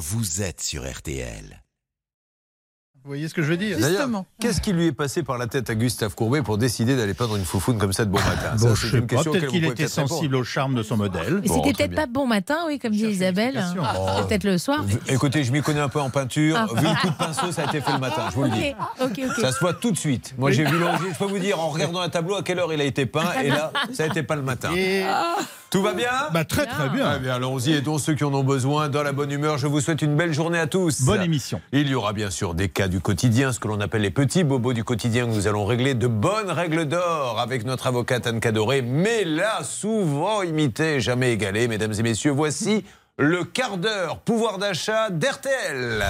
vous êtes sur RTL. Vous voyez ce que je veux dire Justement. qu'est-ce qui lui est passé par la tête à Gustave Courbet pour décider d'aller peindre une foufoune comme ça de bon matin Bon, c'est une pas, question peut-être qu'il était sensible au charme de son modèle. Bon, c'était peut-être pas bon matin, oui, comme dit Isabelle. C'est peut-être le soir. Écoutez, je m'y connais un peu en peinture. Ah. Vu le coup de pinceau, ça a été fait le matin, je vous le dis. Ça se voit tout de suite. Moi, j'ai vu l'origine. Je peux vous dire, en regardant un tableau, à quelle heure il a été peint. Et là, ça été peint le matin. Et... Tout va bien Bah, très très Ah bien. bien, allons-y, aidons ceux qui en ont besoin dans la bonne humeur. Je vous souhaite une belle journée à tous. Bonne émission. Il y aura bien sûr des cas du quotidien, ce que l'on appelle les petits bobos du quotidien que nous allons régler. De bonnes règles d'or avec notre avocate Anne Cadoré, mais là, souvent imité, jamais égalé. Mesdames et messieurs, voici le quart d'heure pouvoir d'achat d'RTL.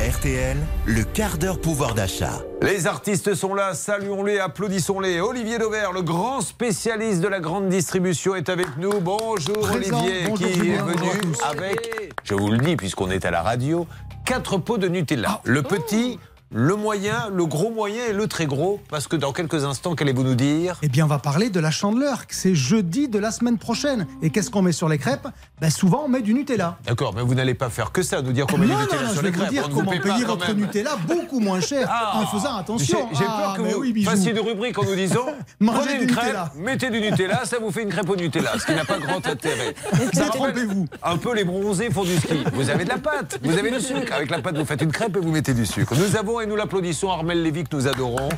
RTL, le quart d'heure pouvoir d'achat. Les artistes sont là, saluons-les, applaudissons-les. Olivier Dauvert, le grand spécialiste de la grande distribution, est avec nous. Bonjour Présent. Olivier, Bonjour, qui est venu avec, je vous le dis puisqu'on est à la radio, quatre pots de Nutella. Le petit, le moyen, le gros moyen et le très gros. Parce que dans quelques instants, qu'allez-vous nous dire? Eh bien, on va parler de la chandeleur. C'est jeudi de la semaine prochaine. Et qu'est-ce qu'on met sur les crêpes? Ben, Souvent, on met du Nutella. D'accord, mais vous n'allez pas faire que ça, nous dire qu'on met non, du non, Nutella non, sur je vais les vous crêpes. dire On ne vous comment payer quand votre. Nutella beaucoup moins cher Ah. en faisant attention. j'ai Ah, peur que vous oui, fassiez une rubrique en nous disant Mangez une crêpe, Nutella. mettez du Nutella, ça vous fait une crêpe au Nutella, ce qui n'a pas grand intérêt. Détrompez-vous. Un peu les bronzés font du ski. Vous avez de la pâte, vous avez du sucre. Avec la pâte, vous faites une crêpe et vous mettez du sucre. Nous avons, et nous l'applaudissons, Armel Lévy que nous adorons.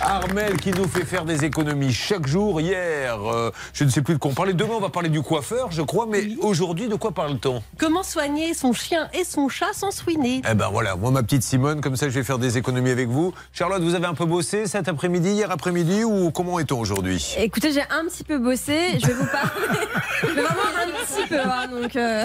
Armel qui nous fait faire des économies chaque jour. Hier, euh, je ne sais plus de quoi on parlait. Demain, on va parler du coiffeur, je crois. Mais aujourd'hui, de quoi parle-t-on? Comment soigner son chien et son chat sans swiner Eh ben voilà, moi ma petite Simone, comme ça je vais faire des économies avec vous. Charlotte, vous avez un peu bossé cet après-midi, hier après-midi ou comment est-on aujourd'hui? Écoutez, j'ai un petit peu bossé. Je vais vous parler. Mais vraiment un petit peu. hein, donc, euh,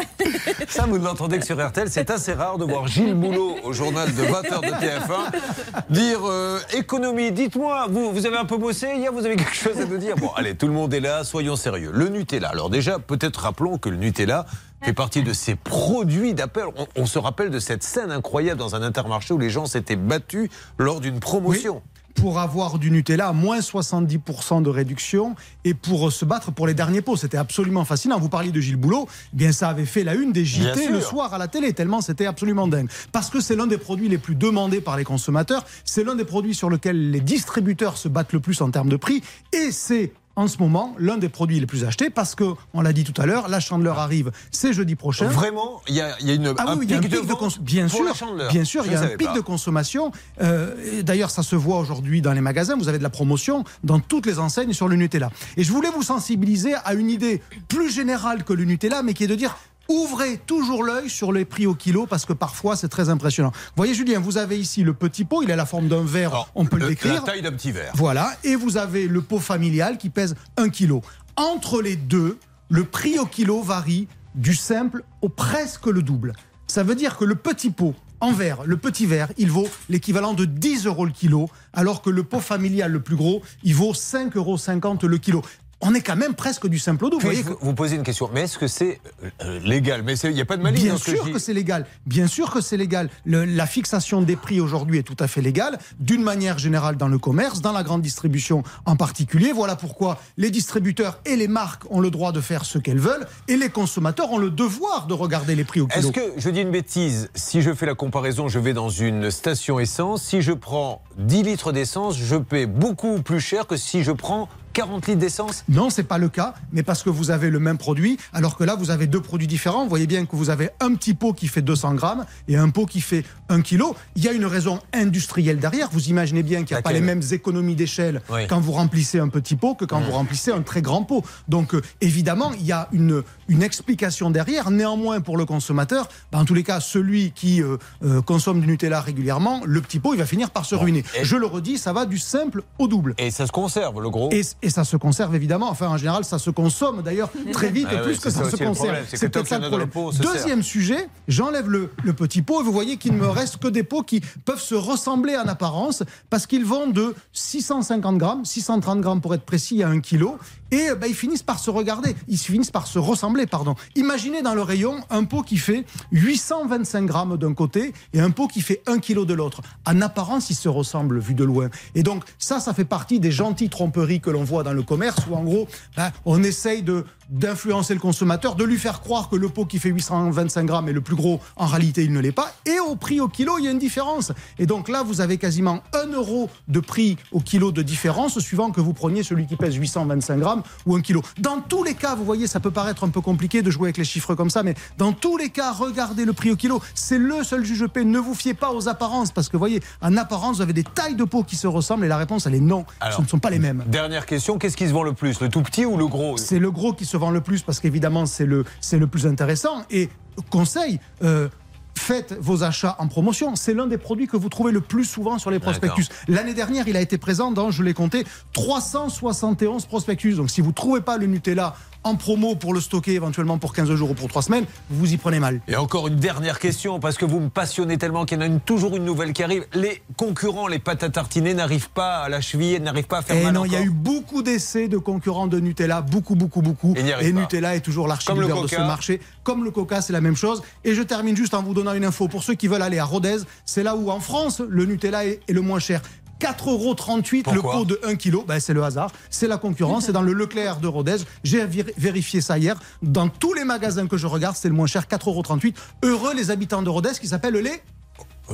Ça, vous ne l'entendez que sur RTL. C'est assez rare de voir Gilles Boulot au journal de 20h de TF1 dire euh, économie. Dites-moi, vous, avez un peu bossé hier, vous avez quelque chose à nous dire? Bon, allez, tout le monde est là, soyons sérieux. Le Nutella. Alors déjà, peut-être rappelons que le Nutella fait partie de ces produits d'appel. On se rappelle de cette scène incroyable dans un intermarché où les gens s'étaient battus lors d'une promotion. Pour avoir du Nutella à moins 70% de réduction et pour se battre pour les derniers pots. C'était absolument fascinant. Vous parliez de Gilles Boulot. Eh bien, ça avait fait la une des JT le soir à la télé, tellement c'était absolument dingue. Parce que c'est l'un des produits les plus demandés par les consommateurs. C'est l'un des produits sur lesquels les distributeurs se battent le plus en termes de prix. Et c'est en ce moment l'un des produits les plus achetés parce que, on l'a dit tout à l'heure, la chandeleur arrive, c'est jeudi prochain. Vraiment, il y y a une, Ah un oui, il y a un pic de, pic de, vente cons- bien sûr, bien sûr, il y a un pic pas. de consommation. Euh, D'ailleurs, ça se voit aujourd'hui dans les magasins. Vous avez de la promotion dans toutes les enseignes sur le Nutella. Et je voulais vous sensibiliser à une idée plus générale que le Nutella, mais qui est de dire. Ouvrez toujours l'œil sur les prix au kilo parce que parfois c'est très impressionnant. Vous voyez Julien, vous avez ici le petit pot, il a la forme d'un verre, Alors, on peut le La décrire. taille d'un petit verre. Voilà, et vous avez le pot familial qui pèse 1 kg. Entre les deux, le prix au kilo varie du simple au presque le double. Ça veut dire que le petit pot en verre, le petit verre, il vaut l'équivalent de 10 euros le kilo, alors que le pot familial le plus gros, il vaut 5,50 euros le kilo. On est quand même presque du simple au double. Vous voyez vous, vous poser une question Mais est-ce que c'est euh, euh, légal? Mais il n'y a pas de malice Bien dans que sûr que dis. c'est légal. Bien sûr que c'est légal. Le- la fixation des prix aujourd'hui est tout à fait légale, d'une manière générale dans le commerce, dans la grande distribution en particulier. Voilà pourquoi les distributeurs et les marques ont le droit de faire ce qu'elles veulent et les consommateurs ont le devoir de regarder les prix au kilo. Est-ce que, je dis une bêtise, si je fais la comparaison, je vais dans une station essence, si je prends 10 litres d'essence, je paie beaucoup plus cher que si je prends 40 litres d'essence Non, c'est pas le cas, mais parce que vous avez le même produit, alors que là, vous avez deux produits différents. Vous voyez bien que vous avez un petit pot qui fait 200 grammes et un pot qui fait 1 kilo. Il y a une raison industrielle derrière. Vous imaginez bien qu'il n'y a pas les mêmes économies d'échelle Oui. quand vous remplissez un petit pot que quand vous remplissez un très grand pot. Donc, euh, évidemment, il y a une, une explication derrière. Néanmoins, pour le consommateur, ben, en tous les cas, celui qui euh, euh, consomme du Nutella régulièrement, le petit pot, il va finir par se ruiner. Et- Je le redis, ça va du simple au double. Et ça se conserve, le gros Et, et ça se conserve évidemment. Enfin, en général, ça se consomme d'ailleurs très vite, Ah oui, plus que ça se conserve. c'est peut-être ça le problème. pot, Deuxième sujet, j'enlève le, le petit pot et vous voyez qu'il ne me reste que des pots qui peuvent se ressembler en apparence parce qu'ils vont de 650 grammes, 630 grammes pour être précis, à 1 kilo. Et ben, ils finissent par se regarder, ils finissent par se ressembler, pardon. Imaginez dans le rayon un pot qui fait 825 grammes d'un côté et un pot qui fait 1 kilo de l'autre. En apparence, ils se ressemblent vu de loin. Et donc ça, ça fait partie des gentilles tromperies que l'on voit dans le commerce où en gros, ben, on essaye de d'influencer le consommateur, de lui faire croire que le pot qui fait 825 grammes est le plus gros, en réalité il ne l'est pas, et au prix au kilo, il y a une différence. Et donc là, vous avez quasiment 1 euro de prix au kilo de différence, suivant que vous preniez celui qui pèse 825 grammes ou 1 kilo. Dans tous les cas, vous voyez, ça peut paraître un peu compliqué de jouer avec les chiffres comme ça, mais dans tous les cas, regardez le prix au kilo, c'est le seul juge paix. Ne vous fiez pas aux apparences, parce que vous voyez, en apparence, vous avez des tailles de pot qui se ressemblent, et la réponse, elle est non, Alors, ce ne sont pas les mêmes. Dernière question, qu'est-ce qui se vend le plus Le tout petit ou le gros? C'est le gros qui se vend le plus parce qu'évidemment c'est le, le plus intéressant. Et conseil, euh, faites vos achats en promotion. C'est l'un des produits que vous trouvez le plus souvent sur les prospectus. L'année dernière, il a été présent dans, je l'ai compté, 371 prospectus. Donc si vous ne trouvez pas le Nutella en promo pour le stocker éventuellement pour 15 jours ou pour 3 semaines, vous vous y prenez mal. Et encore une dernière question, parce que vous me passionnez tellement qu'il y en a une- toujours une nouvelle qui arrive. Les concurrents, les pâtes à tartiner, n'arrivent pas à la cheville, n'arrivent pas à faire Et mal non, il y a eu beaucoup d'essais de concurrents de Nutella, beaucoup, beaucoup, beaucoup. Et Et. Nutella est toujours l'archi-leader de ce marché. Comme le Coca, c'est la même chose. Et je termine juste en vous donnant une info. Pour ceux qui veulent aller à Rodez, c'est là où en France, le Nutella est, est le moins cher. 4,38 euros le pot de 1 kg. Ben, c'est le hasard. C'est la concurrence. C'est dans le Leclerc de Rodez. J'ai vé- vérifié ça hier. Dans tous les magasins que je regarde, c'est le moins cher, 4,38 euros. Heureux les habitants de Rodez qui s'appellent les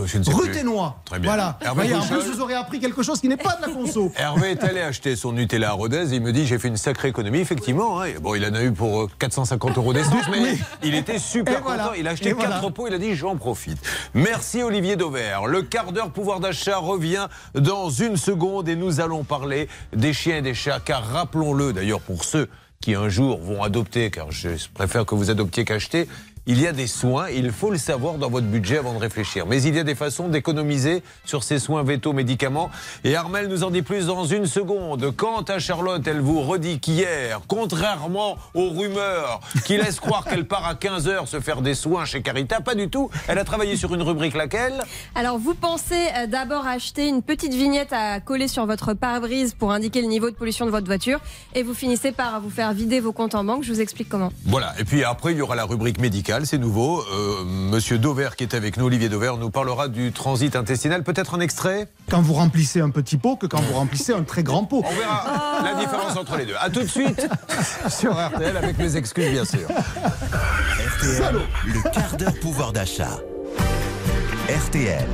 je ne sais plus. Ruténois. Très bien. Voilà. Hervé en plus, vous aurez appris quelque chose qui n'est pas de la conso. Hervé est allé acheter son Nutella à Rodez il me dit j'ai fait une sacrée économie, effectivement. hein. Bon, il en a eu pour euh, 450 euros d'essence, mais il était super Et voilà. content. Il a acheté Et 4 voilà. pots, il a dit j'en profite. Merci Olivier Dauvert. Le quart d'heure pouvoir d'achat revient dans une seconde et nous allons parler des chiens et des chats, car rappelons-le d'ailleurs pour ceux qui un jour vont adopter, car je préfère que vous adoptiez qu'acheter, il y a des soins, il faut le savoir dans votre budget avant de réfléchir. Mais il y a des façons d'économiser sur ces soins vétos médicaments. Et Armel nous en dit plus dans une seconde. Quant à Charlotte, elle vous redit qu'hier, contrairement aux rumeurs qui laissent croire qu'elle part à 15h se faire des soins chez Carita, pas du tout. Elle a travaillé sur une rubrique laquelle? Alors, vous pensez euh, d'abord acheter une petite vignette à coller sur votre pare-brise pour indiquer le niveau de pollution de votre voiture et vous finissez par vous faire vider vos comptes en banque. Je vous explique comment. Voilà, et puis après, il y aura la rubrique médicale, c'est nouveau. Euh, Monsieur Dauvert qui est avec nous, Olivier Dauvert, nous parlera du transit intestinal. Peut-être un extrait quand vous remplissez un petit pot que quand vous remplissez un très grand pot. On verra la différence entre les deux. A tout de suite sur RTL avec mes excuses, bien sûr. RTL, le quart d'heure pouvoir d'achat. RTL.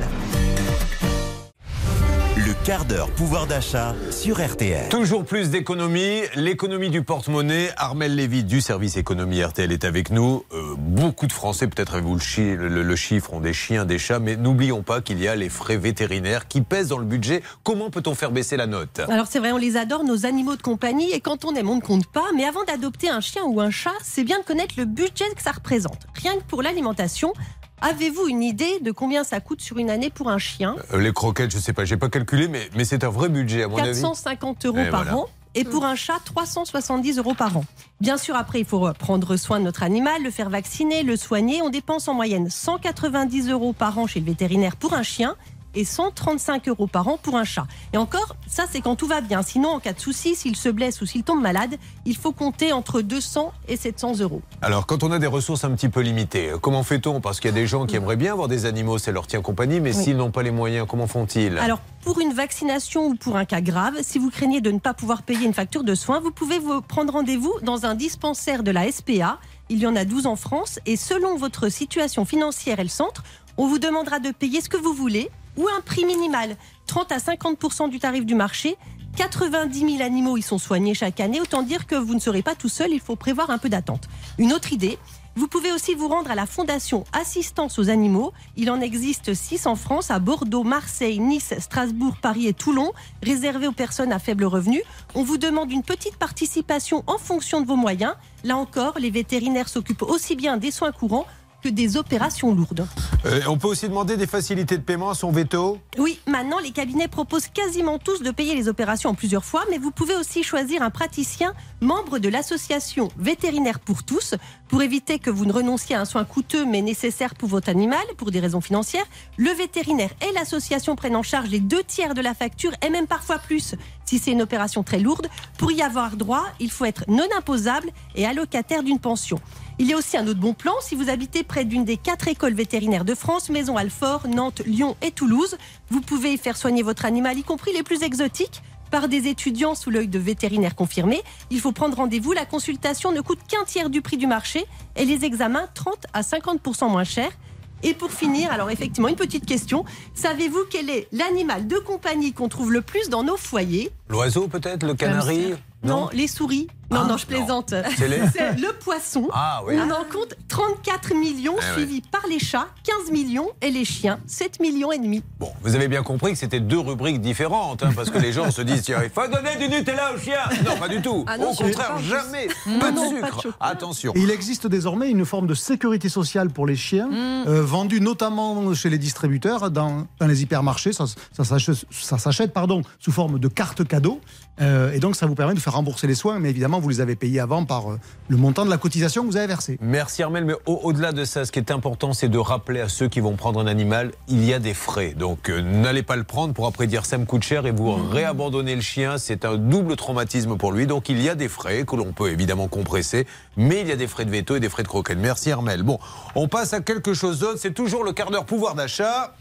Quart d'heure pouvoir d'achat sur RTL. Toujours plus d'économie, l'économie du porte-monnaie. Armel Lévy du service économie RTL est avec nous. Euh, beaucoup de Français, peut-être avez-vous le, chi- le- le chiffre, ont des chiens, des chats, mais n'oublions pas qu'il y a les frais vétérinaires qui pèsent dans le budget. Comment peut-on faire baisser la note? Alors c'est vrai, on les adore, nos animaux de compagnie, et quand on aime, on ne compte pas. Mais avant d'adopter un chien ou un chat, c'est bien de connaître le budget que ça représente. Rien que pour l'alimentation, avez-vous une idée de combien ça coûte sur une année pour un chien Euh, Les croquettes, je sais pas, j'ai pas calculé, mais, mais c'est un vrai budget à mon avis. 450 euros Et par voilà. an. Et pour un chat, 370 euros par an. Bien sûr, après, il faut prendre soin de notre animal, le faire vacciner, le soigner. On dépense en moyenne 190 euros par an chez le vétérinaire pour un chien et 135 euros par an pour un chat. Et encore, ça c'est quand tout va bien. Sinon, en cas de souci, s'il se blesse ou s'il tombe malade, il faut compter entre 200 et 700 euros. Alors, quand on a des ressources un petit peu limitées, euh, comment fait-on? Parce qu'il y a des gens qui aimeraient bien avoir des animaux, ça leur tient compagnie, mais Oui. s'ils n'ont pas les moyens, comment font-ils? Alors, pour une vaccination ou pour un cas grave, si vous craignez de ne pas pouvoir payer une facture de soins, vous pouvez vous prendre rendez-vous dans un dispensaire de la SPA. Il y en a 12 en France et selon votre situation financière et le centre, on vous demandera de payer ce que vous voulez ou un prix minimal, 30 à 50% du tarif du marché. 90 000 animaux y sont soignés chaque année, autant dire que vous ne serez pas tout seul, il faut prévoir un peu d'attente. Une autre idée, vous pouvez aussi vous rendre à la Fondation Assistance aux animaux. Il en existe 6 en France, à Bordeaux, Marseille, Nice, Strasbourg, Paris et Toulon, réservés aux personnes à faible revenu. On vous demande une petite participation en fonction de vos moyens. Là encore, les vétérinaires s'occupent aussi bien des soins courants que des opérations lourdes. Euh, On peut aussi demander des facilités de paiement à son veto Oui, maintenant, les cabinets proposent quasiment tous de payer les opérations en plusieurs fois, mais vous pouvez aussi choisir un praticien membre de l'association Vétérinaire pour tous pour éviter que vous ne renonciez à un soin coûteux mais nécessaire pour votre animal pour des raisons financières. Le vétérinaire et l'association prennent en charge les deux tiers de la facture et même parfois plus si c'est une opération très lourde. Pour y avoir droit, il faut être non imposable et allocataire d'une pension. Il y a aussi un autre bon plan. Si vous habitez près d'une des quatre écoles vétérinaires de France, Maison Alfort, Nantes, Lyon et Toulouse, vous pouvez y faire soigner votre animal, y compris les plus exotiques. par des étudiants sous l'œil de vétérinaires confirmés. Il faut prendre rendez-vous. La consultation ne coûte qu'un tiers du prix du marché et les examens 30 à 50% moins chers. Et pour finir, alors effectivement, une petite question. Savez-vous quel est l'animal de compagnie qu'on trouve le plus dans nos foyers? L'oiseau peut-être, le canari? Non, les souris. Non, Ah, non, je plaisante. C'est le poisson. Ah oui. On en compte 34 millions, Eh suivis par les chats, 15 millions, et les chiens, 7 millions et demi. Bon, vous avez bien compris que c'était deux rubriques différentes, hein, parce que les gens se disent tiens, il faut donner du Nutella aux chiens. Non, pas du tout. Ah non, Au contraire, jamais. Pas de non, pas de sucre. Attention. Et il existe désormais une forme de sécurité sociale pour les chiens, euh, vendue notamment chez les distributeurs, dans, dans les hypermarchés. Ça, ça s'achète, ça s'achète, pardon, sous forme de carte cadeau. Euh, et donc, ça vous permet de faire rembourser les soins, mais évidemment, vous les avez payés avant par euh, le montant de la cotisation que vous avez versé. Merci Armel, mais au- au-delà de ça, ce qui est important, c'est de rappeler à ceux qui vont prendre un animal, il y a des frais. Donc euh, n'allez pas le prendre pour après dire ça me coûte cher et vous réabandonner le chien. C'est un double traumatisme pour lui. Donc il y a des frais que l'on peut évidemment compresser, mais il y a des frais de veto et des frais de croquette. Merci Armel. Bon, on passe à quelque chose d'autre. C'est toujours le quart d'heure pouvoir d'achat.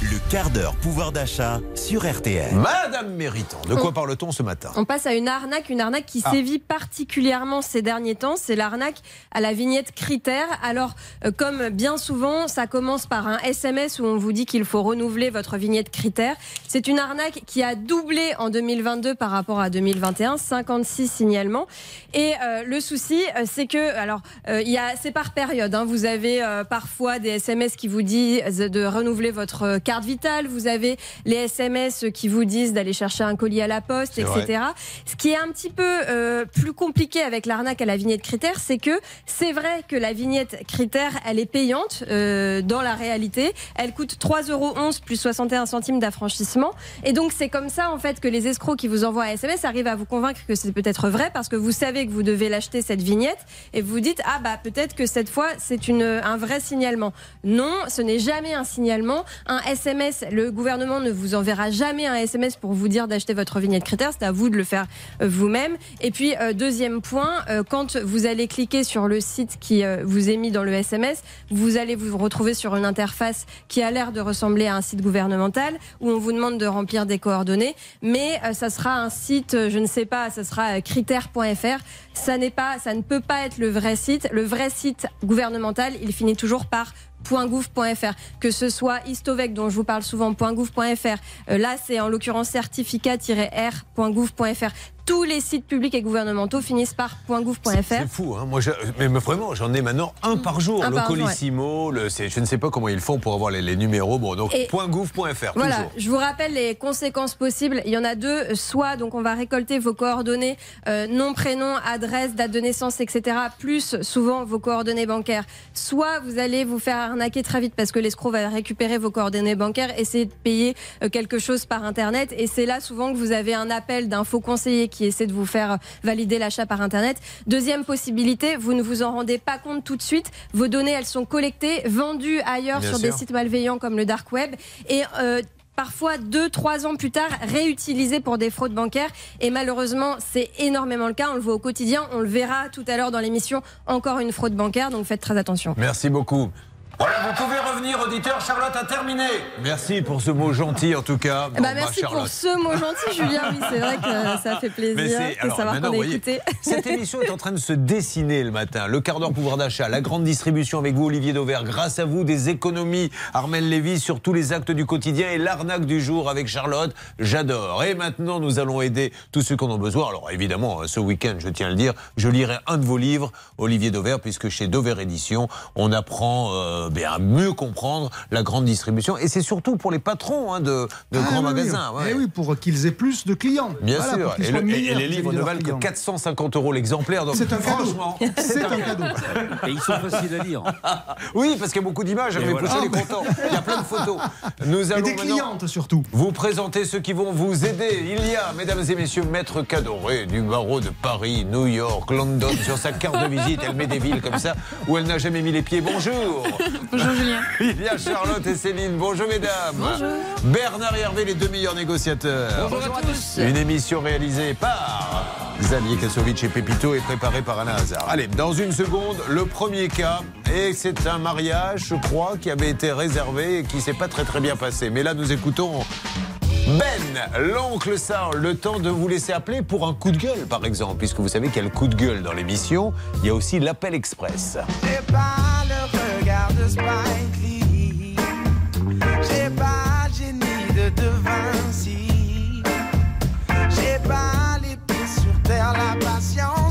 Le quart d'heure pouvoir d'achat sur RTL. Madame Méritant, de quoi parle-t-on ce matin? On passe à une arnaque, une arnaque qui Ah. sévit particulièrement ces derniers temps. C'est l'arnaque à la vignette critère. Alors, euh, comme bien souvent, ça commence par un SMS où on vous dit qu'il faut renouveler votre vignette critère. C'est une arnaque qui a doublé en 2022 par rapport à 2021, 56 signalements. Et euh, le souci, euh, c'est que, alors, euh, il y a, c'est par période. hein. Vous avez euh, parfois des SMS qui vous disent de renouveler votre carte vitale. Vous avez les SMS qui vous disent d'aller chercher un colis à la poste, etc. vrai. Ce qui est un petit peu euh, plus compliqué avec l'arnaque à la vignette critère, c'est que c'est vrai que la vignette critère, elle est payante euh, dans la réalité. Elle coûte 3,11 euros plus 61 centimes d'affranchissement. Et donc c'est comme ça en fait que les escrocs qui vous envoient un SMS arrivent à vous convaincre que c'est peut-être vrai parce que vous savez que vous devez l'acheter cette vignette et vous vous dites ah bah peut-être que cette fois c'est un vrai signalement. Non, ce n'est jamais un signalement. Un SMS, le gouvernement ne vous enverra jamais un SMS pour vous dire d'acheter votre vignette critère. C'est à vous de le faire euh, vous-même. Et puis euh, deuxième point, euh, quand vous allez cliquer sur le site qui vous est mis dans le SMS, vous allez vous retrouver sur une interface qui a l'air de ressembler à un site gouvernemental où on vous demande de remplir des coordonnées, mais ça sera un site, je ne sais pas, ça sera critère.fr. Ça n'est pas, ça ne peut pas être le vrai site. Le vrai site gouvernemental, il finit toujours par .gouv.fr que ce soit Istovec dont je vous parle souvent .gouv.fr euh, là c'est en l'occurrence certificat-r.gouv.fr tous les sites publics et gouvernementaux finissent par .gouv.fr C'est fou, hein Moi, je- mais vraiment, j'en ai maintenant un par jour. Un le par jour, Colissimo, le, c'est- je ne sais pas comment ils font pour avoir les, les numéros. Bon, donc .gouv.fr, Voilà, toujours. je vous rappelle les conséquences possibles. Il y en a deux. Soit donc on va récolter vos coordonnées, euh, nom, prénom, adresse, date de naissance, etc. Plus souvent vos coordonnées bancaires. Soit vous allez vous faire arnaquer très vite parce que l'escroc va récupérer vos coordonnées bancaires, essayer de payer euh, quelque chose par internet. Et c'est là souvent que vous avez un appel d'un faux conseiller qui essaie de vous faire valider l'achat par internet. Deuxième possibilité, vous ne vous en rendez pas compte tout de suite. Vos données, elles sont collectées, vendues ailleurs Bien sur sûr. des sites malveillants comme le dark web. Et euh, parfois deux, trois ans plus tard, réutilisés pour des fraudes bancaires. Et malheureusement, c'est énormément le cas. On le voit au quotidien. On le verra tout à l'heure dans l'émission. Encore une fraude bancaire. Donc faites très attention. Merci beaucoup. Voilà, vous pouvez revenir, auditeur. Charlotte a terminé. Merci pour ce mot gentil, en tout cas. Bon, bah, merci pour ce mot gentil, Julien. Oui, c'est vrai que ça fait Mais plaisir c'est- de alors, savoir maintenant, qu'on est vous voyez, écouté. Cette émission est en train de se dessiner le matin. Le quart d'heure pouvoir d'achat, la grande distribution avec vous, Olivier Dauvert. Grâce à vous, des économies, Armel Lévy, sur tous les actes du quotidien et l'arnaque du jour avec Charlotte. J'adore. Et maintenant, nous allons aider tous ceux qui en ont besoin. Alors, évidemment, ce week-end, je tiens à le dire, je lirai un de vos livres, Olivier Dauvert, puisque chez Dauvert Édition, on apprend euh, à mieux comprendre la grande distribution. Et c'est surtout pour les patrons hein, de, de Ah, grands oui, magasins. Oui, ouais. Eh oui, pour qu'ils aient plus de clients. Bien Voilà, sûr. Et, le- et- et les livres ne valent que clients. 450 euros l'exemplaire. donc C'est un cadeau. franchement, C'est un cadeau. Et ils sont faciles à lire. Oui, parce qu'il y a beaucoup d'images. Hervé voilà. Pouchel est content. Il y a plein de photos. Nous Et allons des maintenant clientes surtout. vous présenter ceux qui vont vous aider. Il y a, mesdames et messieurs, Maître Cadoré du barreau de Paris, New York, London. Sur sa carte de visite, elle met des villes comme ça où elle n'a jamais mis les pieds. Bonjour. Bonjour Julien. Il y a Charlotte et Céline. Bonjour mesdames. Bonjour. Bernard et Hervé, les deux meilleurs négociateurs. Bonjour à tous. Une émission réalisée par Xavier Kasovic et Pépito et préparée par Alain Hazard. Allez, dans une seconde, le premier cas. Et c'est un mariage, je crois, qui avait été réservé et qui s'est pas très très bien passé. Mais là, nous écoutons Ben, l'oncle Saul, le temps de vous laisser appeler pour un coup de gueule, par exemple, puisque vous savez qu'il y a le coup de gueule dans l'émission, il y a aussi l'appel express. Pas le regard de Spike. J'ai pas le génie de De Vinci. J'ai pas les sur terre, la patience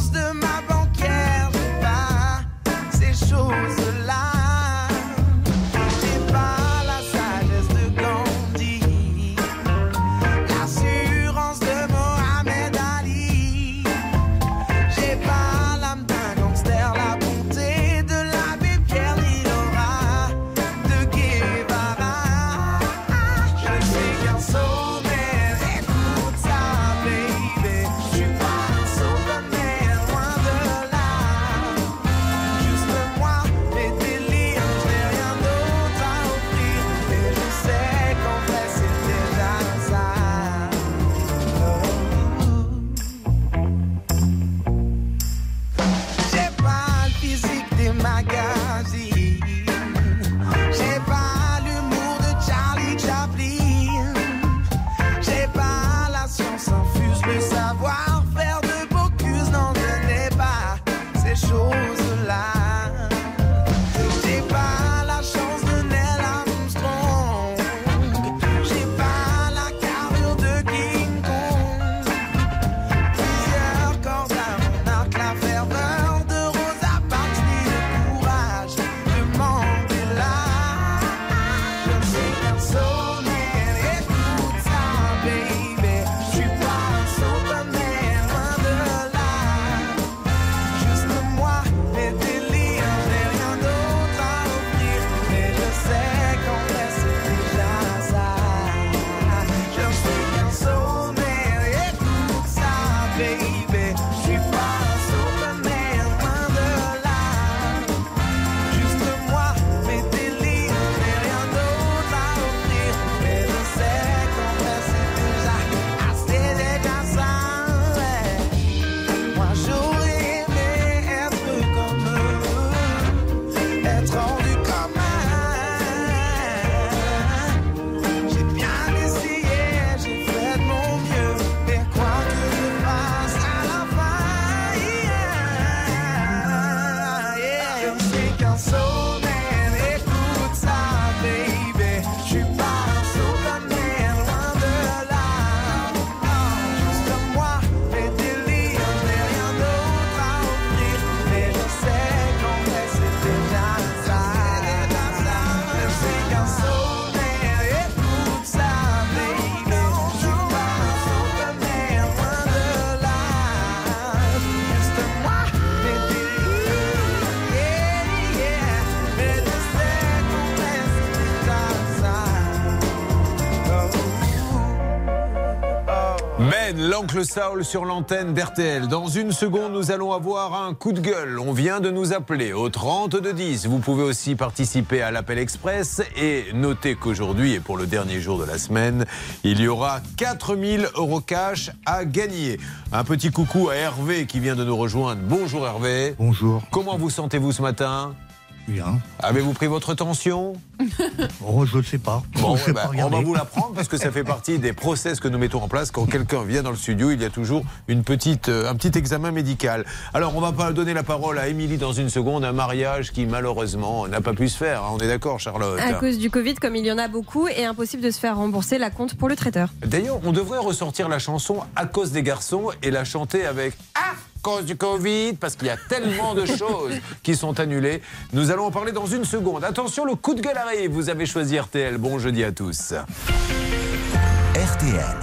l'oncle Saul sur l'antenne d'RTL. Dans une seconde, nous allons avoir un coup de gueule. On vient de nous appeler au 30 de 10. Vous pouvez aussi participer à l'appel express et notez qu'aujourd'hui, et pour le dernier jour de la semaine, il y aura 4000 euros cash à gagner. Un petit coucou à Hervé qui vient de nous rejoindre. Bonjour Hervé. Bonjour. Comment vous sentez-vous ce matin? Bien. Avez-vous pris votre tension Oh, je ne sais pas. Bon, je sais eh ben, pas on va vous l'apprendre parce que ça fait partie des process que nous mettons en place quand quelqu'un vient dans le studio. Il y a toujours une petite, euh, un petit examen médical. Alors, on va pas donner la parole à Émilie dans une seconde. Un mariage qui malheureusement n'a pas pu se faire. hein. On est d'accord, Charlotte À cause du Covid, comme il y en a beaucoup, et impossible de se faire rembourser la compte pour le traiteur. D'ailleurs, on devrait ressortir la chanson à cause des garçons et la chanter avec à cause du Covid parce qu'il y a tellement de choses qui sont annulées. Nous allons en parler dans une seconde. Attention, le coup de gueule arrive. Vous avez choisi RTL. Bon jeudi à tous. RTL.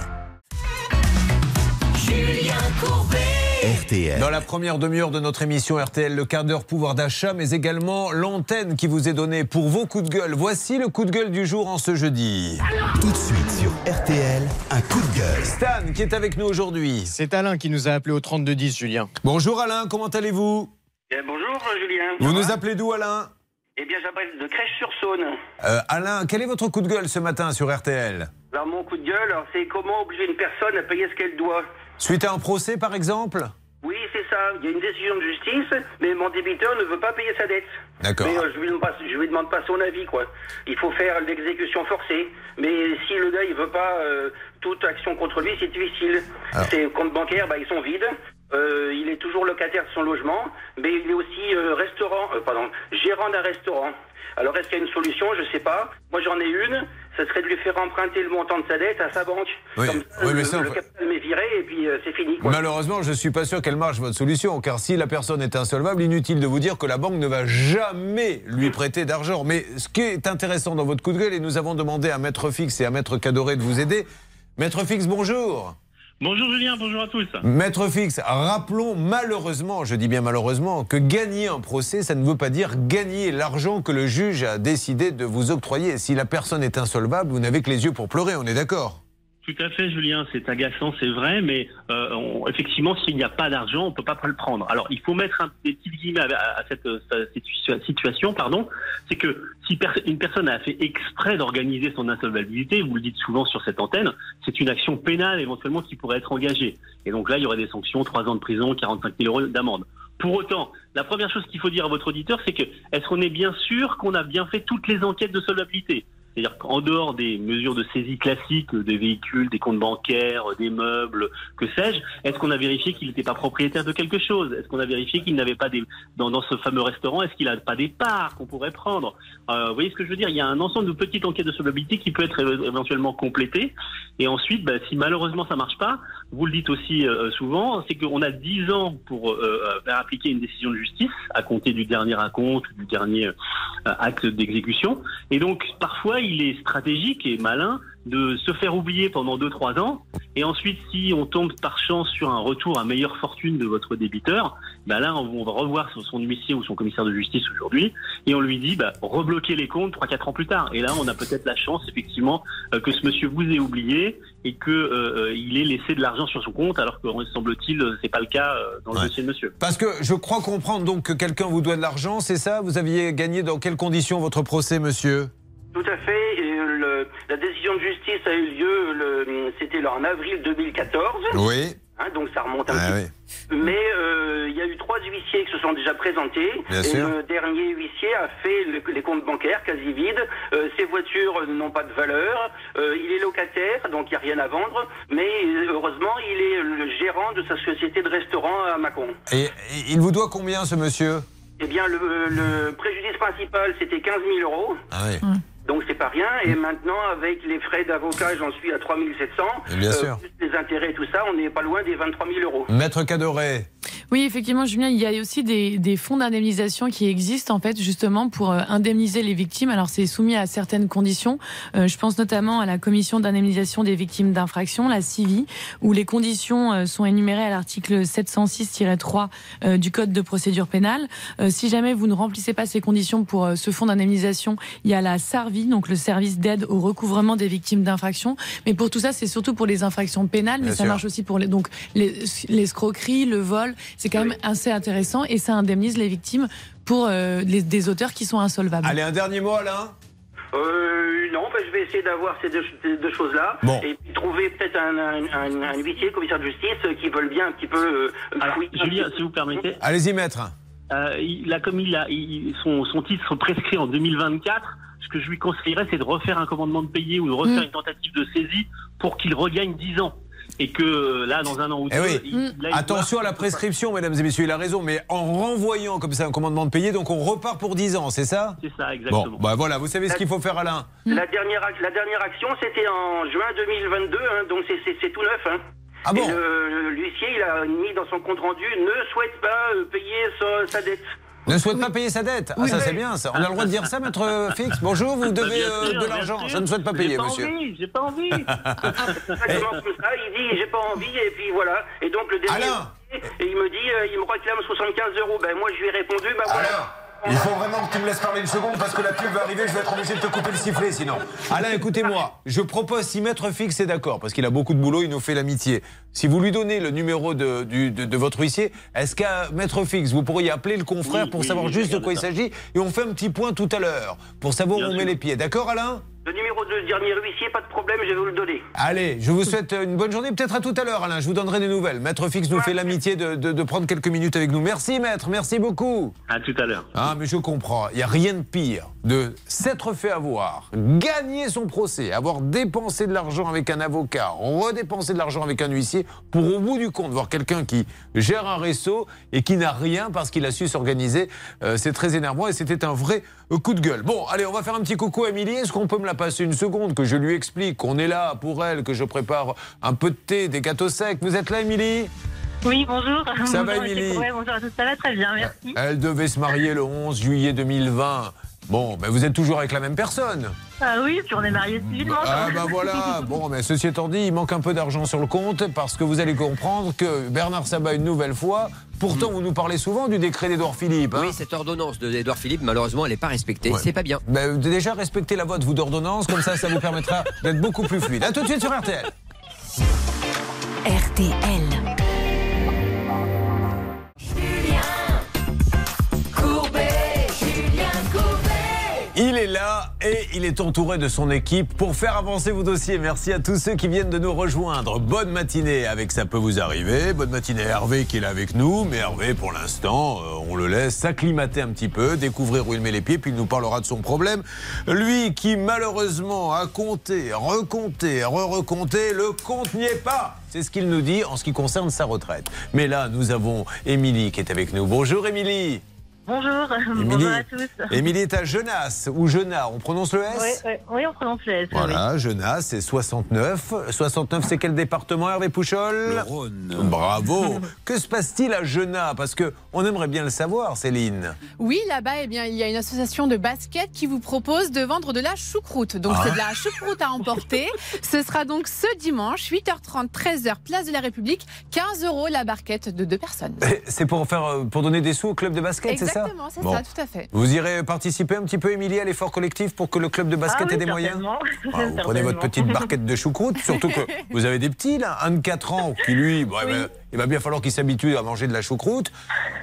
Julien Courbet. RTL. Dans la première demi-heure de notre émission RTL, le quart d'heure pouvoir d'achat, mais également l'antenne qui vous est donnée pour vos coups de gueule. Voici le coup de gueule du jour en ce jeudi. Tout de suite sur RTL, un coup de gueule. Stan qui est avec nous aujourd'hui. C'est Alain qui nous a appelé au 3210, Julien. Bonjour Alain, comment allez-vous? Eh, bonjour Julien. Vous nous appelez d'où Alain? Eh bien j'appelle de Crèche-sur-Saône. Euh, Alain, quel est votre coup de gueule ce matin sur RTL Alors mon coup de gueule, c'est comment obliger une personne à payer ce qu'elle doit. Suite à un procès par exemple Oui, c'est ça. Il y a une décision de justice, mais mon débiteur ne veut pas payer sa dette. D'accord. Mais euh, je lui demande pas, je lui demande pas son avis, quoi. Il faut faire l'exécution forcée. Mais si le gars il veut pas euh, toute action contre lui, c'est difficile. Alors. Ses comptes bancaires, bah, ils sont vides. Euh, il est toujours locataire de son logement, mais il est aussi euh, restaurant, euh, pardon, gérant d'un restaurant. Alors est-ce qu'il y a une solution? Je sais pas. Moi j'en ai une. Ce serait de lui faire emprunter le montant de sa dette à sa banque. Oui. Comme ça, Oui, mais le, ça, le on- capital m'est viré et puis euh, c'est fini. Quoi. Malheureusement, je ne suis pas sûr qu'elle marche votre solution, car si la personne est insolvable, inutile de vous dire que la banque ne va jamais lui prêter d'argent. Mais ce qui est intéressant dans votre coup de gueule, et nous avons demandé à Maître Fix et à Maître Cadoré de vous aider. Maître Fix, bonjour. Bonjour Julien, bonjour à tous. Maître Fix, rappelons malheureusement, je dis bien malheureusement, que gagner un procès, ça ne veut pas dire gagner l'argent que le juge a décidé de vous octroyer. Si la personne est insolvable, vous n'avez que les yeux pour pleurer, on est d'accord Tout à fait Julien, c'est agaçant, c'est vrai, mais euh, on- effectivement, s'il n'y a pas d'argent, on peut pas le prendre. Alors, il faut mettre un des guillemets à, cette, euh, situation, pardon, c'est que si une personne a fait exprès d'organiser son insolvabilité, vous le dites souvent sur cette antenne, c'est une action pénale éventuellement qui pourrait être engagée. Et donc là, il y aurait des sanctions, 3 ans de prison, 45 000 euros d'amende. Pour autant, la première chose qu'il faut dire à votre auditeur, c'est que est-ce qu'on est bien sûr qu'on a bien fait toutes les enquêtes de solvabilité? C'est-à-dire qu'en dehors des mesures de saisie classiques, euh, des véhicules, des comptes bancaires, euh, des meubles, que sais-je, est-ce qu'on a vérifié qu'il n'était pas propriétaire de quelque chose? Est-ce qu'on a vérifié qu'il n'avait pas des dans, dans ce fameux restaurant Est-ce qu'il n'a pas des parts qu'on pourrait prendre? Euh, Vous voyez ce que je veux dire? Il y a un ensemble de petites enquêtes de solvabilité qui peut être éventuellement complétées. Et ensuite, bah, si malheureusement ça marche pas, vous le dites aussi euh, souvent, c'est qu'on a 10 ans pour euh, euh, faire appliquer une décision de justice à compter du dernier ou du dernier euh, acte d'exécution. Et donc, parfois, il est stratégique et malin de se faire oublier pendant 2-3 ans. Et ensuite, si on tombe par chance sur un retour à meilleure fortune de votre débiteur, bah là, on va revoir son- huissier ou son commissaire de justice aujourd'hui et on lui dit, bah, rebloquer les comptes 3-4 ans plus tard. Et là, on a peut-être la chance, effectivement, euh, que ce monsieur vous ait oublié et que euh, euh, il ait laissé de l'argent sur son compte, alors que, semble-t-il, c'est pas le cas euh, dans le Ouais. dossier de monsieur. Parce que je crois comprendre donc que quelqu'un vous doit de l'argent, c'est ça? Vous aviez gagné dans quelles conditions votre procès, monsieur? Tout à fait. Et le- la décision de justice a eu lieu, le- c'était en avril 2014. Oui. Hein, donc ça remonte un Ah petit peu. Mais euh, il y a eu trois huissiers qui se sont déjà présentés. Bien et sûr. le dernier huissier a fait le- les comptes bancaires quasi vides. Euh, ses voitures n'ont pas de valeur. Euh, il est locataire, donc il n'y a rien à vendre. Mais heureusement, il est le gérant de sa société de restaurant à Mâcon. Et, et il vous doit combien, ce monsieur? Eh bien, le, le préjudice principal, c'était 15 000 euros. Ah oui. Donc c'est pas rien. Et maintenant, avec les frais d'avocat, j'en suis à 3700. Et bien sûr. plus les intérêts et tout ça, on n'est pas loin des 23 000 euros. Maître Cadoré. Oui, effectivement, Julien, il y a aussi des, des fonds d'indemnisation qui existent en fait justement pour euh, indemniser les victimes. Alors c'est soumis à certaines conditions. Euh, je pense notamment à la commission d'indemnisation des victimes d'infraction, la CIVI, où les conditions euh, sont énumérées à l'article 706-3 euh, du Code de procédure pénale. Euh, si jamais vous ne remplissez pas ces conditions pour ce fonds d'indemnisation, il y a la SARVI, donc le service d'aide au recouvrement des victimes d'infraction. Mais pour tout ça, c'est surtout pour les infractions pénales, mais Bien ça sûr. marche aussi pour les donc les l'escroquerie, le vol. C'est quand même assez intéressant et ça indemnise les victimes pour euh, les- des auteurs qui sont insolvables. Allez, un dernier mot, Alain? Euh, non, ben, je vais essayer d'avoir ces deux, choses-là. Bon. Et trouver peut-être un, un, un, un huissier, commissaire de justice, euh, qui veulent bien un petit peu. Euh, Alors, un Julien, si vous permettez, Allez-y, maître. Euh, il a comme il a il- son, son titre prescrit en 2024. Ce que je lui conseillerais, c'est de refaire un commandement de payer ou de refaire Mm. une tentative de saisie pour qu'il regagne 10 ans. Et que euh, là, dans un an ou Eh deux, oui. il- là, il Attention à la prescription, mesdames et messieurs, il a raison, mais en renvoyant comme ça un commandement de payer, donc on repart pour 10 ans, c'est ça? C'est ça, exactement. Bon, bah voilà, vous savez ce qu'il faut faire, Alain La dernière, la dernière action, c'était en juin 2022, hein, donc c'est- c'est c'est tout neuf. Hein. Ah bon? Et le- le- l'huissier, il a mis dans son compte rendu ne souhaite pas euh, payer sa, sa dette. Ne souhaite pas payer sa dette. Ah, ça c'est bien, ça. On a le droit de dire ça, maître Fix Bonjour, vous devez euh, sûr, de l'argent. Je ne souhaite pas J'ai payer, monsieur. Envie, j'ai pas envie. Exactement comme ça, il dit j'ai pas envie, et puis voilà. Et donc le dernier. Et il me dit, euh, il me réclame 75 euros. Ben moi je lui ai répondu, ben voilà. Il faut vraiment que tu me laisses parler une seconde parce que la pub va arriver, je vais être obligé de te couper le sifflet sinon. Alain, écoutez-moi, je propose, si Maître Fix est d'accord, parce qu'il a beaucoup de boulot, il nous fait l'amitié, si vous lui donnez le numéro de, du- de, de votre huissier, est-ce qu'à Maître Fix, vous pourriez appeler le confrère Oui, pour oui, savoir oui, juste de quoi il s'agit et on fait un petit point tout à l'heure pour savoir où on met les pieds. D'accord, Alain? Le numéro de dernier huissier, pas de problème, je vais vous le donner. Allez, je vous souhaite une bonne journée. Peut-être à tout à l'heure, Alain. Je vous donnerai des nouvelles. Maître Fix nous fait l'amitié de, de- de prendre quelques minutes avec nous. Merci, maître. Merci beaucoup. À tout à l'heure. Ah, mais je comprends. Il n'y a rien de pire de s'être fait avoir, gagner son procès, avoir dépensé de l'argent avec un avocat, redépenser de l'argent avec un huissier, pour au bout du compte voir quelqu'un qui gère un réseau et qui n'a rien parce qu'il a su s'organiser. Euh, c'est très énervant et c'était un vrai euh, coup de gueule. Bon, allez, on va faire un petit coucou à Émilie. Est-ce qu'on peut me la passer une seconde, que je lui explique qu'on est là pour elle, que je prépare un peu de thé, des gâteaux secs Vous êtes là, Émilie? Oui, bonjour. Ça va, Bonjour, Émilie? Courbet, Bonjour à tous, ça va très bien, merci. Elle devait se marier le 11 juillet 2020. Bon, ben vous êtes toujours avec la même personne. Ah oui, puis on est mariés civilement. Ah ben voilà. Bon, mais ceci étant dit, il manque un peu d'argent sur le compte parce que vous allez comprendre que Bernard Sabat une nouvelle fois. Pourtant, vous nous parlez souvent du décret d'Edouard Philippe. hein. Oui, cette ordonnance de Edouard Philippe, malheureusement, elle n'est pas respectée. Ouais. C'est pas bien. Ben, déjà respectez la vote vous d'ordonnance, comme ça, ça vous permettra d'être beaucoup plus fluide. À tout de suite sur RTL. RTL. Il est là et il est entouré de son équipe pour faire avancer vos dossiers. Merci à tous ceux qui viennent de nous rejoindre. Bonne matinée avec Ça peut vous arriver. Bonne matinée à Hervé qui est là avec nous. Mais Hervé, pour l'instant, euh, on le laisse s'acclimater un petit peu, découvrir où il met les pieds, puis il nous parlera de son problème. Lui qui, malheureusement, a compté, recompté, re-recompté, le compte n'y est pas. C'est ce qu'il nous dit en ce qui concerne sa retraite. Mais là, nous avons Émilie qui est avec nous. Bonjour Émilie. Bonjour, Émilie. bonjour à tous. Émilie est à Genasse ou Genat, on prononce le S Oui, oui, oui, on prononce le S. oui. Voilà, Genasse, c'est 69. 69, c'est quel département, Hervé Pouchol Le Rhône. Bravo. que se passe-t-il à Genat? Parce que on aimerait bien le savoir, Céline. Oui, là-bas, eh bien, il y a une association de basket qui vous propose de vendre de la choucroute. Donc, Ah. c'est de la choucroute à emporter. Ce sera donc ce dimanche, 8h30, 13h, place de la République. 15 euros la barquette de deux personnes. C'est pour, faire, euh, pour donner des sous au club de basket, c'est ça Exactement, c'est Bon. ça, tout à fait. Vous irez participer un petit peu, Émilie, à l'effort collectif pour que le club de basket Ah oui, ait des moyens. Ah, Vous prenez votre petite barquette de choucroute, surtout que vous avez des petits, là, un de 4 ans, qui lui, il va- il va bien falloir qu'il s'habitue à manger de la choucroute.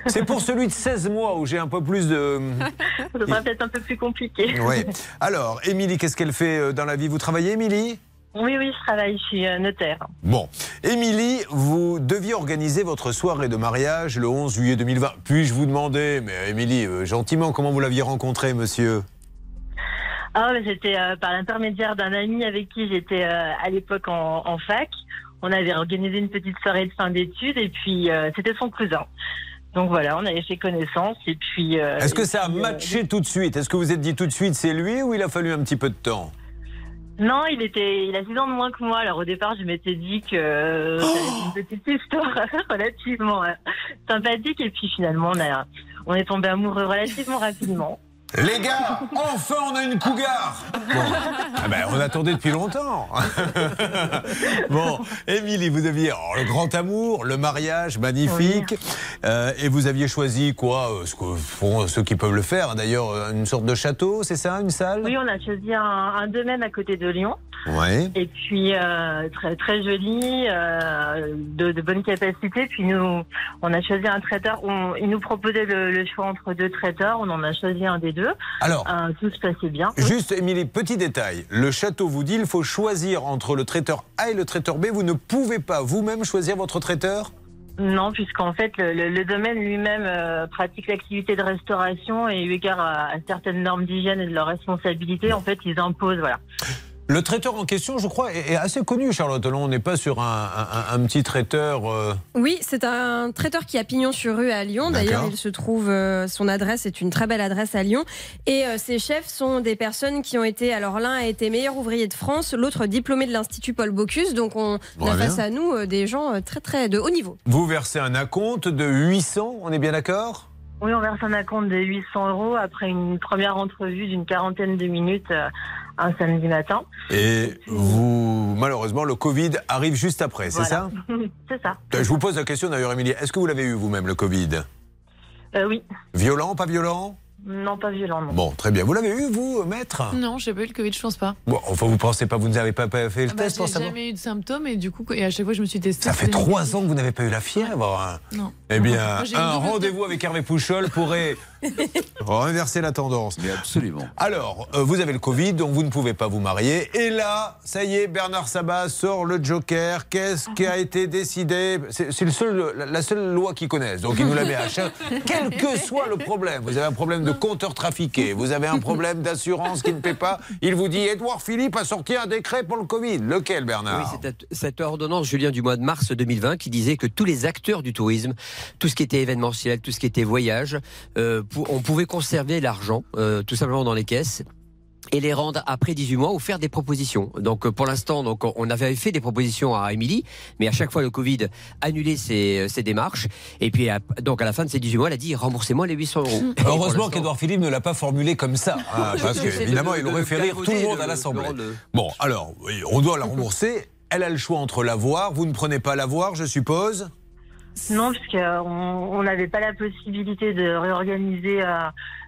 C'est pour celui de 16 mois où j'ai un peu plus de... Ça sera peut-être un peu plus compliqué. Oui. Alors, Émilie, qu'est-ce qu'elle fait euh, dans la vie? Vous travaillez, Émilie? Oui, oui, je travaille, je suis euh, notaire. Bon. Émilie, vous deviez organiser votre soirée de mariage le 11 juillet 2020. Puis-je vous demander, mais Émilie, euh, gentiment, comment vous l'aviez rencontré, monsieur? Ah, mais c'était euh, par l'intermédiaire d'un ami avec qui j'étais euh, à l'époque en, en fac. On avait organisé une petite soirée de fin d'études et puis euh, c'était son cousin. Donc voilà, on avait fait connaissance et puis. euh, Est-ce que ça a euh, matché tout de suite? Est-ce que vous êtes dit tout de suite c'est lui ou il a fallu un petit peu de temps? Non, il était, il a 6 ans de moins que moi. Alors au départ, je m'étais dit que euh, être une petite histoire relativement euh, sympathique. Et puis finalement, on, a, on est tombé amoureux relativement rapidement. Les gars, enfin on a une cougar Bon. Ah ben, on attendait depuis longtemps. bon, Émilie, vous aviez oh, le grand amour, le mariage, magnifique. Euh, et vous aviez choisi quoi euh, Ce que font ceux qui peuvent le faire, hein, d'ailleurs, euh, une sorte de château, c'est ça, une salle? Oui, on a choisi un, un domaine à côté de Lyon. Ouais. Et puis euh, très très joli, euh, de, de bonne capacité. Puis nous, on a choisi un traiteur. On, il nous proposait le, le choix entre deux traiteurs. On en a choisi un des deux. Alors. Euh, tout se passait bien. Juste, Émilie, petit détail. Le château vous dit il faut choisir entre le traiteur A et le traiteur B. Vous ne pouvez pas vous-même choisir votre traiteur? Non, puisqu'en fait, le, le- le domaine lui-même euh, pratique l'activité de restauration et eu égard à, à certaines normes d'hygiène et de leurs responsabilités, en fait, ils imposent, voilà. Le traiteur en question, je crois, est, assez connu, Charlotte. On n'est pas sur un, un- un petit traiteur. euh, Oui, c'est un traiteur qui a pignon sur rue à Lyon. D'ailleurs, il se trouve, euh, son adresse est une très belle adresse à Lyon. Et euh, ses chefs sont des personnes qui ont été, alors l'un a été meilleur ouvrier de France, l'autre diplômé de l'Institut Paul Bocuse. Donc on Ouais, a bien. face à nous euh, des gens euh, très très de haut niveau. Vous versez un acompte de 800, on est bien d'accord? Oui, on verse un acompte de 800 euros après une première entrevue d'une quarantaine de minutes euh, un samedi matin. Et vous, malheureusement, le Covid arrive juste après, c'est Voilà. ça C'est ça. Je vous pose la question d'ailleurs, Émilie. Est-ce que vous l'avez eu vous-même, le Covid? Euh, oui. Violent, pas violent? Non, pas violent, non. Bon, très bien. Vous l'avez eu, vous, maître? Non, j'ai pas eu le Covid, je pense pas. Bon, enfin, vous pensez pas, vous n'avez pas pas fait le Ah bah, test j'ai jamais eu de symptômes et du coup, et à chaque fois, je me suis testée. Ça fait trois ans que vous n'avez pas eu la fièvre. hein? Non. Eh bien, Moi, un rendez-vous avec Hervé Pouchol pourrait renverser la tendance. Mais absolument. Alors, euh, vous avez le Covid, donc vous ne pouvez pas vous marier. Et là, ça y est, Bernard Sabat sort le Joker. Qu'est-ce qui a été décidé? C'est c'est le seul, la- la seule loi qu'ils connaissent. Donc, il nous la met à chaque. Quel que soit le problème, vous avez un problème de compteur trafiqué, vous avez un problème d'assurance qui ne paie pas. Il vous dit Édouard Philippe a sorti un décret pour le Covid. Lequel, Bernard Oui, c'est cette ordonnance, Julien, du mois de mars 2020, qui disait que tous les acteurs du tourisme, tout ce qui était événementiel, tout ce qui était voyage, euh, on pouvait conserver l'argent, euh, tout simplement dans les caisses et les rendre après 18 mois ou faire des propositions. Donc euh, pour l'instant, donc on avait fait des propositions à Émilie, mais à chaque fois le Covid annulait ses, ses démarches. Et puis à- donc à la fin de ces 18 mois, elle a dit remboursez-moi les 800 euros. Et Heureusement qu'Edouard Philippe ne l'a pas formulé comme ça, hein, parce qu'évidemment, de- il aurait fait rire tout le monde à l'Assemblée. Bon, alors, on doit la rembourser. Elle a le choix entre l'avoir. Vous ne prenez pas l'avoir, je suppose? Non, parce qu'on on n'avait pas la possibilité de réorganiser euh,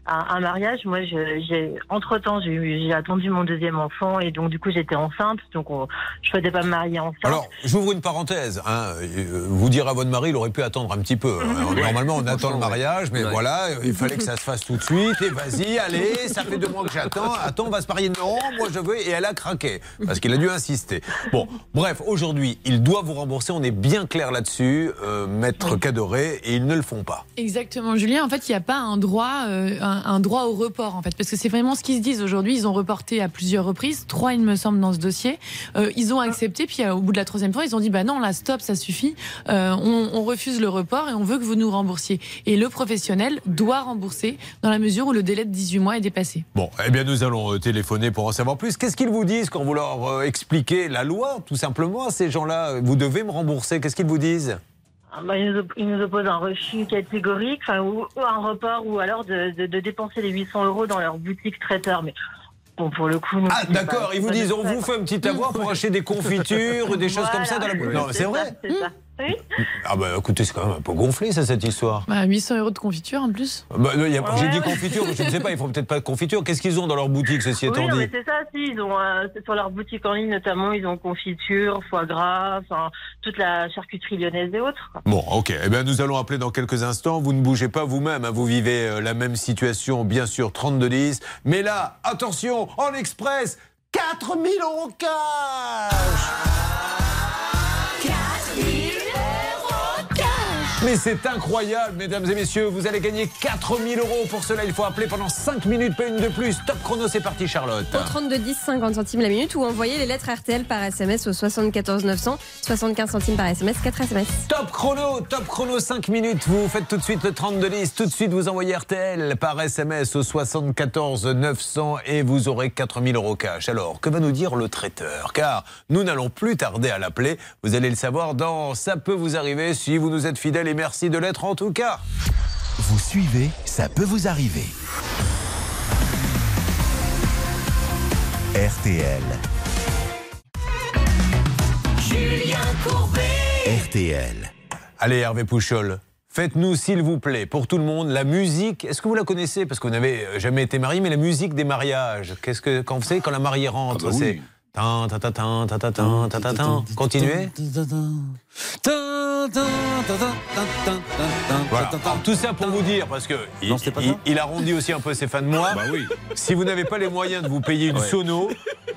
un, un mariage. Moi, j'ai entre temps, j'ai attendu mon deuxième enfant et donc du coup, j'étais enceinte. Donc, on- je ne souhaitais pas me marier enceinte. Alors, j'ouvre une parenthèse. hein. Euh, Vous dire à votre mari, il aurait pu attendre un petit peu. hein. Normalement, on attend le mariage, mais Ouais. voilà, il fallait que ça se fasse tout de suite. Et vas-y, allez, ça fait deux mois que j'attends. Attends, on va se marier. Non, moi je veux. Et elle a craqué, parce qu'il a dû insister. Bon, bref, aujourd'hui, il doit vous rembourser. On est bien clair là-dessus, euh, maître Cadoré, et ils ne le font pas. Exactement, Julien. En fait, il n'y a pas un droit, euh, un, un droit au report, en fait, parce que c'est vraiment ce qu'ils se disent aujourd'hui. Ils ont reporté à plusieurs reprises, trois, il me semble, dans ce dossier. Euh, ils ont accepté, puis euh, au bout de la troisième fois, ils ont dit bah non, là, stop, ça suffit. Euh, on, on refuse le report et on veut que vous nous remboursiez. Et le professionnel doit rembourser dans la mesure où le délai de 18 mois est dépassé. Bon, eh bien, nous allons téléphoner pour en savoir plus. Qu'est-ce qu'ils vous disent quand vous leur expliquez la loi, tout simplement, à ces gens-là Vous devez me rembourser. Qu'est-ce qu'ils vous disent? Ah bah, il, nous op- il nous oppose un refus catégorique, enfin, ou, ou un report, ou alors de, de- de dépenser les 800 euros dans leur boutique traiteur. Mais bon, pour le coup, nous, Ah, d'accord, ils vous disent on vous fait un petit avoir pour acheter des confitures ou des choses comme ça dans la Voilà. Non, c'est vrai ça. Oui. Ah, bah écoutez, c'est quand même un peu gonflé, ça, cette histoire. Bah, 800 euros de confiture en plus. Bah, non, J'ai Ouais. dit confiture, je ne sais pas, ils font peut-être pas de confiture. Qu'est-ce qu'ils ont dans leur boutique, ceci Oui, étant non, mais dit c'est ça, si, ils ont, euh, c'est sur leur boutique en ligne notamment, ils ont confiture, foie gras, enfin, toute la charcuterie lyonnaise et autres. quoi. Bon, ok. Eh bien, nous allons appeler dans quelques instants. Vous ne bougez pas vous-même. hein. Vous vivez euh, la même situation, bien sûr, 32-10. Mais là, attention, en express, 4000 euros cash Mais c'est incroyable, mesdames et messieurs. Vous allez gagner 4000 euros. Pour cela, il faut appeler pendant 5 minutes, pas une de plus. Top chrono, c'est parti, Charlotte. Au 32 10 50 centimes la minute ou envoyez les lettres RTL par SMS au 74 900 75 centimes par SMS 4 SMS. Top chrono, top chrono 5 minutes. Vous faites tout de suite le 32 10. Tout de suite, vous envoyez RTL par SMS au 74 900 et vous aurez 4000 euros cash. Alors, que va nous dire le traiteur? Car nous n'allons plus tarder à l'appeler. Vous allez le savoir dans Ça peut vous arriver si vous nous êtes fidèles et merci de l'être en tout cas. Vous suivez, ça peut vous arriver. RTL. Julien Courbet. RTL. Allez, Hervé Pouchol. Faites-nous, s'il vous plaît, pour tout le monde, la musique. Est-ce que vous la connaissez? Parce que vous n'avez jamais été marié, mais la musique des mariages. Qu'est-ce que, quand vous savez, quand la mariée rentre, Ah bah oui. Continuez. Voilà. Alors, tout ça pour vous dire, parce que il, Non, pas il- arrondit aussi un peu ses fins de mois. Bah oui. Si vous n'avez pas les moyens de vous payer une Ouais. sono,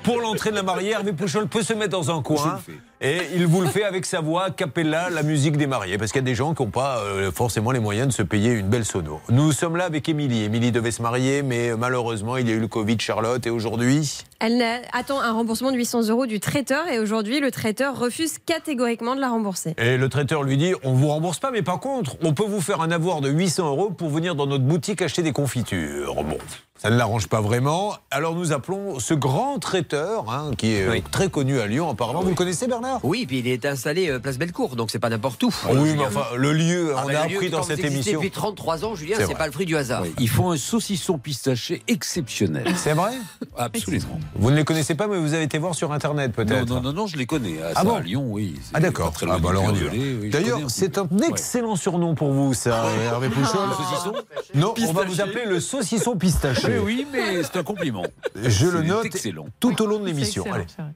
pour l'entrée de la mariée, Hervé Pouchol peut se mettre dans un coin. Et il vous le fait avec sa voix, capella, la musique des mariés. Parce qu'il y a des gens qui n'ont pas euh, forcément les moyens de se payer une belle sono. Nous sommes là avec Émilie. Émilie devait se marier, mais euh, malheureusement, il y a eu le Covid, Charlotte. Et aujourd'hui, Elle attend un remboursement de 800 euros du traiteur et aujourd'hui le traiteur refuse catégoriquement de la rembourser. et le traiteur lui dit on vous rembourse pas, mais par contre, on peut vous faire un avoir de 800 euros pour venir dans notre boutique acheter des confitures. Bon. Ça ne l'arrange pas vraiment. Alors nous appelons ce grand traiteur, hein, qui est euh, Oui. très connu à Lyon apparemment. Vous le connaissez Bernard? Oui, puis il est installé euh, place Bellecour, donc c'est pas n'importe où. Ah Oui, mais enfin, le lieu, Ah on bah, a le lieu appris dans cette émission. Depuis 33 ans, Julien, C'est pas le fruit du hasard. Ils font un saucisson pistaché exceptionnel. C'est vrai? Absolument. Vous ne les connaissez pas, mais vous avez été voir sur Internet peut-être. Non, non, non, non, je les connais. À, Ah ça, bon à Lyon, oui. Ah d'accord. pas très loin Ah, bah D'ailleurs, c'est un excellent surnom pour vous, ça, Hervé Pouchol. Le saucisson Non, on va vous appeler le saucisson pistaché. Oui, oui, mais c'est un compliment. Je le note excellent. tout au long de l'émission.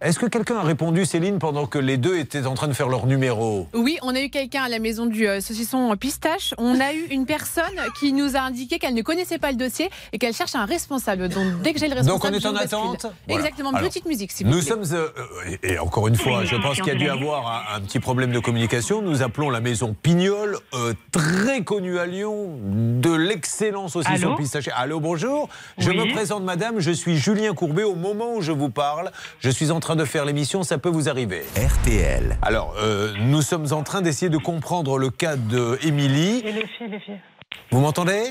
Est-ce que quelqu'un a répondu, Céline, pendant que les deux étaient en train de faire leur numéro? Oui, on a eu quelqu'un à la maison du euh, saucisson pistache. On a eu une personne qui nous a indiqué qu'elle ne connaissait pas le dossier et qu'elle cherche un responsable. Donc dès que j'ai le responsable, Donc on est en attente? Voilà. Exactement. Alors, Petite musique, s'il vous Nous plaît. sommes, euh, euh, et encore une fois, je pense qu'il y a dû avoir un, un petit problème de communication. Nous appelons la maison Pignol, euh, très connue à Lyon, de l'excellent saucisson Allô? pistaché. Allô, bonjour. Je Oui. me présente, madame. Je suis Julien Courbet. Au moment où je vous parle, je suis en train de faire l'émission. Ça peut vous arriver. RTL. Alors, euh, nous sommes en train d'essayer de comprendre le cas de Émilie. Et les filles, les filles. Vous m'entendez?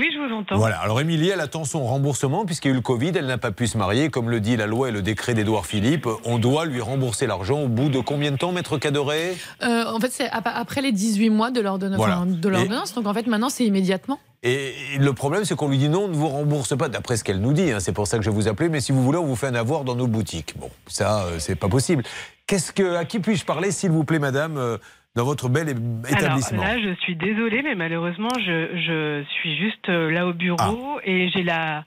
Oui, je vous entends. voilà, alors Émilie, elle attend son remboursement puisqu'il y a eu le Covid, elle n'a pas pu se marier. Comme le dit la loi et le décret d'Édouard Philippe, on doit lui rembourser l'argent au bout de combien de temps, maître Cadoré Euh, en fait, c'est ap- après les 18 mois de l'ordonnance. Voilà. enfin, de Et- l'ordonnance. Donc en fait, maintenant, c'est immédiatement. Et le problème, c'est qu'on lui dit non, on ne vous rembourse pas, d'après ce qu'elle nous dit. hein, c'est pour ça que je vous appelais. Mais si vous voulez, on vous fait un avoir dans nos boutiques. Bon, ça, euh, c'est pas possible. Qu'est-ce que, à qui puis-je parler, s'il vous plaît, madame, euh, dans votre bel établissement Alors là, je suis désolée, mais malheureusement, je, je suis juste euh, là au bureau Ah. et j'ai la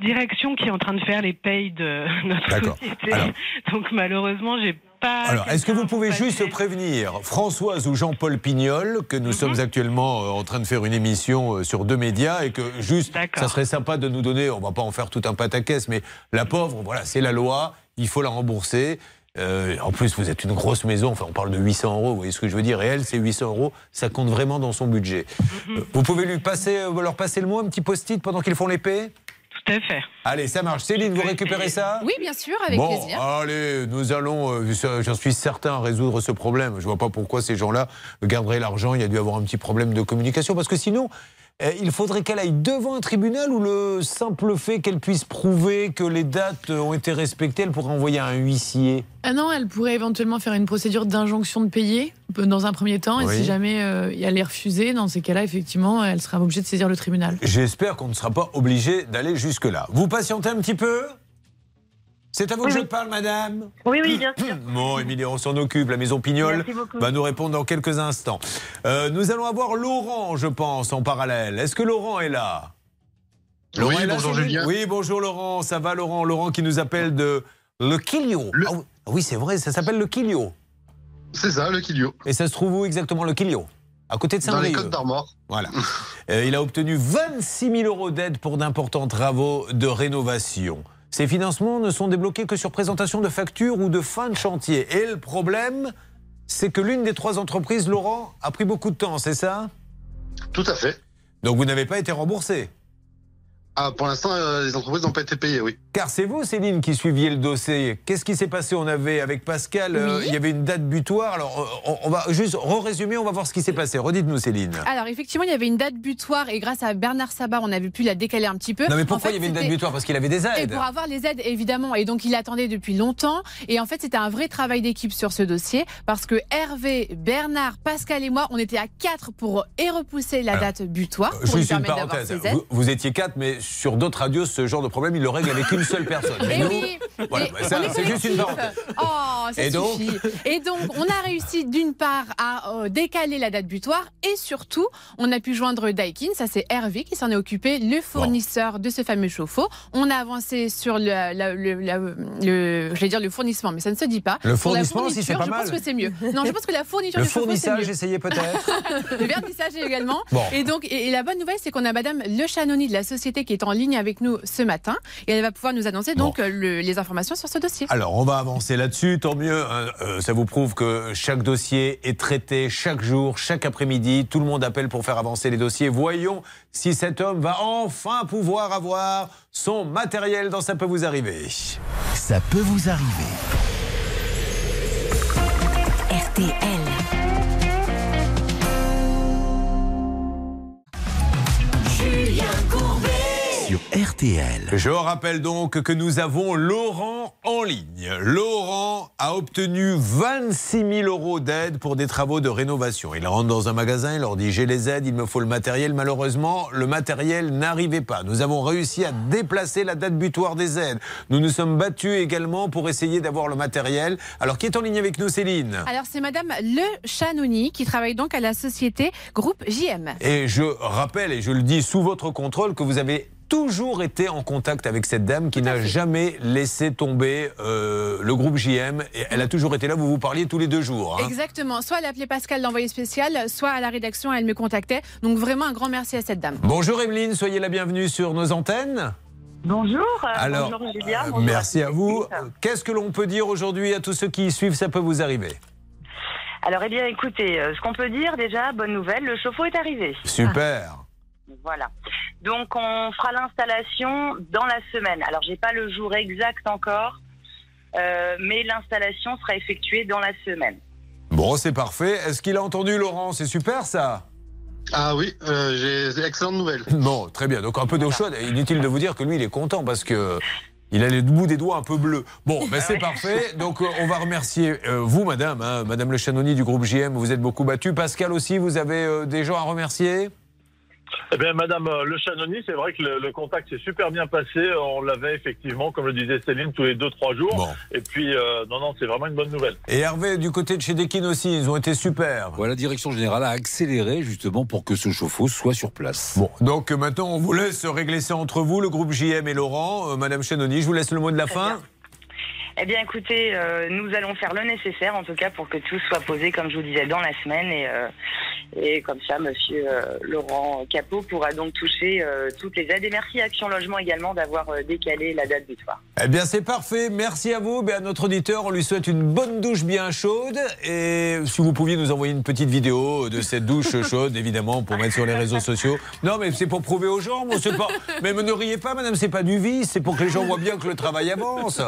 direction qui est en train de faire les payes de notre D'accord. société. Alors- Donc malheureusement, j'ai pas. Alors, est-ce que vous pouvez juste prévenir Françoise ou Jean-Paul Pignol que nous sommes actuellement euh, en train de faire une émission euh, sur deux médias et que juste, ça serait sympa de nous donner, on va pas en faire tout un pataquès, mais la pauvre, voilà, c'est la loi, il faut la rembourser. Euh, en plus, vous êtes une grosse maison, enfin, on parle de 800 euros, vous voyez ce que je veux dire Et elle, c'est 800 euros, ça compte vraiment dans son budget. Euh, vous pouvez lui passer, euh, leur passer le mot, un petit post-it pendant qu'ils font l'épée? Tout à fait. Allez, ça marche. Céline, vous récupérez ça? Oui, bien sûr, avec bon, plaisir. allez, nous allons, euh, j'en suis certain, résoudre ce problème. Je vois pas pourquoi ces gens-là garderaient l'argent. Il y a dû avoir un petit problème de communication. Parce que sinon, il faudrait qu'elle aille devant un tribunal où le simple fait qu'elle puisse prouver que les dates euh, ont été respectées, elle pourrait envoyer un huissier? Ah non, elle pourrait éventuellement faire une procédure d'injonction de payer euh, dans un premier temps. Oui. Et si jamais euh, elle est refusée, dans ces cas-là, effectivement, elle sera obligée de saisir le tribunal. J'espère qu'on ne sera pas obligé d'aller jusque-là. Vous patientez un petit peu? C'est à vous que je parle, madame Oui, oui, bien sûr. Bon, Émilie, on s'en occupe. La maison Pignol Merci beaucoup. va nous répondre dans quelques instants. Euh, nous allons avoir Laurent, je pense, en parallèle. Est-ce que Laurent est là? Oui, est là, bonjour, Julien. Oui, bonjour Laurent. Ça va, Laurent? Laurent qui nous appelle de Le Quilio. Ah oui- ah oui, c'est vrai, ça s'appelle Le Quilio. C'est ça, Le Quilio. Et ça se trouve où exactement, Le Quilio? À côté de Dans les. Côtes d'Armor. Voilà. Euh, il a obtenu 26 000 euros d'aide pour d'importants travaux de rénovation. Ces financements ne sont débloqués que sur présentation de factures ou de fin de chantier. Et le problème, c'est que l'une des trois entreprises, Laurent, a pris beaucoup de temps, c'est ça? Tout à fait. Donc vous n'avez pas été remboursé? Ah, pour l'instant, euh, les entreprises n'ont pas été payées, oui. Car c'est vous, Céline, qui suiviez le dossier. Qu'est-ce qui s'est passé On avait, avec Pascal, euh, il y avait une date butoir. Alors, euh, on, on va juste re-résumer, on va voir ce qui s'est passé. Redites-nous, Céline. Alors effectivement, il y avait une date butoir et grâce à Bernard Sabat, on avait pu la décaler un petit peu. Non, mais En pourquoi fait, il y avait une date butoir? Parce qu'il avait des Et aides. pour avoir les aides, évidemment. Et donc, il attendait depuis longtemps. Et en fait, c'était un vrai travail d'équipe sur ce dossier. Parce que Hervé, Bernard, Pascal et moi, on était à quatre pour et repousser la date butoir. Pour lui Juste une parenthèse. ses aides. Vous, vous étiez quatre, mais sur d'autres radios, ce genre de problème, il le règle avec une seule personne. Mais Et nous, oui, voilà, bah, ça, on est c'est juste une parenthèse. Oh, Et donc. Et donc, on a réussi d'une part à euh, décaler la date butoir et surtout, on a pu joindre Daikin. Ça, c'est Hervé qui s'en est occupé, le fournisseur de ce fameux chauffe-eau. On a avancé sur le, la- le, la- le- j'allais dire le fournissement, mais ça ne se dit pas. Le fournissement, si c'est pas je mal. pense que c'est mieux. Non, je pense que la fourniture Le du fournissage, essayez peut-être. Le vernissage également. Bon. Et donc, et, et la bonne nouvelle, c'est qu'on a Madame Le Chanoni de la société qui est en ligne avec nous ce matin et elle va pouvoir nous annoncer donc euh, le- les informations sur ce dossier. Alors, on va avancer là-dessus, tant mieux. hein. Euh, ça vous prouve que chaque dossier est traité chaque jour, chaque après-midi. Tout le monde appelle pour faire avancer les dossiers. Voyons si cet homme va enfin pouvoir avoir son matériel dans Ça peut vous arriver. Ça peut vous arriver. RTL. Sur RTL. Je rappelle donc que nous avons Laurent en ligne. Laurent a obtenu 26 000 euros d'aide pour des travaux de rénovation. Il rentre dans un magasin, il leur dit j'ai les aides, il me faut le matériel. Malheureusement, le matériel n'arrivait pas. Nous avons réussi à déplacer la date butoir des aides. Nous nous sommes battus également pour essayer d'avoir le matériel. Alors qui est en ligne avec nous, Céline? Alors c'est Madame Le Chanoni qui travaille donc à la société Groupe JM. Et je rappelle, et je le dis sous votre contrôle, que vous avez toujours été en contact avec cette dame qui n'a jamais laissé tomber euh, le groupe JM. Et elle a toujours été là, vous vous parliez tous les deux jours. hein. Exactement. Soit elle appelait Pascal l'envoyé spécial, soit à la rédaction elle me contactait. Donc vraiment un grand merci à cette dame. Bonjour Evelyne, soyez la bienvenue sur nos antennes. Bonjour. Alors, bonjour Julia. euh, bonjour merci à vous. Qu'est-ce que l'on peut dire aujourd'hui à tous ceux qui y suivent? Ça peut vous arriver. Alors, eh bien, écoutez, euh, ce qu'on peut dire déjà, bonne nouvelle, le chauffe-eau est arrivé. Super. Voilà. Donc, on fera l'installation dans la semaine. Alors, j'ai pas le jour exact encore, euh, mais l'installation sera effectuée dans la semaine. Bon, c'est parfait. Est-ce qu'il a entendu Laurent? C'est super ça Ah oui, euh, j'ai excellente nouvelle. Bon, très bien. Donc un peu d'eau chaude. Inutile de vous dire que lui, il est content parce que il a les bouts des doigts un peu bleus. Bon, ben c'est parfait. Donc euh, on va remercier euh, vous, madame, hein, madame Le Chanoni du groupe JM. Vous êtes beaucoup battu. Pascal aussi, vous avez euh, des gens à remercier? Eh bien, Madame euh, Le Chanoni, c'est vrai que le, le contact s'est super bien passé. On l'avait effectivement, comme le disait Céline, tous les deux trois jours. Et puis, euh, non, non, c'est vraiment une bonne nouvelle. Et Hervé, du côté de chez Dekin aussi, ils ont été super. Voilà, la direction générale a accéléré justement pour que ce chauffe-eau soit sur place. Bon, donc euh, maintenant, on vous laisse régler ça entre vous, le groupe JM et Laurent. Euh, madame Chanoni, je vous laisse le mot de la fin. Eh bien, écoutez, euh, nous allons faire le nécessaire, en tout cas, pour que tout soit posé, comme je vous disais, dans la semaine. Et, euh, et comme ça, Monsieur euh, Laurent Capot pourra donc toucher toutes les aides. Et merci à Action Logement également d'avoir décalé la date butoir. Eh bien, c'est parfait. Merci à vous. Ben, à notre auditeur, on lui souhaite une bonne douche bien chaude. Et si vous pouviez nous envoyer une petite vidéo de cette douche chaude, évidemment, pour mettre sur les réseaux sociaux. Non, mais c'est pour prouver aux gens. C'est pas... Mais ne riez pas, madame, c'est pas du vice. C'est pour que les gens voient bien que le travail avance.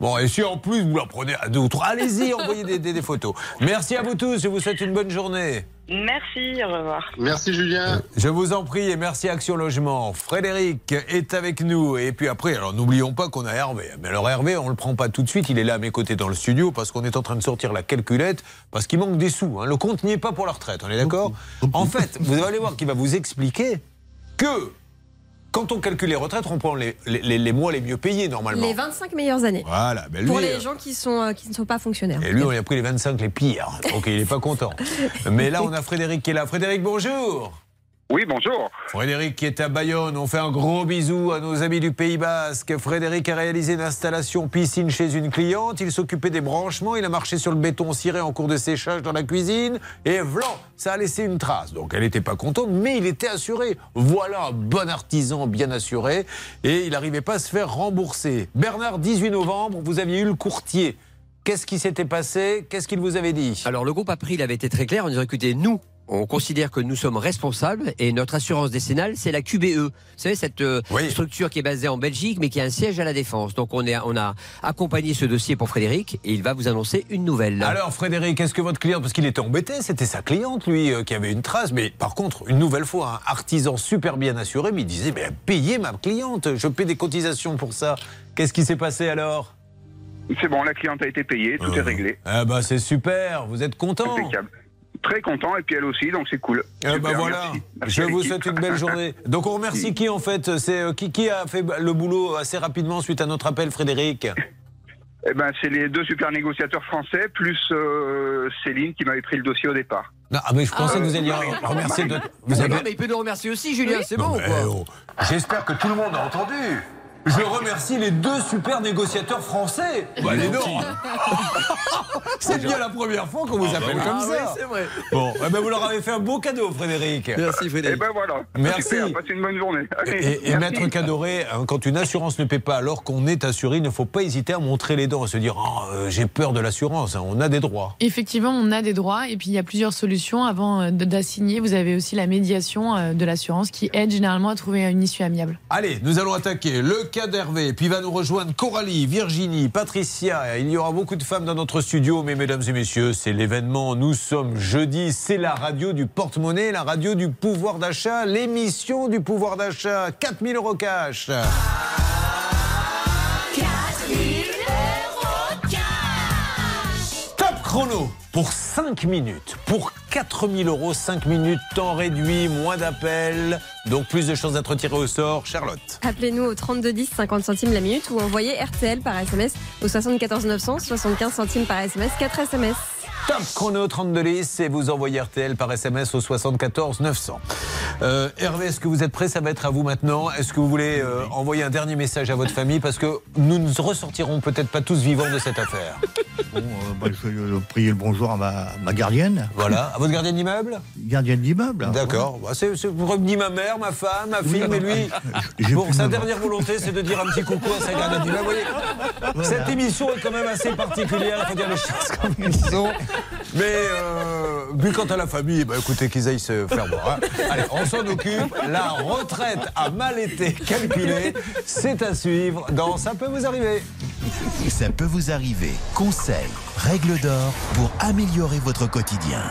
Bon, et si en plus vous la prenez à deux ou trois, allez-y, envoyez des, des- des photos. Merci à vous tous. Je vous souhaite une bonne journée. Merci, au revoir. Merci Julien. Je vous en prie et merci Action Logement. Frédéric est avec nous et puis après, alors n'oublions pas qu'on a Hervé. Mais alors Hervé, on le prend pas tout de suite, il est là à mes côtés dans le studio parce qu'on est en train de sortir la calculette parce qu'il manque des sous. hein. Le compte n'y est pas pour la retraite, on est d'accord? En fait, vous allez voir qu'il va vous expliquer que quand on calcule les retraites, on prend les, les- mois les mieux payés normalement. Les 25 meilleures années. Voilà, ben lui, Pour euh, les gens qui, sont, euh, qui ne sont pas fonctionnaires. et lui, on lui a pris les 25 les pires. Donc il n'est pas content. Mais là, on a Frédéric qui est là. Frédéric, bonjour. Oui, bonjour. Frédéric qui est à Bayonne. On fait un gros bisou à nos amis du Pays Basque. Frédéric a réalisé une installation piscine chez une cliente. Il s'occupait des branchements. Il a marché sur le béton ciré en cours de séchage dans la cuisine. Et vlan, ça a laissé une trace. Donc elle n'était pas contente, mais il était assuré. Voilà un bon artisan bien assuré. Et il n'arrivait pas à se faire rembourser. Bernard, 18 novembre, vous aviez eu le courtier. Qu'est-ce qui s'était passé? Qu'est-ce qu'il vous avait dit? Alors le groupe April avait été très clair en disant écoutez, nous, on considère que nous sommes responsables et notre assurance décennale, c'est la QBE. Vous savez, cette euh, structure qui est basée en Belgique mais qui a un siège à la Défense. Donc on, est, on a accompagné ce dossier pour Frédéric et il va vous annoncer une nouvelle. Alors Frédéric, est-ce que votre cliente, parce qu'il était embêté, c'était sa cliente lui euh, qui avait une trace, mais par contre, une nouvelle fois, un artisan super bien assuré, mais il disait, mais payez ma cliente, je paie des cotisations pour ça. Qu'est-ce qui s'est passé alors? C'est bon, la cliente a été payée, tout est réglé. Ah bah c'est super, vous êtes content Impeccable. Très content, et puis elle aussi, donc c'est cool. Eh ben voilà, merci. Merci je vous souhaite une belle journée. Donc on remercie qui en fait? C'est euh, qui, qui a fait le boulot assez rapidement suite à notre appel, Frédéric? Eh ben, c'est les deux super négociateurs français, plus euh, Céline qui m'avait pris le dossier au départ. Non, ah, mais je pensais que vous alliez remercier de... Vous avez- Non, mais il peut nous remercier aussi, Julien, c'est bon. Oh, J'espère que tout le monde a entendu. Je remercie les deux super négociateurs français. Bah, dis donc. C'est bien la première fois qu'on vous appelle comme Ah ça. oui, c'est vrai. Bon, eh ben, vous leur avez fait un beau cadeau, Frédéric. Merci, Et ben voilà. Merci. Super, passez une bonne journée. Allez, Et, et. Maître Cadoré, hein, quand une assurance ne paie pas alors qu'on est assuré, il ne faut pas hésiter à montrer les dents, à se dire Oh, euh, j'ai peur de l'assurance, hein, on a des droits. Effectivement, on a des droits et puis il y a plusieurs solutions avant euh, d'assigner. Vous avez aussi la médiation euh, de l'assurance qui aide généralement à trouver une issue amiable. Allez, nous allons attaquer le d'Hervé. Puis va nous rejoindre Coralie, Virginie, Patricia. Il y aura beaucoup de femmes dans notre studio, mais mesdames et messieurs, c'est l'événement. Nous sommes jeudi. C'est la radio du porte-monnaie, la radio du pouvoir d'achat, l'émission du pouvoir d'achat. 4000 euros cash. Top chrono pour 5 minutes. Pour 4000 euros, 5 minutes, temps réduit, moins d'appels. Donc plus de chances d'être tiré au sort. Charlotte. Appelez-nous au 3210 50 centimes la minute ou envoyez RTL par SMS au 74 900 75 centimes par SMS 4 SMS. Top chrono 32 10 et vous envoyez RTL par SMS au 74 900. Euh, Hervé, est-ce que vous êtes prêt? Ça va être à vous maintenant. Est-ce que vous voulez euh, envoyer un dernier message à votre famille? Parce que nous ne ressortirons peut-être pas tous vivants de cette affaire. Bon, euh, bah, je vais euh, prier le bonjour à ma, ma gardienne. Voilà. À votre gardienne d'immeuble? Gardienne d'immeuble. D'accord. Bah, c'est pour ma mère, ma femme, ma fille, mais lui, bon, sa de- dernière volonté, c'est de dire un petit coucou à sa gardienne d'immeuble. Vous voyez, Cette émission est quand même assez particulière, il faut dire les choses comme elles sont. Mais euh, vu quant à la famille, bah, écoutez qu'ils aillent se faire voir. hein. Allez, on s'en occupe. La retraite a mal été calculée. C'est à suivre dans Ça peut vous arriver. Ça peut vous arriver. Conseils, règles d'or pour améliorer votre quotidien.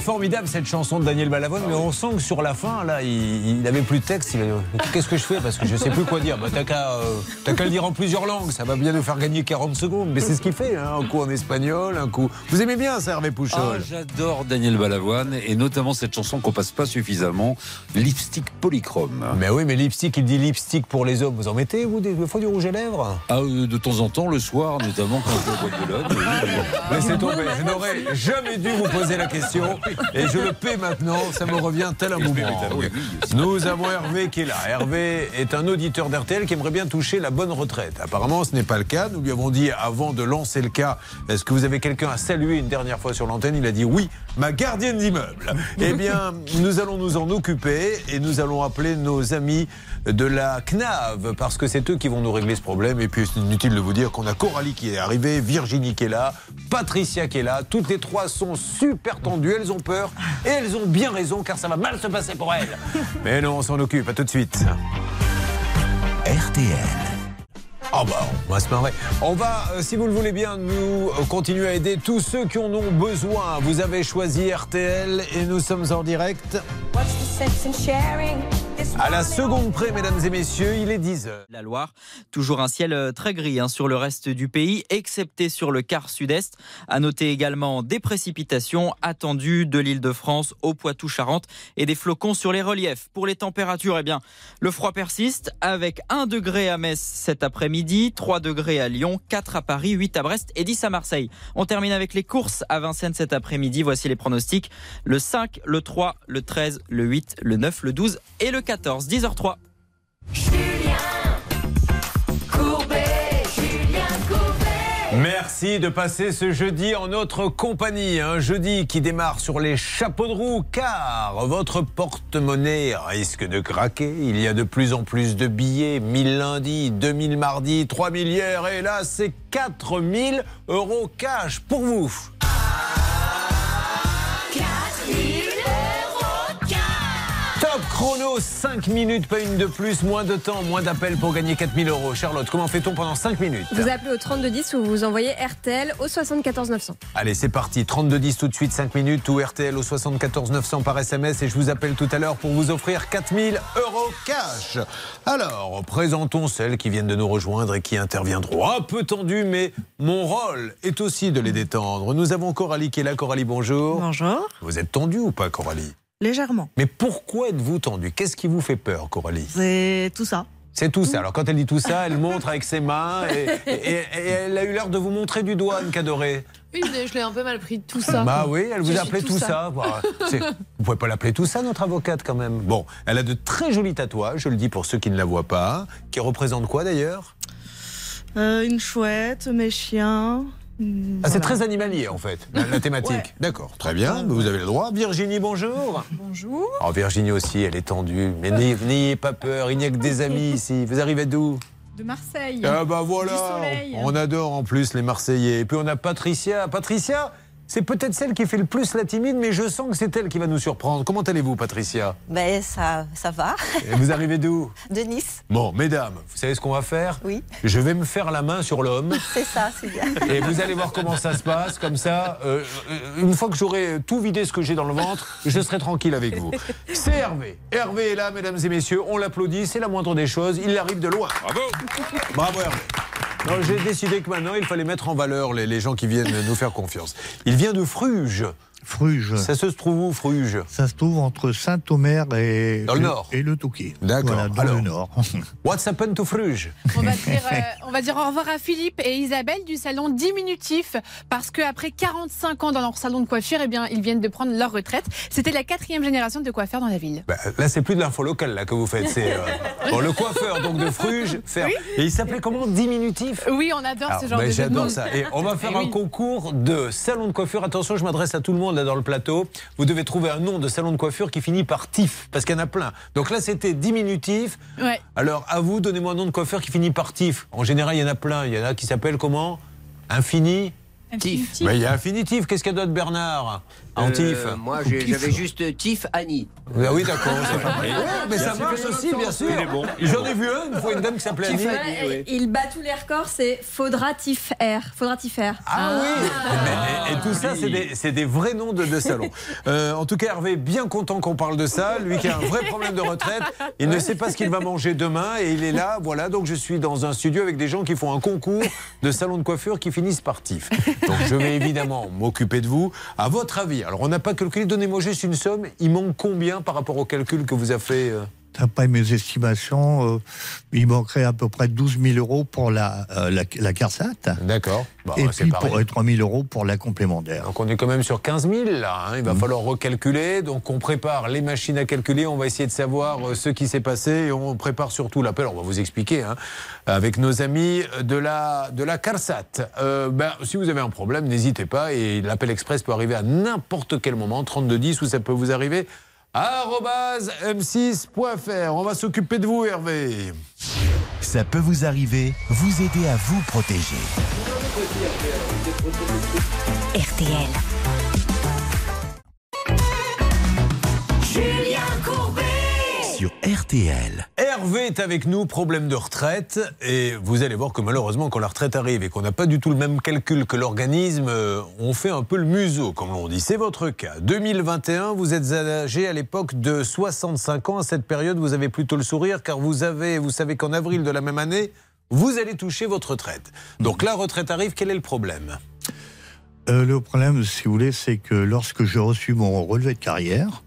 Formidable cette chanson de Daniel Balavoine, mais on sent que sur la fin, là, il n'avait plus de texte. Qu'est-ce que je fais Parce que je sais plus quoi dire. Bah, t'as qu'à euh, t'as qu'à le dire en plusieurs langues. Ça va bien nous faire gagner 40 secondes. Mais c'est ce qu'il fait. hein. Un coup en espagnol, un coup. Vous aimez bien ça, Hervé Pouchol J'adore Daniel Balavoine et notamment cette chanson qu'on passe pas suffisamment, Lipstick Polychrome. Mais oui, mais lipstick, il dit lipstick pour les hommes. Vous en mettez, vous, des fois du rouge à lèvres? Ah, euh, de temps en temps, le soir, notamment quand je vais au bois de Boulogne. Laissez tomber, je n'aurais jamais dû vous poser la question et je le paie maintenant, ça me revient tel un boomerang. Nous avons Hervé qui est là. Hervé est un auditeur d'RTL qui aimerait bien toucher la bonne retraite. Apparemment, ce n'est pas le cas. Nous lui avons dit avant de lancer le cas, est-ce que vous avez quelqu'un à saluer une dernière fois sur l'antenne? Il a dit oui, ma gardienne d'immeuble. Eh bien, nous allons nous en occuper et nous allons appeler nos amis de la CNAV parce que c'est eux qui vont nous régler ce problème. Et puis, c'est inutile de vous dire qu'on a Coralie qui est arrivée, Virginie qui est là, Patricia qui est là. Toutes les trois sont super tendues, elles ont peur et elles ont bien raison car ça va mal se passer pour elles. Mais non, on s'en occupe. À tout de suite. RTL. Ah bah, on va se marrer. On va, euh, si vous le voulez bien, nous euh, continuer à aider tous ceux qui en ont besoin. Vous avez choisi RTL et nous sommes en direct. À la seconde près, mesdames et messieurs, il est 10 heures. La Loire, toujours un ciel euh, très gris hein, sur le reste du pays, excepté sur le quart sud-est. À noter également des précipitations attendues de l'île de France au Poitou-Charentes et des flocons sur les reliefs. Pour les températures, eh bien, le froid persiste avec 1 degré à Metz cet après-midi, 3 degrés à Lyon, 4 à Paris, 8 à Brest et 10 à Marseille. On termine avec les courses à Vincennes cet après-midi. Voici les pronostics. Le 5, le 3, le 13, le 8, le 9, le 12 et le 14. 10h03. Merci de passer ce jeudi en notre compagnie. Un jeudi qui démarre sur les chapeaux de roue car votre porte-monnaie risque de craquer. Il y a de plus en plus de billets. 1000 lundi, 2000 mardi, 3000 hier et là c'est 4000 euros cash pour vous. Chrono, 5 minutes, pas une de plus, moins de temps, moins d'appels pour gagner 4000 euros. Charlotte, comment fait-on pendant 5 minutes Vous appelez au 3210 ou vous envoyez RTL au 74 900. Allez, c'est parti. 3210 tout de suite, 5 minutes ou RTL au 74 900 par SMS et je vous appelle tout à l'heure pour vous offrir 4000 euros cash. Alors, présentons celles qui viennent de nous rejoindre et qui interviendront. Un peu tendu, mais mon rôle est aussi de les détendre. Nous avons Coralie qui est là. Coralie, bonjour. Bonjour. Vous êtes tendue ou pas, Coralie? Légèrement. Mais pourquoi êtes-vous tendue Qu'est-ce qui vous fait peur, Coralie? C'est tout ça. C'est tout ça. Alors quand elle dit tout ça, elle montre avec ses mains et, et- et elle a eu l'air de vous montrer du doigt, Anne Cadoré. Oui, mais je l'ai un peu mal pris tout ça. Bah oui, elle vous Je a suis appelé tout ça. C'est- Vous pouvez pas l'appeler tout ça, notre avocate, quand même. Bon, elle a de très jolis tatouages, je le dis pour ceux qui ne la voient pas, qui représentent quoi d'ailleurs? Euh, une chouette, mes chiens. Ah, C'est très animalier en fait, la, la thématique. D'accord, très bien, vous avez le droit. Virginie, bonjour. Bonjour. Oh, Virginie aussi, elle est tendue. Mais n'ayez- n'ayez pas peur, il n'y a que des amis ici. Vous arrivez d'où? De Marseille. Ah bah voilà, Du soleil. on adore en plus les Marseillais. Et puis on a Patricia. Patricia, c'est peut-être celle qui fait le plus la timide, mais je sens que c'est elle qui va nous surprendre. Comment allez-vous, Patricia? Ben, ça, ça va. Et Vous arrivez d'où De Nice. Bon, mesdames, vous savez ce qu'on va faire? Oui. Je vais me faire la main sur l'homme. C'est ça, c'est bien. Et vous allez voir comment ça se passe, comme ça. euh, euh, une fois que j'aurai tout vidé ce que j'ai dans le ventre, je serai tranquille avec vous. C'est Hervé. Hervé est là, mesdames et messieurs. On l'applaudit, c'est la moindre des choses. Il arrive de loin. Bravo Bravo Hervé. J'ai décidé que maintenant, il fallait mettre en valeur les gens qui viennent nous faire confiance. Il vient de Fruges. Fruges. Ça se trouve où, Fruges? Ça se trouve entre Saint-Omer et, Dans le nord. et le Touquet. D'accord. Voilà, dans Alors. le nord. What's happened to Fruges? On va, dire, euh, on va dire au revoir à Philippe et Isabelle du salon Diminutif parce qu'après 45 ans dans leur salon de coiffure, eh bien, ils viennent de prendre leur retraite. C'était la quatrième génération de coiffeurs dans la ville. Bah, Là, c'est plus de l'info locale là, que vous faites. C'est euh, bon, le coiffeur donc de Fruges. Faire... Oui. Et il s'appelait comment? Diminutif? Oui, on adore Alors, ce genre ben, de J'adore ça. Et on va faire un oui. concours de salon de coiffure. Attention, je m'adresse à tout le monde là dans le plateau. Vous devez trouver un nom de salon de coiffure qui finit par TIF, parce qu'il y en a plein. Donc là, c'était diminutif. Ouais. Alors, à vous, donnez-moi un nom de coiffeur qui finit par TIF. En général, il y en a plein. Il y en a qui s'appellent comment? Infini Tif. Mais il y a infinitif. Qu'est-ce qu'il y a d'autre, Bernard En tif Euh, Moi, j'ai- j'avais juste Tif Annie. Ah oui, d'accord. Ouais, mais ça marche aussi, bien sûr. J'en ai vu un, une fois, une dame qui s'appelait Annie. Ouais, Il bat tous les records, c'est faudra tif R. Faudra tif R. Ah oui et, et tout ça, c'est des, c'est des vrais noms de, de salons. Euh, en tout cas, Hervé bien content qu'on parle de ça. Lui qui a un vrai problème de retraite, il ne sait pas ce qu'il va manger demain et il est là. Voilà, donc je suis dans un studio avec des gens qui font un concours de salons de coiffure qui finissent par tif. Donc je vais évidemment m'occuper de vous. À votre avis, alors on n'a pas calculé, donnez-moi juste une somme. Il manque combien par rapport au calcul que vous avez fait euh D'après mes estimations, euh, il manquerait à peu près 12 000 euros pour la, euh, la, la CARSAT. D'accord. Bah, et c'est puis pareil. pour euh, 3 000 euros pour la complémentaire. Donc on est quand même sur 15 000 là. hein. Il Mmh. va falloir recalculer. Donc on prépare les machines à calculer. On va essayer de savoir euh, ce qui s'est passé et on prépare surtout l'appel. On va vous expliquer hein, avec nos amis de la de la CARSAT. Euh, ben, si vous avez un problème, n'hésitez pas et l'appel express peut arriver à n'importe quel moment. 3210 ou ça peut vous arriver m6.fr. On va s'occuper de vous, Hervé. Ça peut vous arriver, vous aider à vous protéger. RTL. Sur RTL. Hervé est avec nous, problème de retraite. Et vous allez voir que malheureusement, quand la retraite arrive et qu'on n'a pas du tout le même calcul que l'organisme, euh, on fait un peu le museau, comme l'on dit. C'est votre cas. 2021, vous êtes âgé à l'époque de 65 ans. À cette période, vous avez plutôt le sourire car vous, avez, vous savez qu'en avril de la même année, vous allez toucher votre retraite. Donc la retraite arrive, quel est le problème? Euh, le problème, si vous voulez, c'est que lorsque j'ai reçu mon relevé de carrière,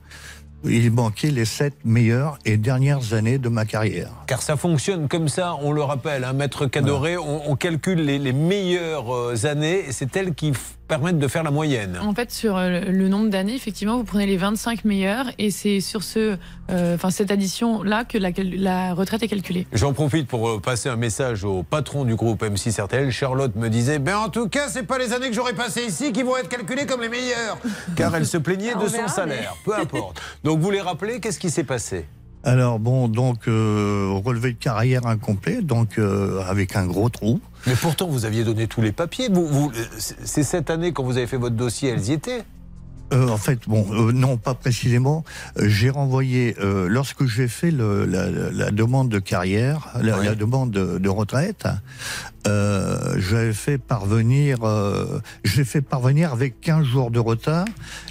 il manquait les sept meilleures et dernières années de ma carrière. Car ça fonctionne comme ça, on le rappelle, un maître Cadoré, on, on calcule les, les meilleures euh, années et c'est elles qui permettent de faire la moyenne. En fait, sur euh, le nombre d'années, effectivement, vous prenez les 25 meilleurs et c'est sur ce, euh, enfin, cette addition-là que la, la retraite est calculée. J'en profite pour euh, passer un message au patron du groupe M6 RTL. Charlotte me disait Ben en tout cas, c'est pas les années que j'aurais passées ici qui vont être calculées comme les meilleures. Car elle se plaignait de On son verra, salaire. mais- Peu importe. Donc vous les rappelez, qu'est-ce qui s'est passé? Alors bon, donc euh, relevé de carrière incomplet, donc euh, avec un gros trou. Mais pourtant, vous aviez donné tous les papiers. Vous, vous- c'est c'est cette année, quand vous avez fait votre dossier, elles y étaient Euh, en fait, bon, euh, non, pas précisément. Euh, j'ai renvoyé, euh, lorsque j'ai fait le- la, demande de carrière, la, la demande de, de retraite, euh, j'avais fait parvenir, euh, j'ai fait parvenir avec 15 jours de retard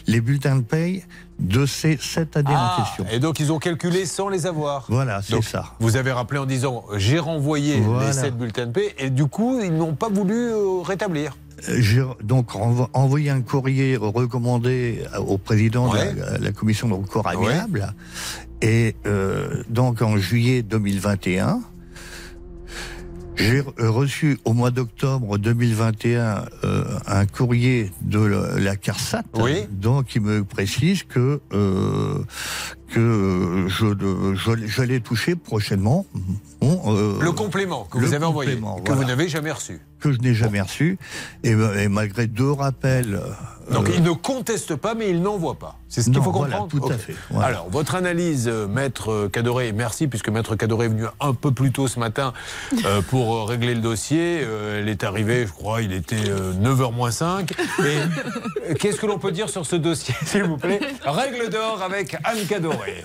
les bulletins de paye de ces sept années Ah, en question. Et donc ils ont calculé sans les avoir. Voilà, c'est ça. Vous avez rappelé en disant j'ai renvoyé Voilà. les 7 bulletins de paix et du coup ils n'ont pas voulu euh, rétablir. Euh, J'ai donc envoyé un courrier recommandé au président de la, la commission de recours amiable. Et euh, donc en juillet 2021, j'ai re- reçu au mois d'octobre 2021 euh, un courrier de la, la CARSAT, donc qui me précise que euh, que je, je- j'allais toucher prochainement bon, euh, Le complément que vous avez envoyé, complément, que vous voilà n'avez jamais reçu. que je n'ai jamais reçu. Et, et malgré deux rappels. Donc euh, il ne conteste pas, mais il n'envoie pas. C'est ce qu'il faut voilà, comprendre. tout à Ok. fait, voilà. Alors, votre analyse, euh, Maître Cadoré, et merci, puisque Maître Cadoré est venu un peu plus tôt ce matin euh, pour euh, régler le dossier. Euh, elle est arrivée, je crois, il était 9h moins 5. Et euh, qu'est-ce que l'on peut dire sur ce dossier, s'il vous plaît? Règle d'or avec Anne Cadoré.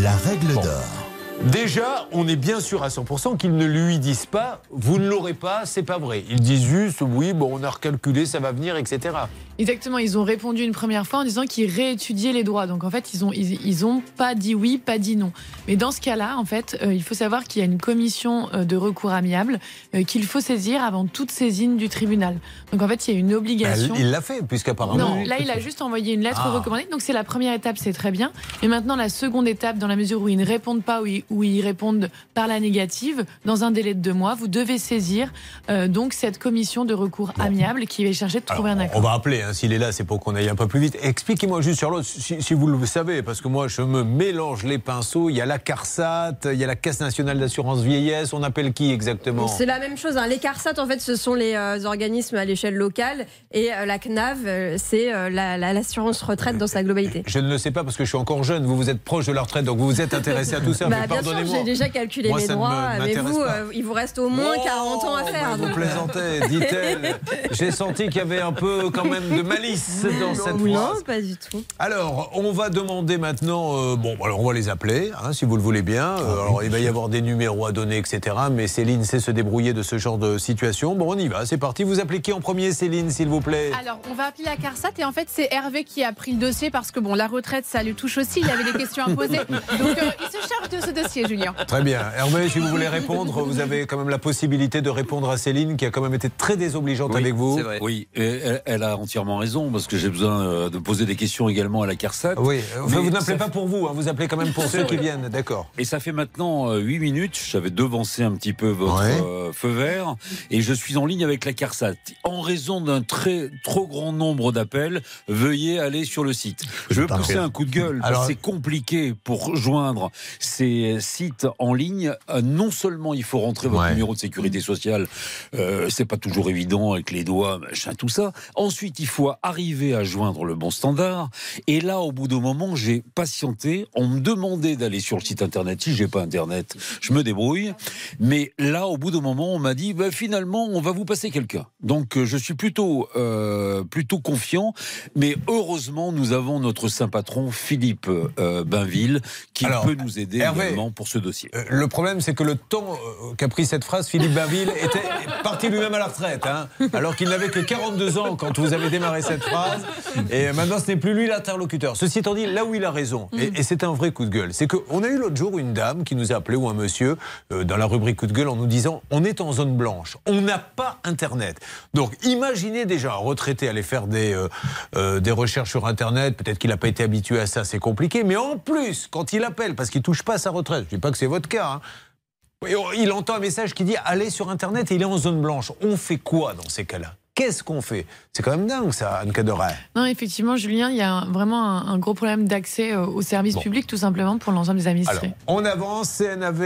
La règle d'or. Déjà, on est bien sûr à 100% qu'ils ne lui disent pas, vous ne l'aurez pas, c'est pas vrai. Ils disent juste, oui, bon, on a recalculé, ça va venir, etc. Exactement, ils ont répondu une première fois en disant qu'ils réétudiaient les droits. Donc en fait, ils ont ils, ils ont pas dit oui, pas dit non. Mais dans ce cas-là, en fait, euh, il faut savoir qu'il y a une commission euh, de recours amiable euh, qu'il faut saisir avant toute saisine du tribunal. Donc en fait, il y a une obligation. Il l'a fait, puisqu'apparemment. Non, là, il a juste envoyé une lettre Ah. recommandée. Donc, c'est la première étape, c'est très bien. Mais maintenant, la seconde étape, dans la mesure où ils ne répondent pas, où ils, où ils répondent par la négative, dans un délai de deux mois, vous devez saisir euh, donc cette commission de recours amiable qui va chercher de trouver un accord. On va appeler, hein, s'il est là, c'est pour qu'on aille un peu plus vite. Expliquez-moi juste sur l'autre, si, si vous le savez, parce que moi je me mélange les pinceaux. Il y a la CARSAT, il y a la Caisse nationale d'assurance vieillesse. On appelle qui exactement? C'est la même chose. hein. Les CARSAT, en fait, ce sont les euh, organismes à l'échelle locale. Et euh, la CNAV, c'est euh, la- la- l'assurance retraite dans sa globalité. Je ne le sais pas parce que je suis encore jeune. Vous, vous êtes proche de la retraite, donc vous vous êtes intéressé à tout ça. Bah, mais pardonnez-moi. j'ai déjà calculé Moi, mes droits, mais vous, euh, il vous reste au moins 40 ans à faire. Vous plaisantez, dit-elle. J'ai senti qu'il y avait un peu quand même de malice dans cette non, phrase. pas du tout. Alors, on va demander maintenant. euh, bon, alors on va les appeler, hein, si vous le voulez bien. Ah Euh, alors, il va y avoir des numéros à donner, etc. Mais Céline sait se débrouiller de ce genre de situation. Bon, on y va, c'est parti. Vous appelez qui en premier, Céline, s'il vous plaît Alors, on va appeler la CARSAT et en fait, c'est Hervé qui a pris le dossier parce que bon, la retraite, ça lui touche aussi. Il avait des questions à poser. Donc, euh, il se charge de ce dossier, Julien. Très bien. Hervé, si vous voulez répondre, vous avez quand même la possibilité de répondre à Céline, qui a quand même été très désobligeante Oui, avec vous. Oui, et elle, elle a entièrement raison parce que j'ai besoin euh, de poser des questions également à la CARSAT. Oui, enfin, Mais vous n'appelez pas pour vous, hein, vous appelez quand même pour ceux qui vrai. viennent, d'accord. Et ça fait maintenant euh, 8 minutes, j'avais devancé un petit peu votre euh, feu vert, et je suis en ligne avec la CARSAT. En raison d'un très trop grand nombre d'appels, veuillez aller sur le site. Je veux pousser un coup de gueule, c'est compliqué pour joindre ces sites en ligne. Euh, Non seulement il faut rentrer votre Ouais. numéro de sécurité sociale, euh, c'est pas toujours évident avec les doigts, machin, tout ça. Ensuite, il faut arriver à joindre le bon standard. Et là, au bout d'un moment, j'ai patienté. On me demandait d'aller sur le site internet. Si j'ai pas internet, je me débrouille. Mais là, au bout d'un moment, on m'a dit, bah, finalement, on va vous passer quelqu'un. Donc, euh, je suis plutôt, euh, plutôt confiant. Mais heureusement, nous avons notre saint patron Philippe euh, Bainville qui Alors, peut nous aider Hervé, pour ce dossier. Euh, Le problème, c'est que le temps euh, qu'a pris cette phrase, Philippe Bainville était parti lui-même à la retraite, hein, alors qu'il n'avait que 42 ans quand vous avez démarré cette phrase. Et maintenant, ce n'est plus lui l'interlocuteur. Ceci étant dit, là où il a raison, et, et c'est un vrai coup de gueule, c'est qu'on a eu l'autre jour une dame qui nous a appelé ou un monsieur euh, dans la rubrique coup de gueule en nous disant on est en zone blanche, on n'a pas Internet. Donc imaginez déjà un retraité aller faire des, euh, euh, des recherches sur Internet, peut-être qu'il n'a pas été habitué à ça, c'est compliqué, mais en plus, quand il appelle, parce qu'il touche pas à sa retraite, je dis pas que c'est votre cas, hein, Il entend un message qui dit allez sur Internet et il est en zone blanche. On fait quoi dans ces cas-là? Qu'est-ce qu'on fait? C'est quand même dingue ça, Anne Caderet. Non, effectivement, Julien, il y a vraiment un, un gros problème d'accès euh, aux services publics, tout simplement, pour l'ensemble des administrés. Alors, on avance, CNAV,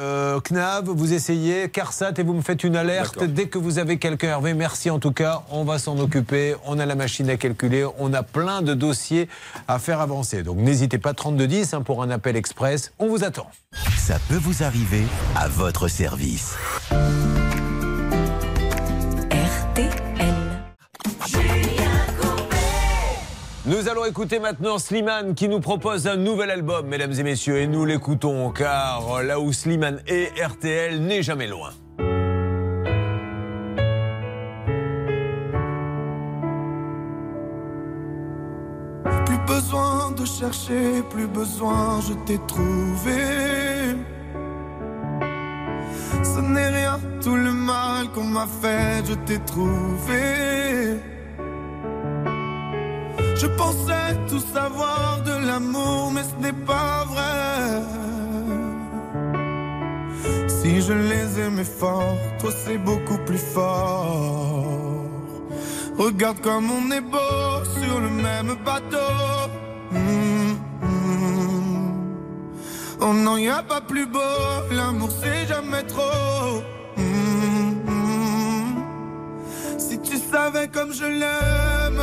euh, CNAV, vous essayez, CARSAT et vous me faites une alerte dès que vous avez quelqu'un. Hervé, merci en tout cas, on va s'en occuper, on a la machine à calculer, on a plein de dossiers à faire avancer. Donc n'hésitez pas, 3210 hein, pour un appel express, on vous attend. Ça peut vous arriver à votre service. Nous allons écouter maintenant Slimane qui nous propose un nouvel album, mesdames et messieurs, et nous l'écoutons car là où Slimane est, RTL n'est jamais loin. Plus besoin de chercher, plus besoin, je t'ai trouvé. Ce n'est rien, tout le mal qu'on m'a fait, je t'ai trouvé. Je pensais tout savoir de l'amour, mais ce n'est pas vrai. Si je les aimais fort, toi c'est beaucoup plus fort. Regarde comme on est beau sur le même bateau. Hum, hum. Oh non, y a pas plus beau, l'amour c'est jamais trop. Hum. Si tu savais comme je l'aime,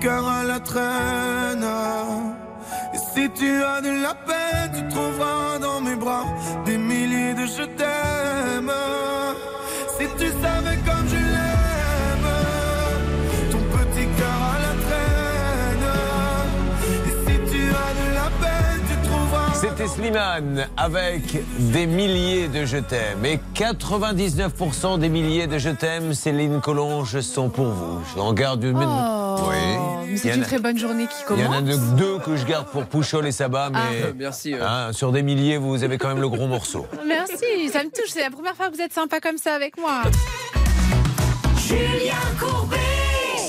cœur à la traîne. Et si tu as de la peine, tu trouveras dans mes bras des milliers de je t'aime. C'était Slimane avec des milliers de je t'aime. Et 99% des milliers de je t'aime, Céline Collonge, sont pour vous. J'en garde une. Oh, Oui. mais c'est une a- très bonne journée qui Il y en a commence. de- deux que je garde pour Pouchol et Sabat, mais Ah, merci, euh. hein, sur des milliers, vous avez quand même le gros morceau. Merci, ça me touche. C'est la première fois que vous êtes sympa comme ça avec moi. Julien Courbet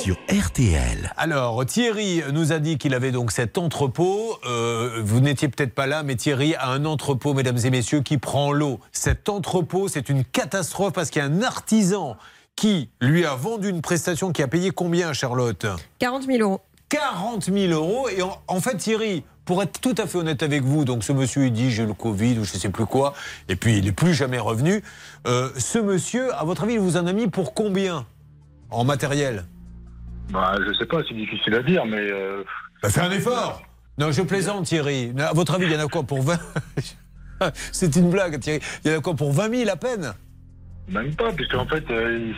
sur RTL. Alors, Thierry nous a dit qu'il avait donc cet entrepôt. Euh, vous n'étiez peut-être pas là, mais Thierry a un entrepôt, mesdames et messieurs, qui prend l'eau. Cet entrepôt, c'est une catastrophe parce qu'il y a un artisan qui lui a vendu une prestation qui a payé combien, Charlotte? 40 000 euros. 40 000 euros. Et en, en fait, Thierry, pour être tout à fait honnête avec vous, donc ce monsieur, il dit j'ai le Covid ou je sais plus quoi, et puis il n'est plus jamais revenu. Euh, ce monsieur, à votre avis, il vous en a mis pour combien en matériel? Bah, je sais pas, c'est difficile à dire, mais. euh, Bah, fais un effort Non, je plaisante, Thierry. À votre avis, il y en a quoi pour 20 C'est une blague, Thierry. Il y en a quoi pour 20 000 à peine? Même pas, puisque en fait, euh,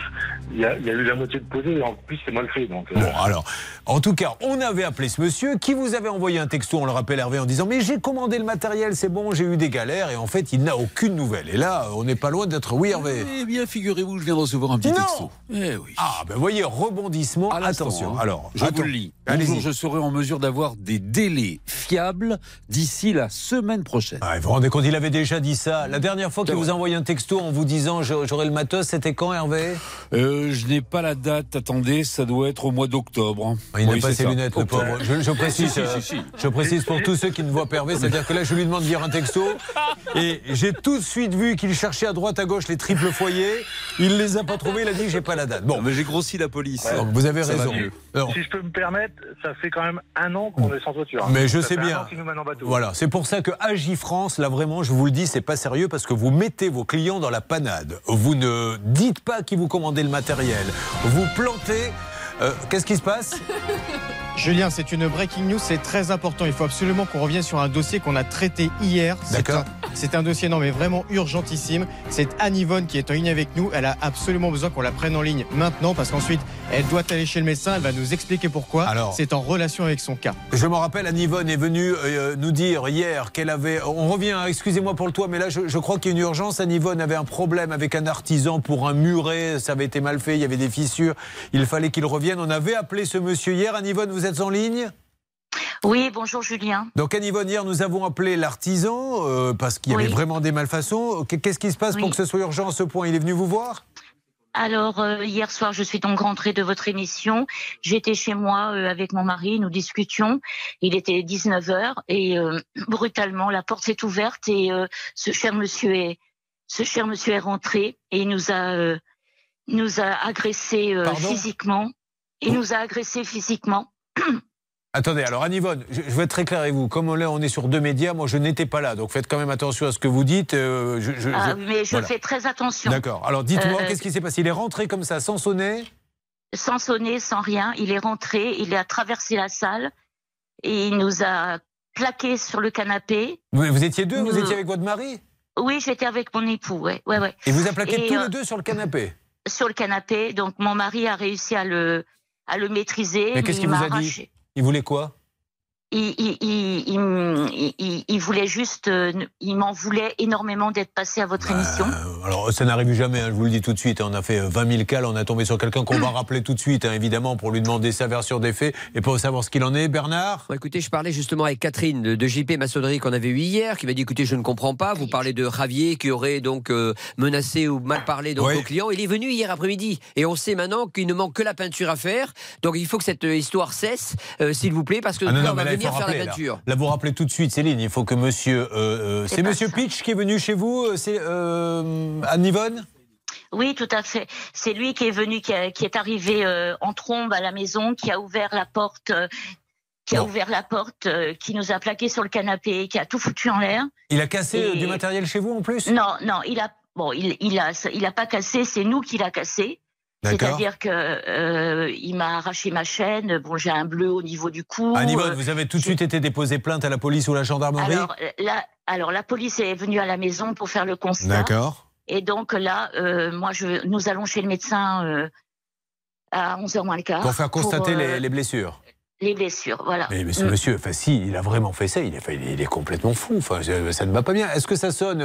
il y, a, il y a eu la moitié de posé, et en plus, c'est mal fait. Donc, euh, Bon, alors, en tout cas, on avait appelé ce monsieur qui vous avait envoyé un texto, on le rappelle Hervé, en disant Mais j'ai commandé le matériel, c'est bon, j'ai eu des galères, et en fait, il n'a aucune nouvelle. Et là, on n'est pas loin d'être. Oui, Hervé Eh bien, figurez-vous, je viens de recevoir un petit Non. texto. Eh oui. Ah, ben voyez, rebondissement, À attention. hein. Alors, je attends. vous le lis. Bonjour, je serai en mesure d'avoir des délais fiables d'ici la semaine prochaine. Ah, vous vous rendez compte, il avait déjà dit ça. La dernière fois qu'il vous a envoyé un texto en vous disant j'a- matos, c'était quand, Hervé? Euh, je n'ai pas la date. Attendez, ça doit être au mois d'octobre. Ah, Il n'a pas ses ça. lunettes, le pauvre. Je, je précise, Si, si, euh, si, si. je précise pour tous ceux qui ne voient pas Hervé, c'est-à-dire que là, je lui demande de dire un texto, et j'ai tout de suite vu qu'il cherchait à droite, à gauche les triples foyers. Il les a pas trouvés, il a dit j'ai pas la date. Bon, mais j'ai grossi la police. Donc, vous avez Ça raison. Alors, Si je peux me permettre, ça fait quand même un an qu'on est sans toiture. hein. Mais je Ça sais bien. Voilà, c'est pour ça que Agifrance, là vraiment, je vous le dis, c'est pas sérieux parce que vous mettez vos clients dans la panade. Vous ne dites pas qui vous commandez le matériel. Vous plantez. Euh, Qu'est-ce qui se passe? Julien, c'est une breaking news, c'est très important. Il faut absolument qu'on revienne sur un dossier qu'on a traité hier. C'est D'accord. un- C'est un dossier, non, mais vraiment urgentissime. C'est Anne Yvonne qui est en ligne avec nous. Elle a absolument besoin qu'on la prenne en ligne maintenant parce qu'ensuite, elle doit aller chez le médecin. Elle va nous expliquer pourquoi. Alors- c'est en relation avec son cas. Je me rappelle, Anne Yvonne est venue euh, nous dire hier qu'elle avait. On revient, hein, excusez-moi pour le toit, mais là, je, je crois qu'il y a une urgence. Anne Yvonne avait un problème avec un artisan pour un muret. Ça avait été mal fait, il y avait des fissures. Il fallait qu'il revienne. On avait appelé ce monsieur hier. Anne Yvonne, vous êtes en ligne Oui, bonjour Julien. Donc, Anne Yvonne, hier, nous avons appelé l'artisan euh, parce qu'il y avait vraiment des malfaçons. Qu'est-ce qui se passe pour que ce soit urgent à ce point? Il est venu vous voir? Alors, euh, hier soir, je suis donc rentrée de votre émission. J'étais chez moi euh, avec mon mari, nous discutions. Il était 19h et euh, brutalement, la porte s'est ouverte et euh, ce cher monsieur est, ce cher monsieur est rentré et il nous a, euh, nous a agressé euh, physiquement. Il nous a agressé physiquement. Attendez, alors Anne Yvonne, je, je vais être très clair avec vous. Comme là, on est sur deux médias, moi, je n'étais pas là. Donc, faites quand même attention à ce que vous dites. euh, je- je- Ah, mais je voilà. fais très attention. D'accord. Alors, dites-moi, Euh, qu'est-ce qui s'est passé? Il est rentré comme ça, sans sonner? Sans sonner, sans rien. Il est rentré, il a traversé la salle et il nous a plaqué sur le canapé. vous, vous étiez deux? Vous étiez avec votre mari? Oui, j'étais avec mon époux, ouais, ouais, ouais. Et vous a plaqué Et, tous euh, les deux sur le canapé? Sur le canapé, donc mon mari a réussi à le, à le maîtriser. Mais qu'est-ce il qu'il vous m'a a dit? arraché. Il voulait quoi? Il, il, il, il- il- il voulait juste, euh, il m'en voulait énormément d'être passé à votre émission. Alors, ça n'arrive jamais, hein, je vous le dis tout de suite. On a fait euh, 20 000 cas, là, on a tombé sur quelqu'un qu'on va rappeler tout de suite, hein, évidemment, pour lui demander sa version des faits et pour savoir ce qu'il en est. Bernard? Bon, écoutez, je parlais justement avec Catherine de, de JP Maçonnerie qu'on avait eu hier, qui m'a dit écoutez, je ne comprends pas. Vous parlez de Javier qui aurait donc euh, menacé ou mal parlé donc Oui. aux clients. Il est venu hier après-midi et on sait maintenant qu'il ne manque que la peinture à faire. Donc il faut que cette euh, histoire cesse, euh, s'il vous plaît, parce que Ah non, là, non, on va faut venir faire rappeler, la là. peinture. Là, vous rappelez tout de suite, Céline. Il faut que monsieur. euh, euh, C'est monsieur ça. Pitch qui est venu chez vous euh, C'est euh, Anne Yvonne? Oui, tout à fait. C'est lui qui est venu, qui, a- qui est arrivé euh, en trombe à la maison, qui a ouvert la porte, euh, qui a ouvert la porte, euh, qui nous a plaqué sur le canapé, qui a tout foutu en l'air. Il a cassé Et- du matériel chez vous en plus? Non, non, il a, bon, il, il a, il a pas cassé, c'est nous qui l'a cassé. C'est-à-dire que euh, il m'a arraché ma chaîne. Bon, j'ai un bleu au niveau du cou. Anne Yvonne, Euh, vous avez tout de suite été déposé plainte à la police ou à la gendarmerie? Alors, la, alors la police est venue à la maison pour faire le constat. D'accord. Et donc là, euh, moi, je, nous allons chez le médecin euh, à 11h moins le quart. Pour faire constater euh, les, les blessures. les blessures. Voilà. Mais, mais ce Mm. monsieur, enfin si, il a vraiment fait ça, il est, il est- complètement fou. Enfin, ça ne va pas bien. Est-ce que ça sonne,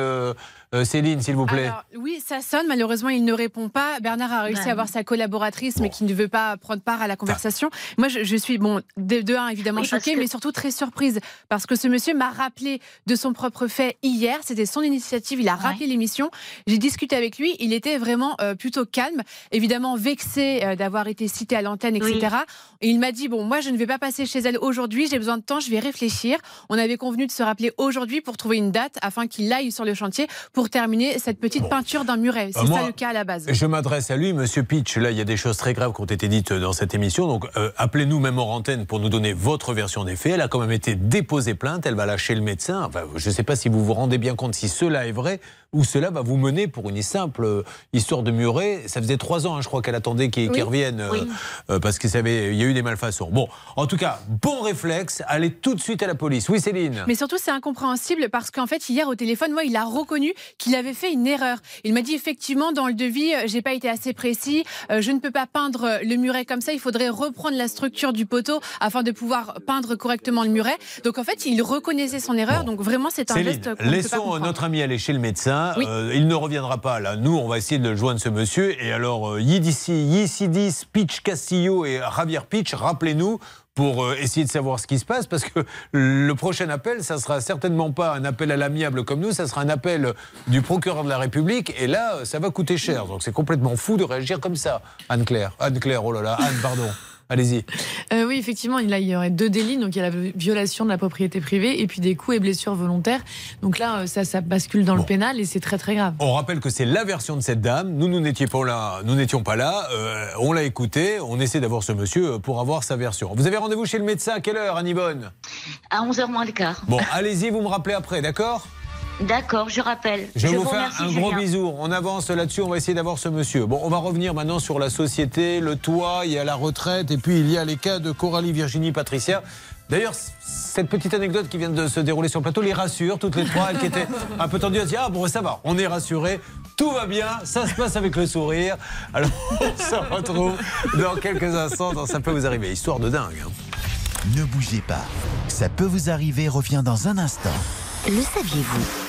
euh, Céline, s'il vous plaît Alors, oui, ça sonne. Malheureusement, il ne répond pas. Bernard a réussi Ouais. à avoir sa collaboratrice, mais qui ne veut pas prendre part à la conversation. Moi, je, je suis, bon, de, de un, évidemment Oui, choquée, que- mais surtout très surprise. Parce que ce monsieur m'a rappelé de son propre fait hier. C'était son initiative. Il a rappelé l'émission. J'ai discuté avec lui. Il était vraiment euh, plutôt calme. Évidemment, vexé euh, d'avoir été cité à l'antenne, etc. Et il m'a dit Bon, moi, je ne vais pas passer chez elle aujourd'hui. J'ai besoin de temps. Je vais réfléchir. On avait convenu de se rappeler aujourd'hui pour trouver une date afin qu'il aille sur le chantier pour terminer cette petite peinture d'un muret. C'est Euh, moi, ça le cas à la base. Je m'adresse à lui, Monsieur Pitch. Là, il y a des choses très graves qui ont été dites dans cette émission. Donc, euh, appelez-nous même en antenne pour nous donner votre version des faits. Elle a quand même été déposée plainte. Elle va lâcher le médecin. Enfin, je ne sais pas si vous vous rendez bien compte si cela est vrai ou cela va vous mener pour une simple euh, histoire de muret. Ça faisait trois ans, hein, je crois, qu'elle attendait qu'il Oui. revienne euh, Oui. euh, parce qu'il savait, il y a eu des malfaçons. Bon, en tout cas, bon réflexe. Allez tout de suite à la police. Oui, Céline. Mais surtout, c'est incompréhensible parce qu'en fait, hier au téléphone, moi, il a reconnu qu'il avait fait une erreur. Il m'a dit effectivement, dans le devis, j'ai pas été assez précis. euh, je ne peux pas peindre le muret comme ça. Il faudrait reprendre la structure du poteau afin de pouvoir peindre correctement le muret. Donc en fait, il reconnaissait son erreur. Donc vraiment, c'est un Céline, geste qu'on ne peut pas laissons notre ami aller chez le médecin. Euh, il ne reviendra pas là. Nous, on va essayer de joindre ce monsieur. Et alors, euh, Yidissi, Yisidis, Pitch Castillo et Javier Pitch, rappelez-nous pour euh, essayer de savoir ce qui se passe, parce que le prochain appel, ça sera certainement pas un appel à l'amiable comme nous, ça sera un appel du procureur de la République, et là, ça va coûter cher. Donc c'est complètement fou de réagir comme ça. Anne-Claire, Anne-Claire, oh là là, Anne, pardon. Allez-y. Euh, oui, effectivement, là, il y aurait deux délits. Donc, il y a la violation de la propriété privée et puis des coups et blessures volontaires. Donc là, euh, ça, ça bascule dans le pénal et c'est très, très grave. On rappelle que c'est la version de cette dame. Nous, nous n'étions pas là. Nous n'étions pas là. Euh, on l'a écouté. On essaie d'avoir ce monsieur pour avoir sa version. Vous avez rendez-vous chez le médecin à quelle heure, Anne Yvonne À 11h moins le quart. Bon, allez-y, vous me rappelez après, d'accord? D'accord, je rappelle. Je vais vous, faire remercie, un gros bisou. On avance là-dessus. On va essayer d'avoir ce monsieur. Bon, on va revenir maintenant sur la société, le toit. Il y a la retraite et puis il y a les cas de Coralie, Virginie, Patricia. D'ailleurs, cette petite anecdote qui vient de se dérouler sur le plateau les rassure, toutes les trois. Elles qui étaient un peu tendues, elles se disent Ah bon, ça va, on est rassurés, tout va bien, ça se passe avec le sourire. Alors, on se retrouve dans quelques instants dans Ça peut vous arriver. Histoire de dingue. hein. Ne bougez pas. Ça peut vous arriver revient dans un instant. Le saviez-vous?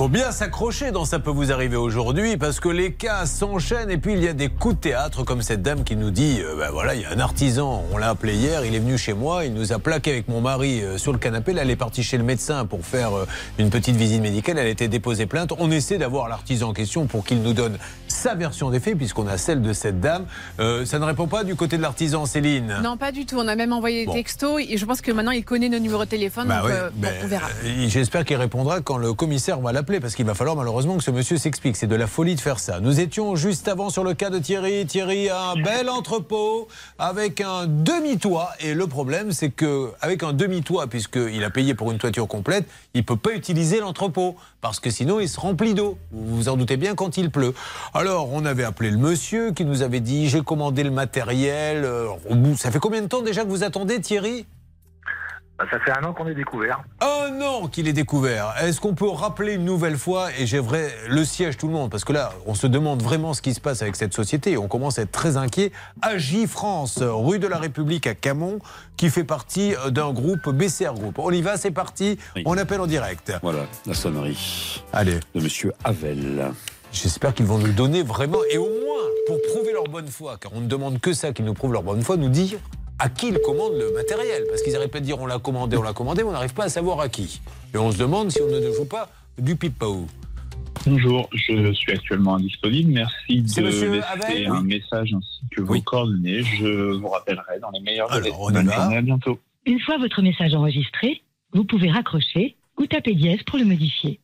Faut bien s'accrocher dans Ça peut vous arriver aujourd'hui parce que les cas s'enchaînent et puis il y a des coups de théâtre comme cette dame qui nous dit euh, ben voilà, il y a un artisan, on l'a appelé hier, il est venu chez moi, il nous a plaqué avec mon mari euh, sur le canapé. Là, elle est partie chez le médecin pour faire euh, une petite visite médicale. Elle a été déposée plainte. On essaie d'avoir l'artisan en question pour qu'il nous donne sa version des faits puisqu'on a celle de cette dame. Euh, ça ne répond pas du côté de l'artisan, Céline. Non, pas du tout. On a même envoyé Bon. des textos et je pense que maintenant il connaît nos numéros de téléphone. Bah donc, euh, ben, on verra. euh, J'espère qu'il répondra quand le commissaire va l'appeler, parce qu'il va falloir malheureusement que ce monsieur s'explique. C'est de la folie de faire ça. Nous étions juste avant sur le cas de Thierry. Thierry a un bel entrepôt avec un demi-toit. Et le problème, c'est que avec un demi-toit, puisqu'il a payé pour une toiture complète, il peut pas utiliser l'entrepôt, parce que sinon il se remplit d'eau. Vous vous en doutez bien quand il pleut. Alors, on avait appelé le monsieur qui nous avait dit j'ai commandé le matériel. Euh, Ça fait combien de temps déjà que vous attendez, Thierry? Ça fait un an qu'on est découvert. un an qu'il est découvert. Est-ce qu'on peut rappeler une nouvelle fois, et j'ai vrai le siège tout le monde, parce que là, on se demande vraiment ce qui se passe avec cette société, et on commence à être très inquiet. Agi France, rue de la République à Camon, qui fait partie d'un groupe BCR Group. On y va, c'est parti, on appelle en direct. Voilà, la sonnerie. Allez. De monsieur Havel. J'espère qu'ils vont nous donner vraiment, et au moins, pour prouver leur bonne foi, car on ne demande que ça, qu'ils nous prouvent leur bonne foi, nous dire à qui ils commandent le matériel. Parce qu'ils arrêtent pas de dire on l'a commandé, on l'a commandé, mais on n'arrive pas à savoir à qui. Et on se demande si on ne joue pas du pipeau. Bonjour, je suis actuellement indisponible. Merci de laisser Havel un message ainsi que vos coordonnées. Je vous rappellerai dans les meilleurs délais. on y Bonne va. journée, à bientôt. Une fois votre message enregistré, vous pouvez raccrocher ou taper dièse pour le modifier.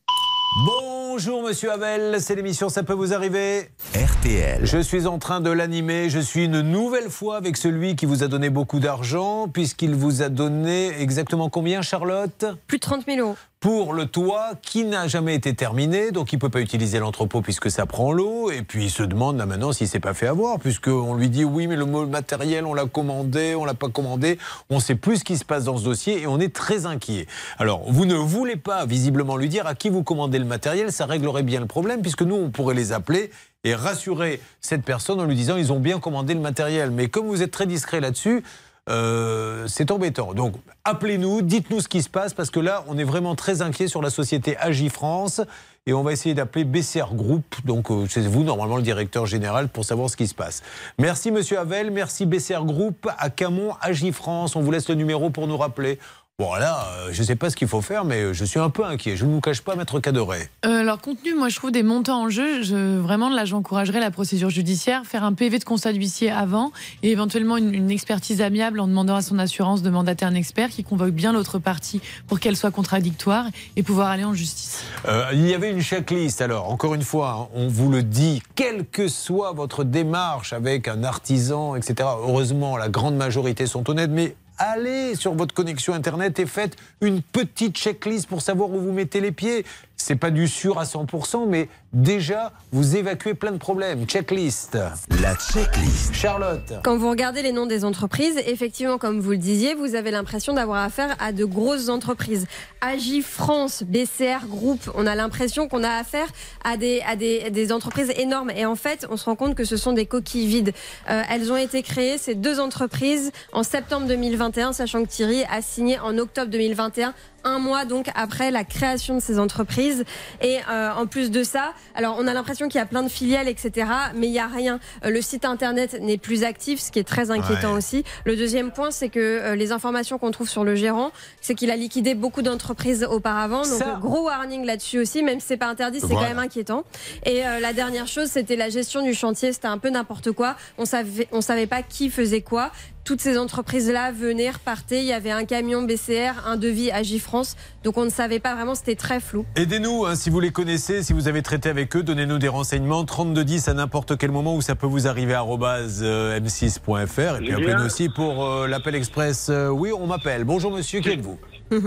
Bonjour Monsieur Havel, c'est l'émission Ça peut vous arriver RTL. Je suis en train de l'animer, je suis une nouvelle fois avec celui qui vous a donné beaucoup d'argent, puisqu'il vous a donné exactement combien Charlotte? Plus de 30 000 euros. Pour le toit qui n'a jamais été terminé, donc il ne peut pas utiliser l'entrepôt puisque ça prend l'eau, et puis il se demande maintenant s'il s'est pas fait avoir, puisqu'on lui dit oui mais le matériel on l'a commandé, on l'a pas commandé, on sait plus ce qui se passe dans ce dossier et on est très inquiet. Alors vous ne voulez pas visiblement lui dire à qui vous commandez le matériel, ça réglerait bien le problème, puisque nous on pourrait les appeler et rassurer cette personne en lui disant ils ont bien commandé le matériel, mais comme vous êtes très discret là-dessus, euh, c'est embêtant. Donc, appelez-nous, dites-nous ce qui se passe, parce que là, on est vraiment très inquiet sur la société Agifrance. Et on va essayer d'appeler BCR Group. Donc, euh, c'est vous, normalement, le directeur général, pour savoir ce qui se passe. Merci, monsieur Havel. Merci, BCR Group. À Camon, Agifrance. On vous laisse le numéro pour nous rappeler. Bon, là, euh, je ne sais pas ce qu'il faut faire, mais je suis un peu inquiet. Je ne vous cache pas, maître Cadoré. Euh, leur contenu, moi, je trouve des montants en jeu. Je, vraiment, là, j'encouragerais la procédure judiciaire, faire un PV de constat d'huissier avant et éventuellement une, une expertise amiable en demandant à son assurance de mandater un expert qui convoque bien l'autre partie pour qu'elle soit contradictoire et pouvoir aller en justice. Euh, il y avait une checklist. Alors, encore une fois, on vous le dit, quelle que soit votre démarche avec un artisan, etc. Heureusement, la grande majorité sont honnêtes, mais allez sur votre connexion Internet et faites une petite checklist pour savoir où vous mettez les pieds. C'est pas du sûr à 100%, mais déjà, vous évacuez plein de problèmes. Checklist. La checklist. Charlotte. Quand vous regardez les noms des entreprises, effectivement, comme vous le disiez, vous avez l'impression d'avoir affaire à de grosses entreprises. Agi France, BCR Group, on a l'impression qu'on a affaire à des, à des, à des entreprises énormes. Et en fait, on se rend compte que ce sont des coquilles vides. Euh, elles ont été créées, ces deux entreprises, en septembre 2021, sachant que Thierry a signé en octobre 2021 un mois donc après la création de ces entreprises. Et euh, en plus de ça, alors on a l'impression qu'il y a plein de filiales, etc. Mais il n'y a rien. Euh, le site internet n'est plus actif, ce qui est très inquiétant Ouais. aussi. Le deuxième point, c'est que euh, les informations qu'on trouve sur le gérant, c'est qu'il a liquidé beaucoup d'entreprises auparavant. Donc Ça- gros warning là-dessus aussi, même si c'est pas interdit, c'est Voilà. quand même inquiétant. Et euh, la dernière chose, c'était la gestion du chantier. C'était un peu n'importe quoi. On savait, on savait pas qui faisait quoi. Toutes ces entreprises-là venaient, repartaient. Il y avait un camion BCR, un devis Agifrance. Donc on ne savait pas vraiment, c'était très flou. Aidez-nous, hein, si vous les connaissez, si vous avez traité avec eux, donnez-nous des renseignements. 3210 à n'importe quel moment où ça peut vous arriver, euh, m6.fr. Et puis appelez-nous aussi pour euh, l'appel express. Euh, oui, on m'appelle. Bonjour monsieur, qui êtes-vous? Je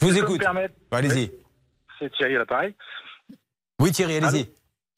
vous écoute. Allez-y. C'est Thierry à l'appareil. Oui Thierry, allez-y.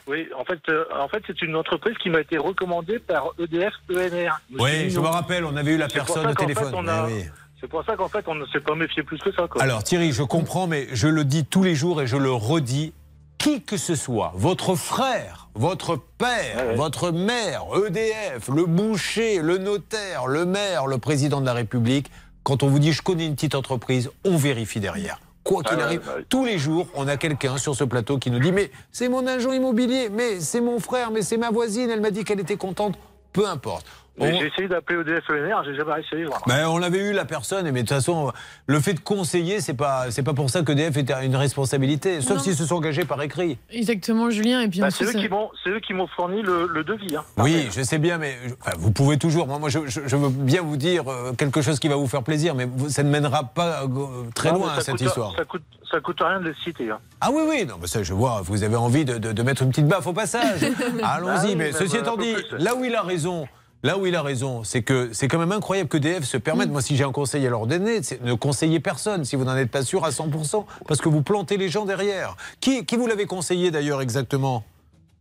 Oui, en fait, euh, en fait, c'est une entreprise qui m'a été recommandée par EDF ENR. Oui, je me rappelle, on avait eu la personne au fait, téléphone. on a- Eh oui. C'est pour ça qu'en fait, on ne s'est pas méfié plus que ça. Quoi. Alors Thierry, je comprends, mais je le dis tous les jours et je le redis. Qui que ce soit, votre frère, votre père, votre mère, EDF, le boucher, le notaire, le maire, le président de la République, quand on vous dit je connais une petite entreprise, on vérifie derrière. Quoi qu'il Ouais, arrive, ouais. tous les jours, on a quelqu'un sur ce plateau qui nous dit mais c'est mon agent immobilier, mais c'est mon frère, mais c'est ma voisine, elle m'a dit qu'elle était contente. Peu importe. On- J'ai essayé d'appeler EDF ENR, j'ai jamais réussi à les joindre. ben, on avait eu la personne, mais de toute façon, le fait de conseiller, c'est pas, c'est pas pour ça que DF est une responsabilité, sauf s'ils se sont engagés par écrit. Exactement, Julien. Et puis Bah, en c'est plus, eux qui euh, m'ont, c'est eux qui m'ont fourni le, le devis. Hein. Oui, je sais bien, mais enfin, vous pouvez toujours. Moi, moi je, je- je veux bien vous dire euh, quelque chose qui va vous faire plaisir, mais ça ne mènera pas euh, très Non, loin ça cette coûte- histoire. Ça coûte, ça coûte rien de les citer. Hein. Ah oui, oui, non, mais ça, je vois, vous avez envie de, de- de mettre une petite baffe au passage. Ah Allons-y, oui, mais ceci étant dit, là où il a raison, là où il a raison, c'est que c'est quand même incroyable que DF se Mm. permette, moi, si j'ai un conseil à leur donner, c'est ne conseiller personne si vous n'en êtes pas sûr à 100%, parce que vous plantez les gens derrière. Qui, qui vous l'avez conseillé d'ailleurs exactement?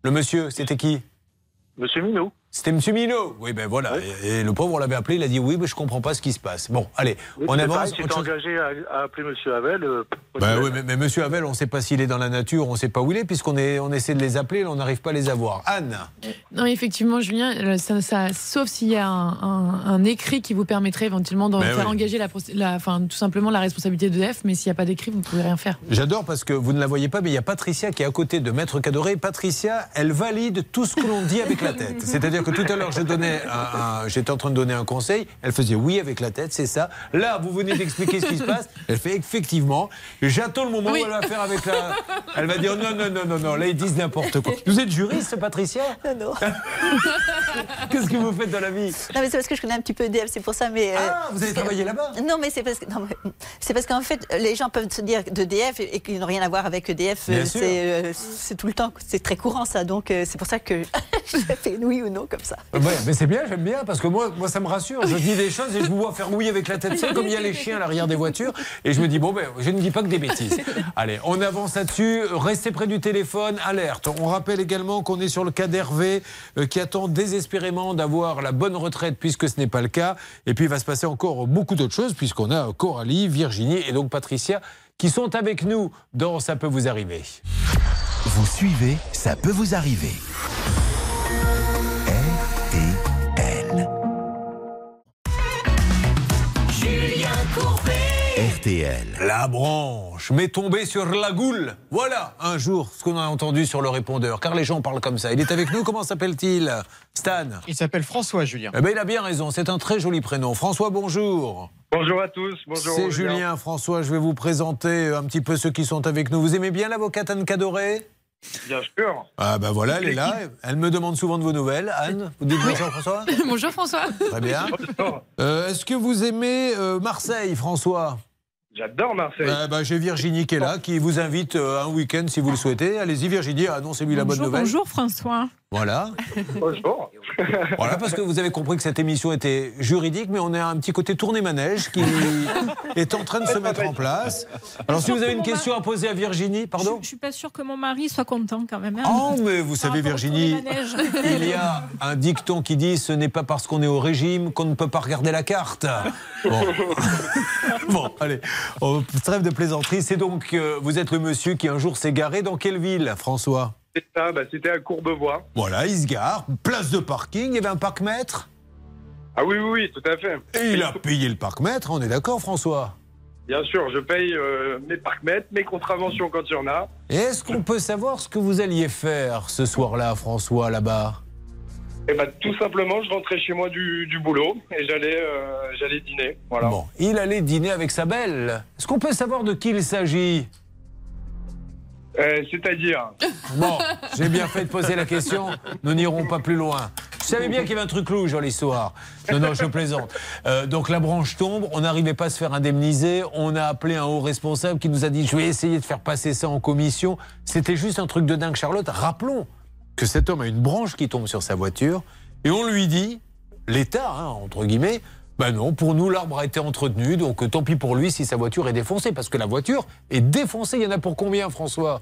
Le monsieur, c'était qui? Monsieur Minot. C'était Monsieur Minot. Oui, ben voilà. Et, et le pauvre, on l'avait appelé, il a dit oui, mais je comprends pas ce qui se passe. Bon, allez, Oui, on avance. J'étais chose engagé à, à appeler Monsieur Havel. euh, ben oui, mais, mais Monsieur Havel, on ne sait pas s'il est dans la nature, on ne sait pas où il est, puisqu'on est, on essaie de les appeler, là, on n'arrive pas à les avoir. Anne Non, effectivement, Julien, euh, ça, ça- sauf s'il y a un, un- un écrit qui vous permettrait éventuellement de Ben faire oui. engager la, enfin, tout simplement la responsabilité d'EDF, mais s'il n'y a pas d'écrit, vous ne pouvez rien faire. J'adore parce que vous ne la voyez pas, mais il y a Patricia qui est à côté de Maître Cadoré. Patricia, elle valide tout ce que l'on dit avec la tête. C'est-à-dire que tout à l'heure, je donnais un- un- j'étais en train de donner un conseil. Elle faisait oui avec la tête, c'est ça. Là, vous venez d'expliquer ce qui se passe. Elle fait effectivement. J'attends le moment où elle va faire avec la. Elle va dire non, non, non, non, non. Là, ils disent n'importe quoi. Vous êtes juriste, Patricia? Non. Qu'est-ce que vous faites dans la vie? Non, mais c'est parce que je connais un petit peu EDF, c'est pour ça. Mais, euh, Ah, vous avez que- travaillé là-bas? Non, mais c'est parce que. non, mais C'est parce qu'en fait, les gens peuvent se dire d'EDF et, et qu'ils n'ont rien à voir avec EDF. Bien euh, sûr. C'est euh, c'est tout le temps, c'est très courant ça. Donc euh, c'est pour ça que je fais oui ou non comme ça. Ouais, mais c'est bien, j'aime bien, parce que moi, moi, ça me rassure. Je dis des choses et je vous vois faire oui avec la tête, c'est comme il y a les chiens à l'arrière des voitures. Et je me dis, bon, ben, je ne dis pas que des bêtises. Allez, on avance là-dessus. Restez près du téléphone, alerte. On rappelle également qu'on est sur le cas d'Hervé, euh, qui attend désespérément d'avoir la bonne retraite, puisque ce n'est pas le cas. Et puis, il va se passer encore beaucoup d'autres choses, puisqu'on a Coralie, Virginie et donc Patricia, qui sont avec nous dans Ça peut vous arriver. Vous suivez, ça peut vous arriver. RTL. La branche m'est tombée sur la goule. Voilà, un jour, ce qu'on a entendu sur le répondeur, car les gens parlent comme ça. Il est avec nous, comment s'appelle-t-il? Stan Il s'appelle François, Julien. Eh ben, il a bien raison, c'est un très joli prénom. François, bonjour. Bonjour à tous. Bonjour. C'est Julien, François, je vais vous présenter un petit peu ceux qui sont avec nous. Vous aimez bien l'avocate Anne Cadoré? Bien sûr. Ah ben voilà, elle est là. Elle me demande souvent de vos nouvelles. Anne, vous dites bonjour François? Bonjour François. Très bien. Euh, Est-ce que vous aimez euh, Marseille, François? J'adore Marseille. Eh ben, J'ai Virginie qui est là, qui vous invite euh, un week-end si vous le souhaitez. Allez-y Virginie, annoncez-lui la bonne nouvelle. bonjour François. Voilà. Bonjour. Voilà, parce que vous avez compris que cette émission était juridique, mais on a un petit côté tourné manège qui est en train de se mettre en place. Alors, si vous avez une question à poser à Virginie, pardon Je suis pas sûre que mon mari soit content quand même. hein. Oh, mais vous savez, Virginie, tourné-manège. il y a un dicton qui dit ce n'est pas parce qu'on est au régime qu'on ne peut pas regarder la carte. Bon, Bon, allez, on trêve de plaisanterie. C'est donc, euh, vous êtes le monsieur qui un jour s'est garé dans quelle ville, François? C'est ça, bah, c'était à Courbevoie. Voilà, il se gare, place de parking, il y avait un parc-mètre. Ah oui, oui, oui, tout à fait. Et il a payé le parc-mètre, on est d'accord, François? Bien sûr, je paye euh, mes parcs-mètres, mes contraventions quand il y en a. Et est-ce qu'on peut savoir ce que vous alliez faire ce soir-là, François, là-bas? Et bah, tout simplement, je rentrais chez moi du, du boulot et j'allais euh, j'allais dîner. Voilà. Bon, il allait dîner avec sa belle. Est-ce qu'on peut savoir de qui il s'agit? Euh, C'est-à-dire Bon, j'ai bien fait de poser la question. Nous n'irons pas plus loin. Je savais bien qu'il y avait un truc louche dans l'histoire. Non, non, je plaisante. Euh, donc la branche tombe, on n'arrivait pas à se faire indemniser. On a appelé un haut responsable qui nous a dit Je vais essayer de faire passer ça en commission. C'était juste un truc de dingue, Charlotte. Rappelons que cet homme a une branche qui tombe sur sa voiture et on lui dit L'État, hein, entre guillemets, ben non, pour nous, l'arbre a été entretenu, donc tant pis pour lui si sa voiture est défoncée, parce que la voiture est défoncée. Il y en a pour combien, François?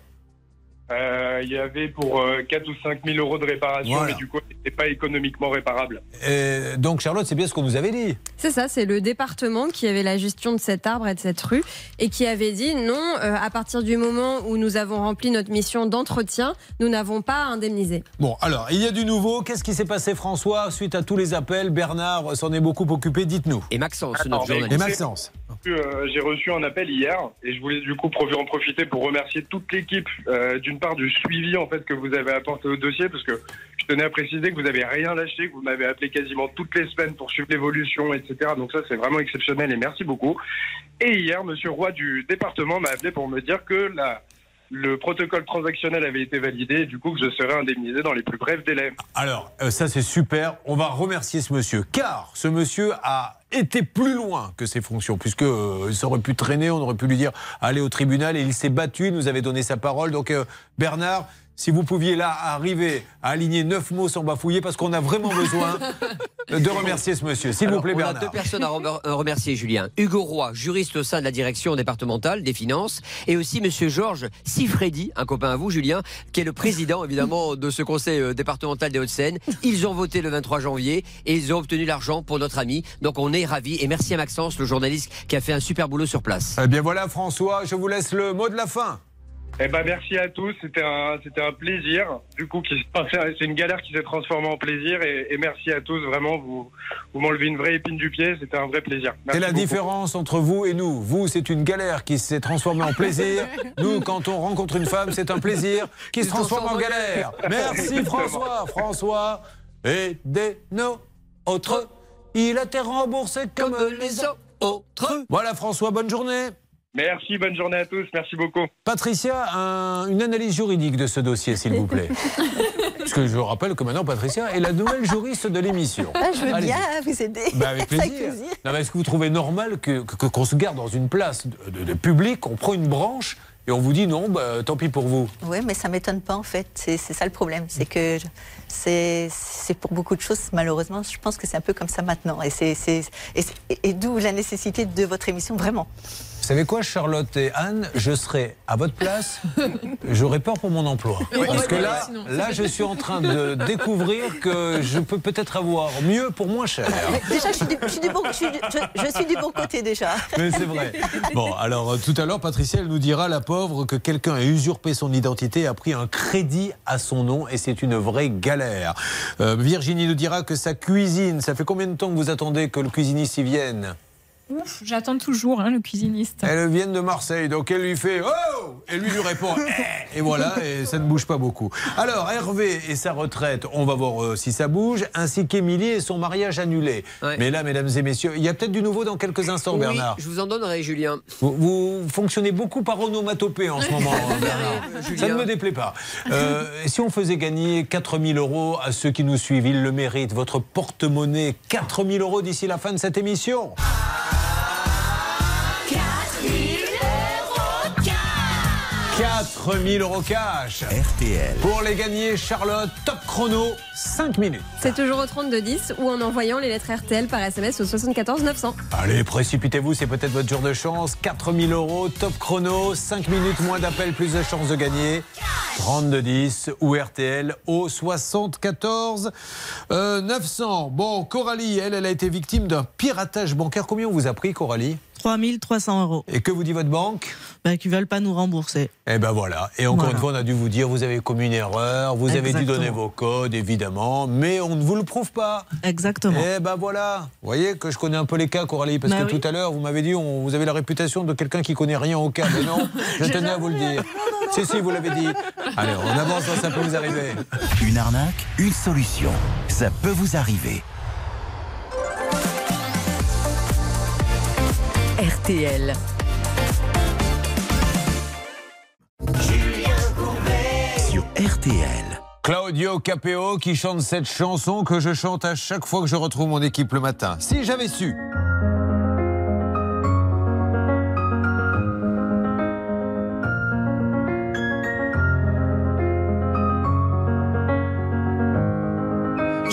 Euh, Il y avait pour euh, 4 ou 5 000 euros de réparation, Voilà. mais du coup, c'était pas économiquement réparable. Euh, donc Charlotte, c'est bien ce qu'on nous avait dit. C'est ça, c'est le département qui avait la gestion de cet arbre et de cette rue et qui avait dit non, euh, à partir du moment où nous avons rempli notre mission d'entretien, nous n'avons pas à indemniser. Bon, alors, il y a du nouveau. Qu'est-ce qui s'est passé, François, suite à tous les appels? Bernard s'en est beaucoup occupé, dites-nous. Et Maxence, Alors, notre journaliste. Et Maxence. Euh, J'ai reçu un appel hier et je voulais du coup en profiter pour remercier toute l'équipe euh, d'une part du suivi en fait que vous avez apporté au dossier parce que je tenais à préciser que vous n'avez rien lâché, que vous m'avez appelé quasiment toutes les semaines pour suivre l'évolution, etc. Donc ça c'est vraiment exceptionnel et merci beaucoup. Et hier, Monsieur Roy du département m'a appelé pour me dire que la, le protocole transactionnel avait été validé du coup que je serais indemnisé dans les plus brefs délais. Alors, euh, ça c'est super. On va remercier ce monsieur, car ce monsieur a été plus loin que ses fonctions, puisque euh, il aurait pu traîner, on aurait pu lui dire aller au tribunal, et il s'est battu, il nous avait donné sa parole. Donc, euh, Bernard. Si vous pouviez là arriver à aligner neuf mots sans bafouiller, parce qu'on a vraiment besoin de remercier ce monsieur. S'il vous plaît, on a Bernard. deux personnes à à remercier, Julien. Hugo Roy, juriste au sein de la direction départementale des finances, et aussi Monsieur Georges Sifredi, un copain à vous, Julien, qui est le président évidemment de ce conseil euh, départemental des Hauts-de-Seine. Ils ont voté le 23 janvier et ils ont obtenu l'argent pour notre ami. Donc on est ravis et merci à Maxence, le journaliste, qui a fait un super boulot sur place. Eh bien voilà, François, je vous laisse le mot de la fin. Eh ben merci à tous, c'était un c'était un plaisir. Du coup, qui c'est une galère qui s'est transformée en plaisir et, et merci à tous. Vraiment, vous vous m'enlevez une vraie épine du pied, c'était un vrai plaisir. C'est la beaucoup. différence entre vous et nous? Vous, c'est une galère qui s'est transformée en plaisir. Nous, quand on rencontre une femme, c'est un plaisir qui se transforme en galère. Merci. François. François, et des nôtres. Il a été remboursé comme, les autres. Voilà François, bonne journée. Merci, bonne journée à tous. Merci beaucoup. Patricia, un- une analyse juridique de ce dossier, s'il vous plaît. Parce que je vous rappelle que maintenant, Patricia est la nouvelle juriste de l'émission. Ah, je veux bien vous aider. Bah, avec plaisir. Non, Est-ce que vous trouvez normal que que- qu'on se garde dans une place de, de- de public, on prend une branche et on vous dit non, bah, tant pis pour vous? Oui, mais ça m'étonne pas en fait. C'est ça le problème. C'est que c'est c'est pour beaucoup de choses, malheureusement, je pense que c'est un peu comme ça maintenant. Et, c'est- et, c'est- et d'où la nécessité de votre émission, vraiment. Vous savez quoi, Charlotte et Anne? Je serais à votre place, j'aurais peur pour mon emploi. Oui, Parce que là, là, je suis en train de découvrir que je peux peut-être avoir mieux pour moins cher. Déjà, je suis, du, je suis du bon, je suis du- je- je suis du bon côté déjà. Mais c'est vrai. Bon, alors euh, tout à l'heure, Patricia, elle nous dira, la pauvre, que quelqu'un a usurpé son identité et a pris un crédit à son nom et c'est une vraie galère. Euh, Virginie nous dira que sa cuisine, ça fait combien de temps que vous attendez que le cuisiniste y vienne? Ouf, j'attends toujours hein, le cuisiniste. Elle vient de Marseille, donc elle lui fait Oh Et lui lui répond Eh et voilà, et ça ne bouge pas beaucoup. Alors, Hervé et sa retraite, on va voir euh, si ça bouge, ainsi qu'Émilie et son mariage annulé. Mais là, mesdames et messieurs, il y a peut-être du nouveau dans quelques instants, Oui, Bernard. je vous en donnerai, Julien. Vous, vous fonctionnez beaucoup par onomatopée en ce moment, hein, Bernard. Julien. Ça ne me déplaît pas. Euh, si on faisait gagner 4000 euros à ceux qui nous suivent, ils le méritent. Votre porte-monnaie, 4000 euros d'ici la fin de cette émission. 4000 euros cash. RTL. Pour les gagner, Charlotte, top chrono, 5 minutes. C'est toujours au 3210 ou en envoyant les lettres RTL par SMS au 74 900. Allez, précipitez-vous, c'est peut-être votre jour de chance. 4000 euros, top chrono, 5 minutes, moins d'appels, plus de chances de gagner. 32-10 ou RTL au 74 euh, 900. Bon, Coralie, elle, elle a été victime d'un piratage bancaire. Combien on vous a pris, Coralie? 3300 euros. Et que vous dit votre banque? Ben, Qu'ils veulent pas nous rembourser. Eh ben voilà. Et encore Voilà. une fois, on a dû vous dire, vous avez commis une erreur, vous avez dû donner vos codes, évidemment, mais on ne vous le prouve pas. Exactement. Eh ben voilà. Vous voyez que je connais un peu les cas, Coralie, parce Bah que oui. tout à l'heure, vous m'avez dit, on- vous avez la réputation de quelqu'un qui connaît rien au cas. Mais non, je tenais à vous le dire. Si, si, vous l'avez dit. Allez, on avance, ça peut vous arriver. Une arnaque, une solution. Ça peut vous arriver. RTL. Sur RTL. Claudio Capeo qui chante cette chanson que je chante à chaque fois que je retrouve mon équipe le matin. Si j'avais su.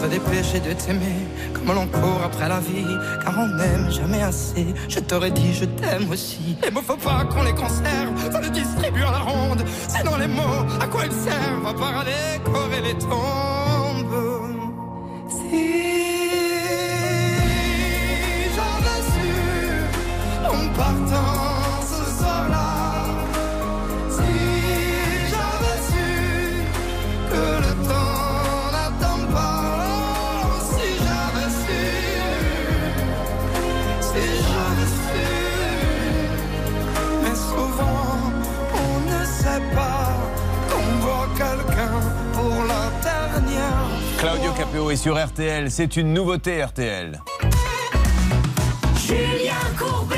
Serais dépêché de t'aimer comme l'on court après la vie, car on n'aime jamais assez. Je t'aurais dit je t'aime aussi. Les mots faut pas qu'on les conserve, ça les distribue à la ronde. Dans les mots à quoi ils servent, à part à décorer les tombes. Si j'avais su en partant Claudio Capéo est sur RTL. C'est une nouveauté RTL. Julien Courbet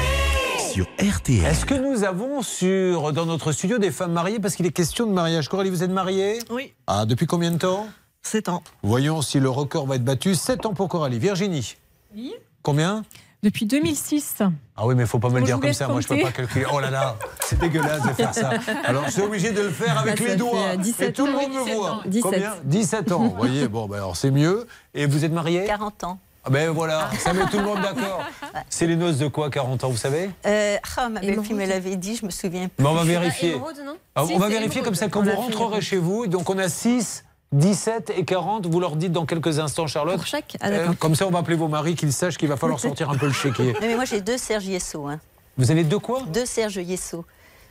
Sur RTL. Est-ce que nous avons sur, dans notre studio des femmes mariées? Parce qu'il est question de mariage. Coralie, vous êtes mariée? Oui. Ah, depuis combien de temps? 7 ans. Voyons si le record va être battu. 7 ans pour Coralie. Virginie Oui. Combien? Depuis 2006. Ah oui, mais il faut pas me le dire comme ça. Moi, je peux compter. pas calculer. Oh là là, c'est dégueulasse de faire ça. Alors, je suis obligé de le faire avec Bah, ça les doigts. euh, 17 Et tout le ans. monde me 17 voit. ans. 17. Combien? 17 ans. Vous voyez, bon, ben alors c'est mieux. Et vous êtes mariée 40 ans. Ah ben voilà, ça met tout le monde d'accord. C'est les noces de quoi, 40 ans, vous savez? Euh, ah, ma belle-fille me l'avait dit, je me souviens plus. Mais on va vérifier. Émeraude, non? Ah, Si, on va vérifier émeraude. comme ça quand On vous rentrerez chez vous. Donc on a 6, 17 et 40. Vous leur dites dans quelques instants, Charlotte. Pour chaque Ah, Euh, comme ça, on va appeler vos maris qu'ils sachent qu'il va falloir sortir un peu le chéquier. Non, mais moi j'ai deux Serge Yesso. Hein. Vous avez deux quoi? Deux Serge Yesso.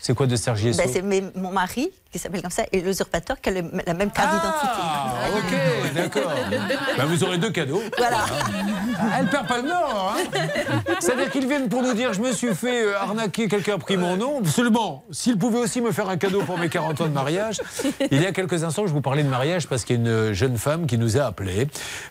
C'est quoi de Serge Yesso Ben, c'est mon mari, qui s'appelle comme ça, et l'usurpateur qui a le- la même carte Ah, ok, d'accord. Ben, vous aurez deux cadeaux. Voilà. Ah, Elle perd pas le nord. Hein C'est-à-dire qu'ils viennent pour nous dire je me suis fait euh, arnaquer, quelqu'un a pris mon nom. Absolument. S'ils pouvaient aussi me faire un cadeau pour mes 40 ans de mariage. Il y a quelques instants, je vous parlais de mariage parce qu'il y a une jeune femme qui nous a appelé.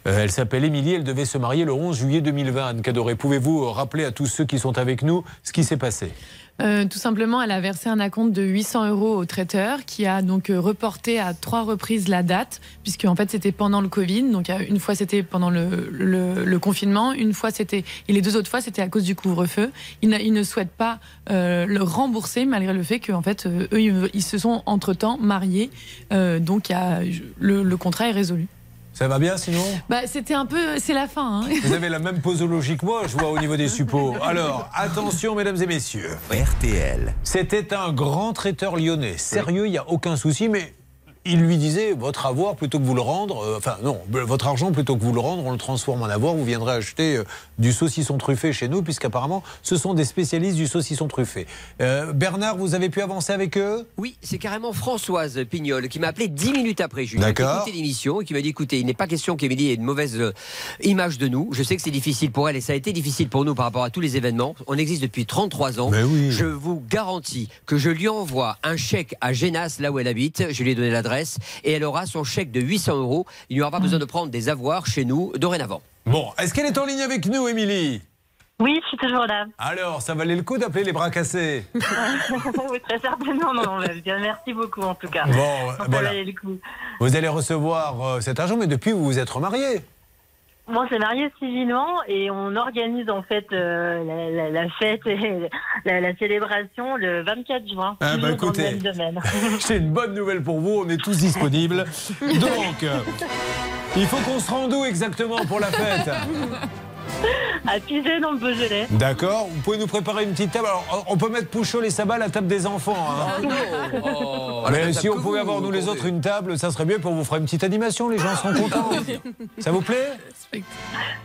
Euh, elle s'appelle Émilie. Elle devait se marier le 11 juillet 2020. Anne Cadoré, pouvez-vous rappeler à tous ceux qui sont avec nous ce qui s'est passé? Euh, tout simplement, elle a versé un acompte de 800 euros au traiteur qui a donc euh, reporté à trois reprises la date, puisque en fait c'était pendant le Covid. Donc une fois c'était pendant le, confinement, une fois c'était et les deux autres fois c'était à cause du couvre-feu. Ils, ils ne souhaitent pas euh, le rembourser malgré le fait qu'en fait eux ils, se sont entre temps mariés, donc il le contrat est résolu. Ça va bien sinon Bah c'était un peu, c'est la fin. hein. Vous avez la même posologie que moi, je vois au niveau des suppos. Alors, attention, mesdames et messieurs. RTL. C'était un grand traiteur lyonnais. Sérieux, il n'y a aucun souci, mais il lui disait votre avoir plutôt que vous le rendre, euh, enfin non, votre argent plutôt que vous le rendre, on le transforme en avoir, vous viendrez acheter euh, du saucisson truffé chez nous, puisqu'apparemment ce sont des spécialistes du saucisson truffé. Euh, Bernard, vous avez pu avancer avec eux? Oui, c'est carrément Françoise Pignol qui m'a appelé dix minutes après, Julien. qui D'accord. écoutait l'émission et qui m'a dit écoutez, il n'est pas question qu'Émilie ait une mauvaise image de nous. Je sais que c'est difficile pour elle et ça a été difficile pour nous par rapport à tous les événements. On existe depuis 33 ans. Je vous garantis que je lui envoie un chèque à Génas, là où elle habite. Je lui ai donné l'adresse et elle aura son chèque de 800 euros. Il n'y aura pas besoin de prendre des avoirs chez nous dorénavant. Bon, est-ce qu'elle est en ligne avec nous, Émilie? Oui, je suis toujours là. Alors, ça valait le coup d'appeler les bras cassés? Oui, très certainement. Non, non, bien, merci beaucoup en tout cas. Bon, Ça voilà. valait le coup. Vous allez recevoir euh, cet argent, mais depuis vous vous êtes remariés. Bon, on s'est mariés civilement et on organise en fait euh, la, la- la fête et la, la célébration le 24 juin. Ah, bah, écoutez. J'ai une bonne nouvelle pour vous, on est tous disponibles. Donc, euh, il faut qu'on se rende où exactement pour la fête? à Pisé dans le Beaujolais. D'accord, vous pouvez nous préparer une petite table. Alors, on peut mettre Pouchot les sabbats à la table des enfants. hein. Oh, Mais si on pouvait avoir nous les autres une table, ça serait bien pour vous faire une petite animation, les gens seront contents. Ça vous plaît?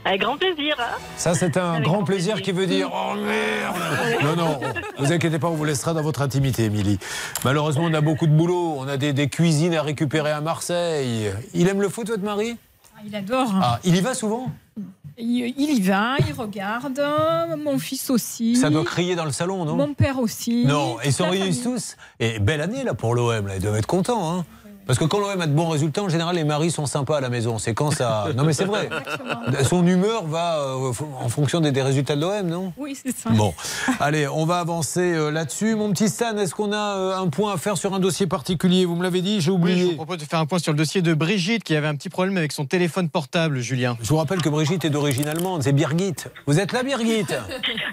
Avec grand plaisir. hein. Ça, c'est un grand plaisir qui veut dire Oh merde Non, non, vous inquiétez pas, on vous laissera dans votre intimité, Émilie. Malheureusement, on a beaucoup de boulot. On a des, des cuisines à récupérer à Marseille. Il aime le foot, votre mari? Il adore. Ah, il y va souvent? Il, il y va, il regarde. Mon fils aussi. Ça doit crier dans le salon, non? Mon père aussi. Non, ils sont La réunis famille. tous. Et belle année là pour l'OM, ils doivent être contents. Hein. Parce que quand l'OM a de bons résultats, en général, les maris sont sympas à la maison. C'est quand ça. Non, mais c'est vrai. Son humeur va euh, en fonction des, des résultats de l'OM, non? Oui, c'est ça. Bon, allez, on va avancer euh, là-dessus. Mon petit Stan, est-ce qu'on a euh, un point à faire sur un dossier particulier? Vous me l'avez dit, j'ai Oui, je oublié. vous propose de faire un point sur le dossier de Brigitte qui avait un petit problème avec son téléphone portable, Julien. Je vous rappelle que Brigitte est d'origine allemande, c'est Birgit. Vous êtes là, Birgit?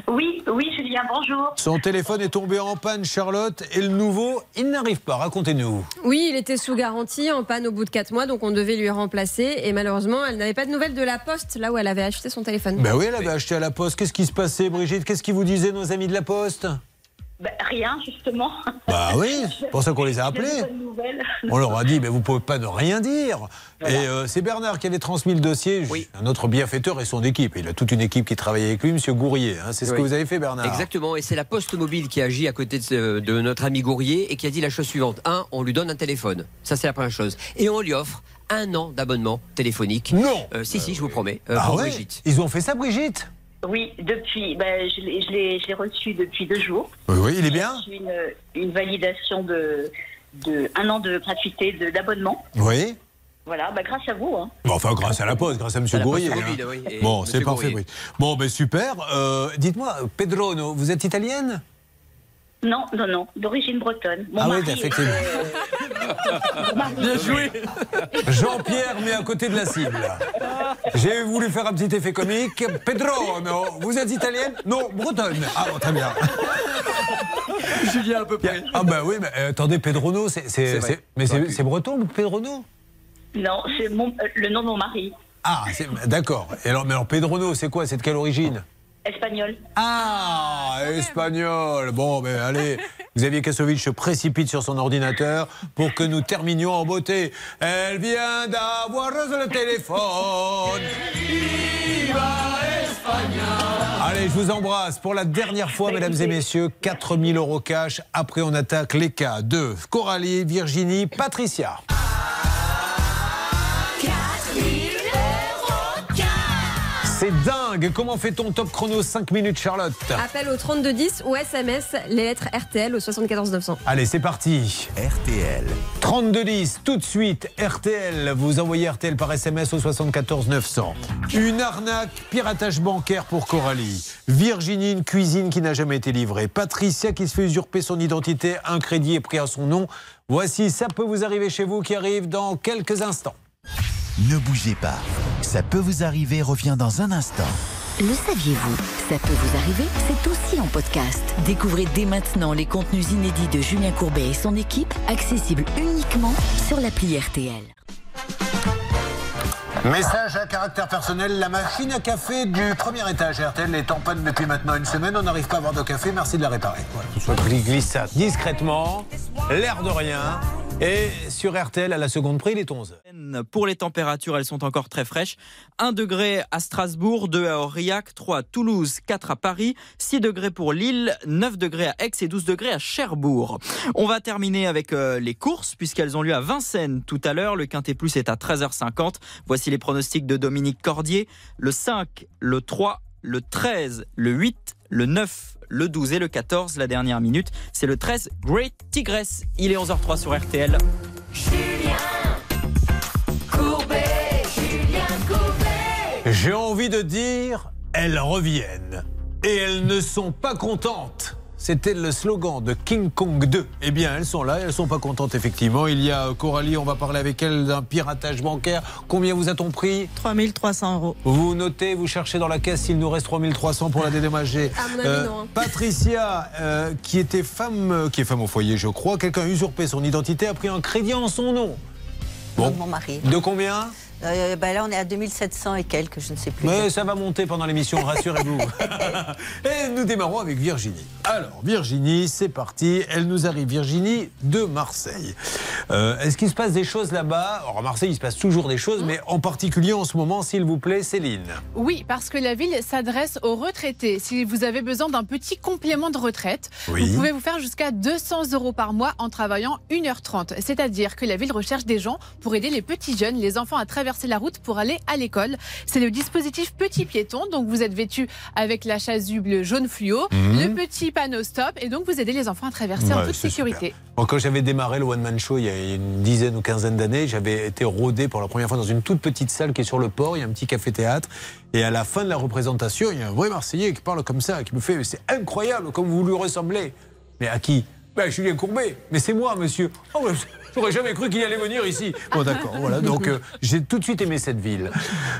Oui, oui, Julien, bonjour. Son téléphone est tombé en panne, Charlotte, et le nouveau, il n'arrive pas. Racontez-nous. Oui, il était sous garantie, en panne au bout de 4 mois, donc on devait lui remplacer. Et malheureusement, elle n'avait pas de nouvelles de la poste, là où elle avait acheté son téléphone. Ben oui, elle avait acheté à la poste. Qu'est-ce qui se passait, Brigitte? Qu'est-ce qu'ils vous disaient, nos amis de la poste? Bah, rien, justement. Bah oui, c'est pour ça qu'on les a appelés. On leur a dit, mais vous pouvez pas ne rien dire. Et euh, c'est Bernard qui avait transmis le dossier, un autre bienfaiteur et son équipe. Il a toute une équipe qui travaille avec lui, Monsieur Gourrier. hein. C'est ce que Oui. vous avez fait, Bernard. Exactement, et c'est la Poste Mobile qui agit à côté de, ce- de notre ami Gourrier et qui a dit la chose suivante. Un, on lui donne un téléphone. Ça, c'est la première chose. Et on lui offre un an d'abonnement téléphonique. Non Si, si, je vous promets. euh, Ah pour ouais Brigitte. Ils ont fait ça, Brigitte? Oui, depuis, bah, je l'ai- reçu depuis deux jours. Oui, oui, il est bien J'ai reçu une, une validation de, de un an de gratuité de- d'abonnement. Oui. Voilà, bah, grâce à vous. Hein. Bon, enfin, grâce à la Poste, grâce à M. Gourrier. Hein. oui, Bon, Monsieur c'est parfait. Gourrier. Brigitte. Bon, ben super. Euh, Dites-moi, Pedrono, vous êtes italienne? Non, non, non, d'origine bretonne. Mon Ah oui, effectivement. mari Bien joué. Jean-Pierre, mais à côté de la cible. J'ai voulu faire un petit effet comique. Pedrono, vous êtes italienne Non, bretonne. Ah, bon, très bien. Julien, à peu près. Ah, bah oui, mais euh, attendez, Pedrono, c'est. c'est- C'est vrai. c'est- Mais c'est c'est breton, Pedrono Non, c'est mon- euh, le nom de mon mari, Ah, c'est- d'accord. Et alors, mais alors, Pedrono, c'est quoi? C'est de quelle origine? Espagnol. Ah, espagnol. Bon, ben allez, Xavier Kasovic se précipite sur son ordinateur pour que nous terminions en beauté. Elle vient d'avoir le téléphone. Allez, je vous embrasse pour la dernière fois, mesdames et messieurs. 4000 euros cash. Après, on attaque les cas de Coralie, Virginie, Patricia. Dingue. Comment fait ton top chrono 5 minutes, Charlotte Appel au 3210 ou SMS, les lettres RTL au 74 900. Allez, c'est parti. RTL. 3210, tout de suite, RTL. Vous envoyez RTL par SMS au 74 900. Une arnaque, piratage bancaire pour Coralie. Virginie, une cuisine qui n'a jamais été livrée. Patricia qui se fait usurper son identité. Un crédit est pris à son nom. Voici, ça peut vous arriver chez vous qui arrive dans quelques instants. Ne bougez pas. Ça peut vous arriver revient dans un instant. Le saviez-vous? Ça peut vous arriver, c'est aussi en podcast. Découvrez dès maintenant les contenus inédits de Julien Courbet et son équipe, accessibles uniquement sur l'appli RTL. Message à caractère personnel, la machine à café du premier étage RTL est en panne depuis maintenant une semaine. On n'arrive pas à avoir de café, merci de la réparer. Voilà, soit glisse ça discrètement, l'air de rien. Et sur RTL, à la seconde prix, il est 11. Pour les températures, elles sont encore très fraîches. 1 degré à Strasbourg, 2 à Aurillac, 3 à Toulouse, 4 à Paris, 6 degrés pour Lille, 9 degrés à Aix et 12 degrés à Cherbourg. On va terminer avec euh, les courses puisqu'elles ont lieu à Vincennes tout à l'heure. Le Quintet Plus est à 13h50. Voici les pronostics de Dominique Cordier. Le 5, le 3, le 13, le 8, le 9, le 12 et le 14. La dernière minute, c'est le 13, Great Tigress. Il est 11h03 sur RTL. J'ai envie de dire, elles reviennent. Et elles ne sont pas contentes. C'était le slogan de King Kong 2. Eh bien, elles sont là, elles sont pas contentes, effectivement. Il y a euh, Coralie, on va parler avec elle d'un piratage bancaire. Combien vous a-t-on pris 3300 euros. Vous notez, vous cherchez dans la caisse s'il nous reste 3300 pour la dédommager. À mon avis, non, hein. Patricia, euh, qui était femme, euh, qui est femme au foyer, je crois, quelqu'un a usurpé son identité, a pris un crédit en son nom. Bon. Mon mari. De combien? Euh, bah là, on est à 2700 et quelques, je ne sais plus. Mais ça va monter pendant l'émission, rassurez-vous. et nous démarrons avec Virginie. Alors, Virginie, c'est parti. Elle nous arrive, Virginie, de Marseille. Euh, Est-ce qu'il se passe des choses là-bas? Alors, à Marseille, il se passe toujours des choses, mais en particulier en ce moment, s'il vous plaît, Céline. Oui, parce que la ville s'adresse aux retraités. Si vous avez besoin d'un petit complément de retraite, Oui. vous pouvez vous faire jusqu'à 200 euros par mois en travaillant 1h30. C'est-à-dire que la ville recherche des gens pour aider les petits jeunes, les enfants à traverser la route pour aller à l'école. C'est le dispositif Petit Piéton. Donc vous êtes vêtu avec la chasuble jaune fluo, Mhm. le petit panneau stop, et donc vous aidez les enfants à traverser en toute sécurité. Bon, quand j'avais démarré le One Man Show il y a une dizaine ou quinzaine d'années, j'avais été rodé pour la première fois dans une toute petite salle qui est sur le port. Il y a un petit café-théâtre. Et à la fin de la représentation, il y a un vrai Marseillais qui parle comme ça, qui me fait C'est incroyable comme vous lui ressemblez. Mais à qui? Ben, Julien Courbet. Mais c'est moi, monsieur. Oh, mais J'aurais jamais cru qu'il allait venir ici. Bon, d'accord, voilà. Donc, euh, j'ai tout de suite aimé cette ville.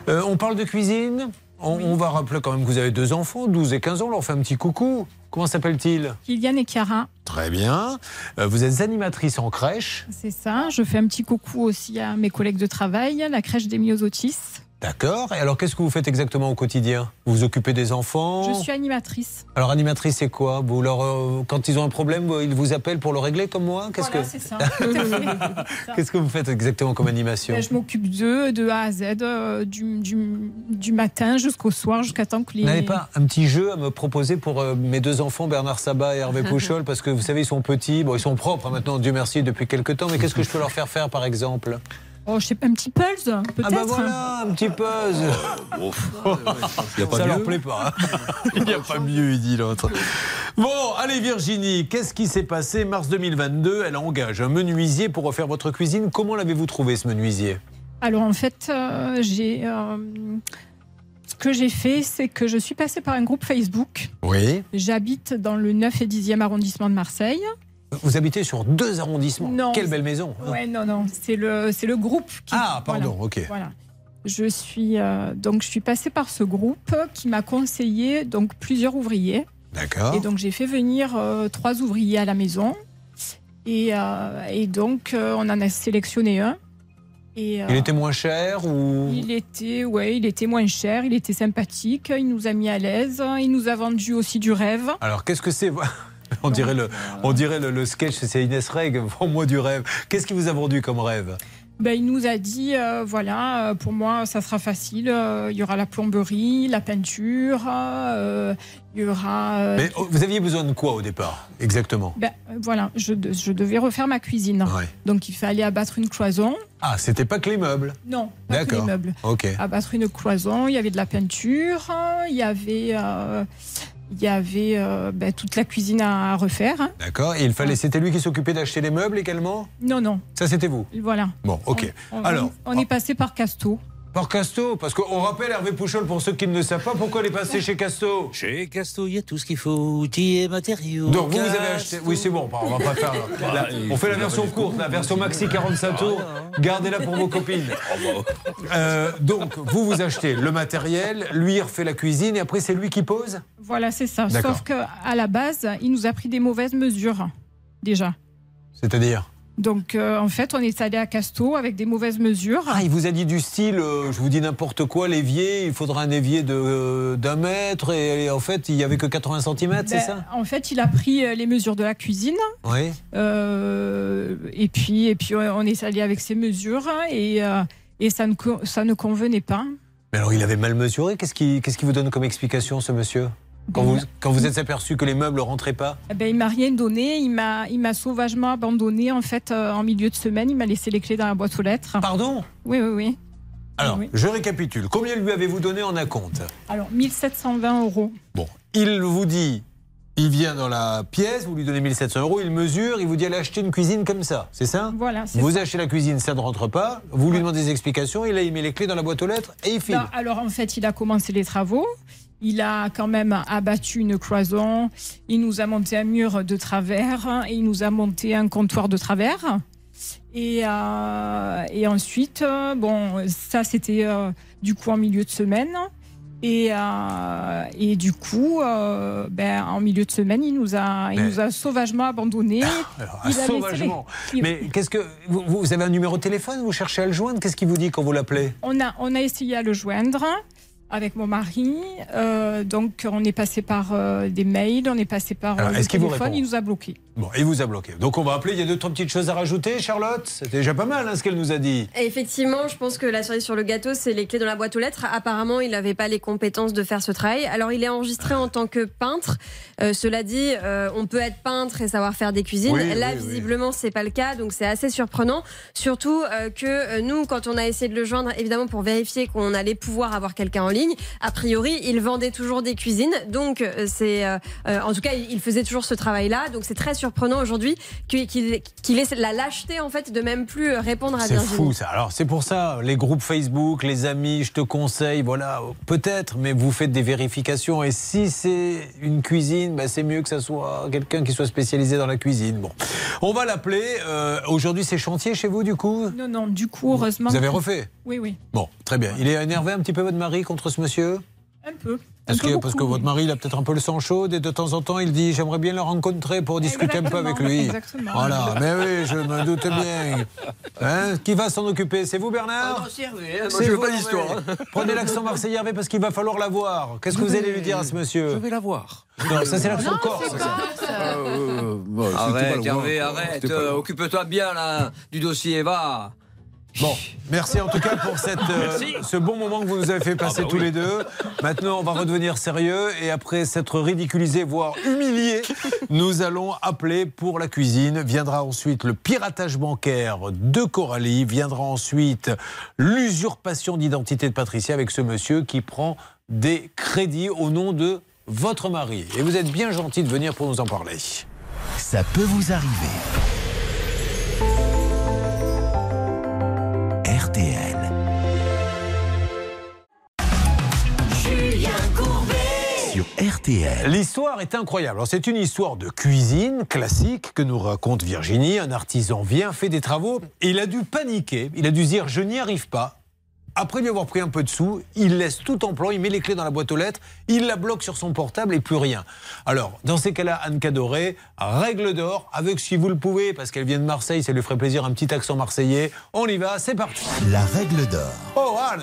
Euh, on parle de cuisine On, on va rappeler quand même que vous avez deux enfants, 12 et 15 ans. On leur fait un petit coucou. Comment s'appelle-t-il? Kylian et Chiara, Très bien. Euh, vous êtes animatrice en crèche. c'est ça. Je fais un petit coucou aussi à mes collègues de travail, la crèche des Myosotis. D'accord. Et alors, qu'est-ce que vous faites exactement au quotidien? Vous vous occupez des enfants? Je suis animatrice. Alors, animatrice, c'est quoi? Vous leur, euh, Quand ils ont un problème, ils vous appellent pour le régler comme moi? Qu'est-ce Voilà, que c'est ça. Qu'est-ce que vous faites exactement comme animation? Ben, je m'occupe d'eux de A à Z, euh, du, du- du matin jusqu'au soir, jusqu'à temps que les. Vous n'avez pas un petit jeu à me proposer pour euh, mes deux enfants, Bernard Sabat et Hervé Pouchol? Parce que vous savez, ils sont petits, bon, ils sont propres hein, maintenant, Dieu merci, depuis quelques temps. Mais qu'est-ce que je peux leur faire faire, par exemple? Oh, je sais pas, un petit puzzle, peut-être. Ah bah voilà, un petit puzzle. Y a pas Ça leur mieux. plaît pas. hein. Il n'y a pas mieux, il dit l'autre. Bon, allez Virginie, qu'est-ce qui s'est passé mars 2022 Elle engage un menuisier pour refaire votre cuisine. Comment l'avez-vous trouvé ce menuisier? Alors en fait, euh, j'ai. euh, ce que j'ai fait, c'est que je suis passée par un groupe Facebook. Oui. J'habite dans le 9 et 10e arrondissement de Marseille. Vous habitez sur deux arrondissements. Non. Quelle belle maison. Ouais, non, non, c'est le, c'est le groupe qui. Ah, pardon, voilà. ok. Voilà. Je suis euh, donc je suis passée par ce groupe qui m'a conseillé donc plusieurs ouvriers. D'accord. Et donc j'ai fait venir euh, trois ouvriers à la maison. Et, euh, et donc on en a sélectionné un. Et, Il était moins cher ou? il était, ouais, il était moins cher, il était sympathique, il nous a mis à l'aise, il nous a vendu aussi du rêve. Alors, qu'est-ce que c'est? On dirait le, on dirait le, le sketch, c'est Inès Reg, vends-moi du rêve. Qu'est-ce qui vous a vendu comme rêve? Ben, il nous a dit, euh, voilà, euh, pour moi, ça sera facile. euh, il y aura la plomberie, la peinture, il y aura. Mais oh, vous aviez besoin de quoi au départ Exactement? ben, voilà, je, de- je devais refaire ma cuisine. Ouais. Donc il fallait abattre une cloison. Ah, c'était pas que les meubles? Non, pas que les meubles. Ok. Abattre une cloison, il y avait de la peinture, il y avait, il y avait euh, ben, toute la cuisine à refaire. hein. D'accord. Et il fallait, c'était lui qui s'occupait d'acheter les meubles également? Non, non, Ça, c'était vous? Voilà. Bon, ok. On, Alors, on est passé par Casto. Par Casto, parce qu'on rappelle Hervé Pouchol, pour ceux qui ne le savent pas, pourquoi il est passé chez Casto Chez Casto, il y a tout ce qu'il faut, outils et matériaux. Donc vous, vous avez acheté. Oui, c'est bon, on va pas faire. la- on fait la version courte, la version maxi 45 tours. Gardez-la pour vos copines. Euh, donc, vous, vous achetez le matériel, lui, il refait la cuisine, et après, c'est lui qui pose Voilà, c'est ça. Sauf qu'à la base, il nous a pris des mauvaises mesures, déjà. C'est-à-dire Donc, euh, en fait, on est allé à Casto avec des mauvaises mesures. Ah, il vous a dit du style, euh, je vous dis n'importe quoi, l'évier, il faudra un évier de, euh, d'un mètre, et, en fait, il n'y avait que 80 cm, c'est Ben, ça? En fait, il a pris les mesures de la cuisine. Oui. Et puis, et puis, on est allé avec ces mesures et, et ça, ne, ça ne convenait pas. Mais alors, il avait mal mesuré. Qu'est-ce qui, qu'est-ce qui vous donne comme explication, ce monsieur? Quand vous, quand vous êtes aperçu que les meubles ne rentraient pas Eh ben, il m'a rien donné. Il m'a, il m'a sauvagement abandonné. En fait, euh, en milieu de semaine, il m'a laissé les clés dans la boîte aux lettres. Pardon? Oui, oui, oui. Alors, Oui. je récapitule. Combien lui avez-vous donné en acompte? Alors, 1720 euros. Bon, il vous dit, il vient dans la pièce, vous lui donnez 1700 euros, il mesure, il vous dit allez acheter une cuisine comme ça, c'est ça? Voilà, Vous ça. achetez la cuisine, ça ne rentre pas, vous lui demandez des explications, il a il met les clés dans la boîte aux lettres et il file. Non, alors en fait, il a commencé les travaux. Il a quand même abattu une cloison. Il nous a monté un mur de travers. Et il nous a monté un comptoir de travers. Et, euh, et ensuite, bon, ça c'était euh, du coup en milieu de semaine. Et, euh, et du coup, ben, en milieu de semaine, il nous a, il nous a sauvagement abandonnés. Alors, Il a laissé sauvagement. Mais qu'est-ce que vous, vous avez un numéro de téléphone? Vous cherchez à le joindre? Qu'est-ce qu'il vous dit quand vous l'appelez? On a, on a essayé à le joindre avec mon mari. Euh, donc, on est passé par euh, des mails, on est passé par Alors, euh, le téléphone. Il nous a bloqués. Bon, il vous a bloqué. Donc on va appeler. Il y a deux trois petites choses à rajouter, Charlotte? C'était déjà pas mal hein, ce qu'elle nous a dit. Et Effectivement, je pense que la cerise sur le gâteau, c'est les clés dans la boîte aux lettres. Apparemment, il n'avait pas les compétences de faire ce travail. Alors, il est enregistré en tant que peintre. Euh, cela dit, euh, on peut être peintre et savoir faire des cuisines. Oui, Là, oui, oui. visiblement, c'est pas le cas, donc c'est assez surprenant. Surtout euh, que euh, nous, quand on a essayé de le joindre, évidemment pour vérifier qu'on allait pouvoir avoir quelqu'un en ligne, a priori, il vendait toujours des cuisines. Donc, euh, c'est, euh, euh, en tout cas, il faisait toujours ce travail-là. Donc, c'est très surprenant aujourd'hui qu'il qu'il- ait la lâcheté en fait de même plus répondre à C'est fou ça. Alors c'est pour ça, les groupes Facebook, les amis, je te conseille, voilà, peut-être, mais vous faites des vérifications. Et si c'est une cuisine, bah, c'est mieux que ça soit quelqu'un qui soit spécialisé dans la cuisine. Bon, on va l'appeler. Euh, Aujourd'hui, c'est chantier chez vous, du coup? Non, non, du coup, heureusement. Vous avez refait? Oui, oui. Bon, très bien. Il est énervé un petit peu votre mari contre ce monsieur Un peu. Parce que, parce que votre mari, il a peut-être un peu le sang chaud et de temps en temps, il dit J'aimerais bien le rencontrer pour discuter un peu avec lui. exactement. Voilà, mais oui, je me doute bien. Hein Qui va s'en occuper C'est vous, Bernard Ah non, c'est Hervé, hein. Moi, C'est je veux pas d'histoire, Hervé. hein. Prenez l'accent marseillais, Hervé, parce qu'il va falloir la voir. Qu'est-ce que vous allez lui dire à ce monsieur Je vais la voir. Non, ça c'est l'accent Non, corse. c'est ça. Euh, bon, c'était pas Arrête, Hervé, arrête. Euh. Occupe-toi bien là du dossier, va. Bon, merci en tout cas pour cette, euh, ce bon moment que vous nous avez fait passer Ah bah tous oui. les deux. Maintenant, on va redevenir sérieux et après s'être ridiculisé, voire humilié, nous allons appeler pour la cuisine. Viendra ensuite le piratage bancaire de Coralie. Viendra ensuite l'usurpation d'identité de Patricia avec ce monsieur qui prend des crédits au nom de votre mari. Et vous êtes bien gentil de venir pour nous en parler. Ça peut vous arriver. L'histoire est incroyable. C'est une histoire de cuisine classique que nous raconte Virginie. Un artisan vient, fait des travaux et il a dû paniquer. Il a dû dire Je n'y arrive pas. Après lui avoir pris un peu de sous, il laisse tout en plan, il met les clés dans la boîte aux lettres, il la bloque sur son portable et plus rien. Alors, dans ces cas-là, Anne Cadoré, règle d'or, avec si vous le pouvez, parce qu'elle vient de Marseille, ça lui ferait plaisir, un petit accent marseillais. On y va, c'est parti. La règle d'or. Oh, Anne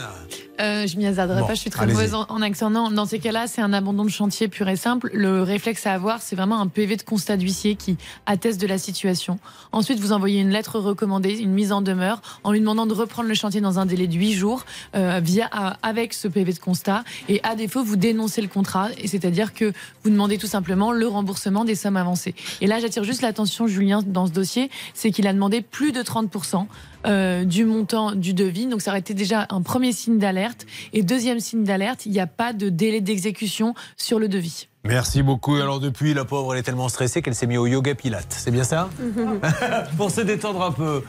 Euh, je m'y hasarderai Bon, pas, je suis très mauvaise en, en accent. Non, dans ces cas-là, c'est un abandon de chantier pur et simple. Le réflexe à avoir, c'est vraiment un PV de constat d'huissier qui atteste de la situation. Ensuite, vous envoyez une lettre recommandée, une mise en demeure, en lui demandant de reprendre le chantier dans un délai de 8 jours, euh, via, avec ce PV de constat. Et à défaut, vous dénoncez le contrat, et c'est-à-dire que vous demandez tout simplement le remboursement des sommes avancées. Et là, j'attire juste l'attention, Julien, dans ce dossier, c'est qu'il a demandé plus de 30% euh, du montant du devis. Donc ça aurait été déjà un premier signe d'alerte. Et deuxième signe d'alerte, il n'y a pas de délai d'exécution sur le devis. Merci beaucoup. Alors depuis, la pauvre, elle est tellement stressée qu'elle s'est mise au yoga pilate. C'est bien ça? Pour se détendre un peu.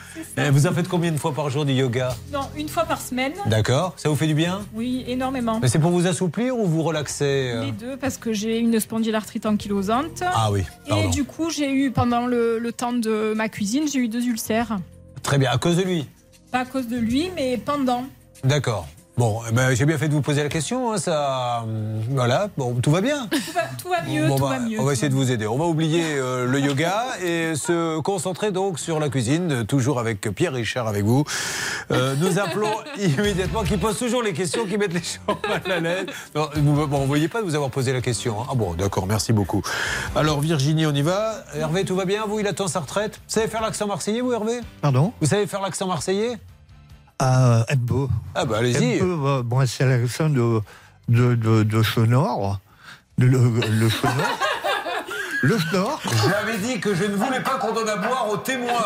Vous en faites combien de fois par jour du yoga? Non, une fois par semaine. D'accord. Ça vous fait du bien? Oui, énormément. Mais c'est pour vous assouplir ou vous relaxer euh? Les deux, parce que j'ai une spondylarthrite ankylosante. Ah oui, Et du coup, j'ai eu, pendant le, le temps de ma cuisine, j'ai eu deux ulcères. Très bien, à cause de lui? Pas à cause de lui, mais pendant. D'accord. Bon, eh ben, j'ai bien fait de vous poser la question. hein, ça, hum, voilà. Bon, tout va bien. Tout va, tout va mieux, Bon, tout bah, va mieux. on va essayer de vous aider. On va oublier euh, le yoga et se concentrer donc sur la cuisine, euh, toujours avec Pierre Richard avec vous. Euh, nous appelons immédiatement, qui pose toujours les questions qui mettent les gens mal à l'aise. Non, Vous ne voyez pas de vous avoir posé la question. hein. Ah bon, d'accord, merci beaucoup. Alors Virginie, on y va. Hervé, tout va bien? Vous, il attend sa retraite? Vous savez faire l'accent marseillais, vous, Hervé? Pardon? Vous savez faire l'accent marseillais? Ah, un peu. Ah bah allez-y. Bon, c'est l'accent de, de, de, de Chenor. De, le, le Chenor. le Chenor. J'avais dit que je ne voulais pas qu'on donne à boire aux témoins.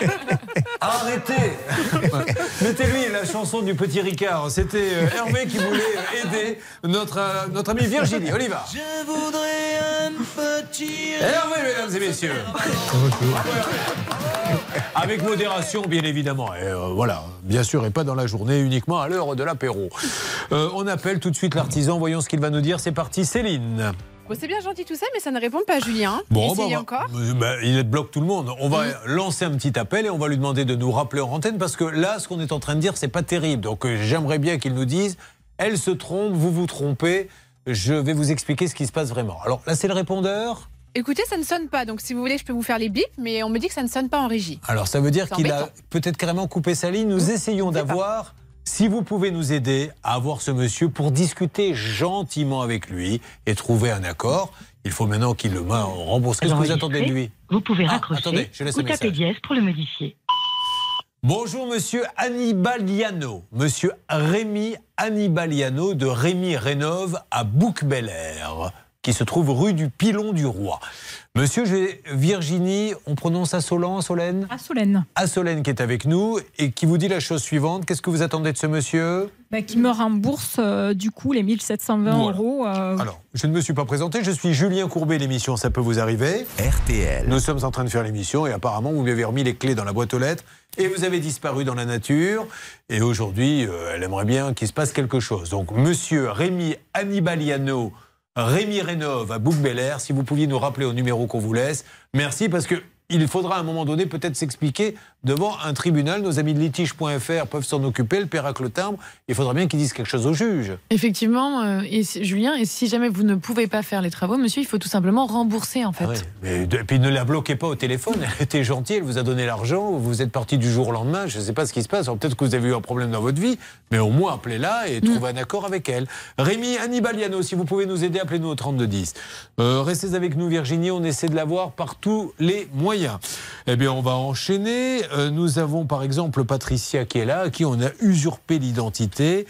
Arrêtez Mettez-lui la chanson du petit Ricard. C'était euh, Hervé qui voulait aider notre, euh, notre amie Virginie. On y va. Je voudrais un petit. Hervé, mesdames et messieurs. Avec modération, bien évidemment. Et euh, voilà, bien sûr, et pas dans la journée, uniquement à l'heure de l'apéro. Euh, on appelle tout de suite l'artisan. Voyons ce qu'il va nous dire. C'est parti, Céline. Bon, c'est bien gentil tout ça, mais ça ne répond pas, Julien. Bon, Essayez bah, encore. bah, bah, il bloque tout le monde. On va lancer un petit appel et on va lui demander de nous rappeler en antenne parce que là, ce qu'on est en train de dire, c'est pas terrible. Donc, euh, j'aimerais bien qu'il nous dise elle se trompe, vous vous trompez. Je vais vous expliquer ce qui se passe vraiment. Alors là, c'est le répondeur. Écoutez, ça ne sonne pas, donc si vous voulez, je peux vous faire les bips, mais on me dit que ça ne sonne pas en régie. Alors, ça veut dire qu'il a peut-être carrément coupé sa ligne. Nous essayons d'avoir. Si vous pouvez nous aider à avoir ce monsieur pour discuter gentiment avec lui et trouver un accord, il faut maintenant qu'il le rembourse. Qu'est-ce que vous attendez de lui? Vous pouvez Ah, raccrocher attendez, je laisse ou un taper dièse pour le modifier. Bonjour Monsieur Annibaliano, Monsieur Rémi Annibaliano de Rémi Rénove à Bouc-Bel-Air, qui se trouve rue du Pilon du Roi. Monsieur j'ai Virginie, on prononce à Solan, Solène À Solène. À Solène qui est avec nous et qui vous dit la chose suivante. Qu'est-ce que vous attendez de ce monsieur? Bah, qui me rembourse euh, du coup les 1720 Voilà. euros. euh, Alors, je ne me suis pas présenté, je suis Julien Courbet, l'émission Ça peut vous arriver. RTL. Nous sommes en train de faire l'émission et apparemment vous lui avez remis les clés dans la boîte aux lettres et vous avez disparu dans la nature. Et aujourd'hui, euh, elle aimerait bien qu'il se passe quelque chose. Donc, monsieur Rémi Annibaliano, Rémi Rénove à bouc air si vous pouviez nous rappeler au numéro qu'on vous laisse. Merci parce que. Il faudra à un moment donné peut-être s'expliquer devant un tribunal. Nos amis de litige.fr peuvent s'en occuper. Le timbre. Il faudra bien qu'ils disent quelque chose au juge. Effectivement, euh, et si- Julien, et si jamais vous ne pouvez pas faire les travaux, monsieur, il faut tout simplement rembourser en fait. Ah ouais. Mais de- et puis ne la bloquez pas au téléphone. Elle était gentille, elle vous a donné l'argent. Vous êtes parti du jour au lendemain. Je ne sais pas ce qui se passe. Peut-être que vous avez eu un problème dans votre vie, mais au moins appelez-la et trouvez un accord avec elle. Rémi Annibaliano, si vous pouvez nous aider, appelez-nous au 3210. Euh, restez avec nous, Virginie. On essaie de la voir par tous les moyens. Eh bien, on va enchaîner. Euh, nous avons par exemple Patricia qui est là, à qui on a usurpé l'identité.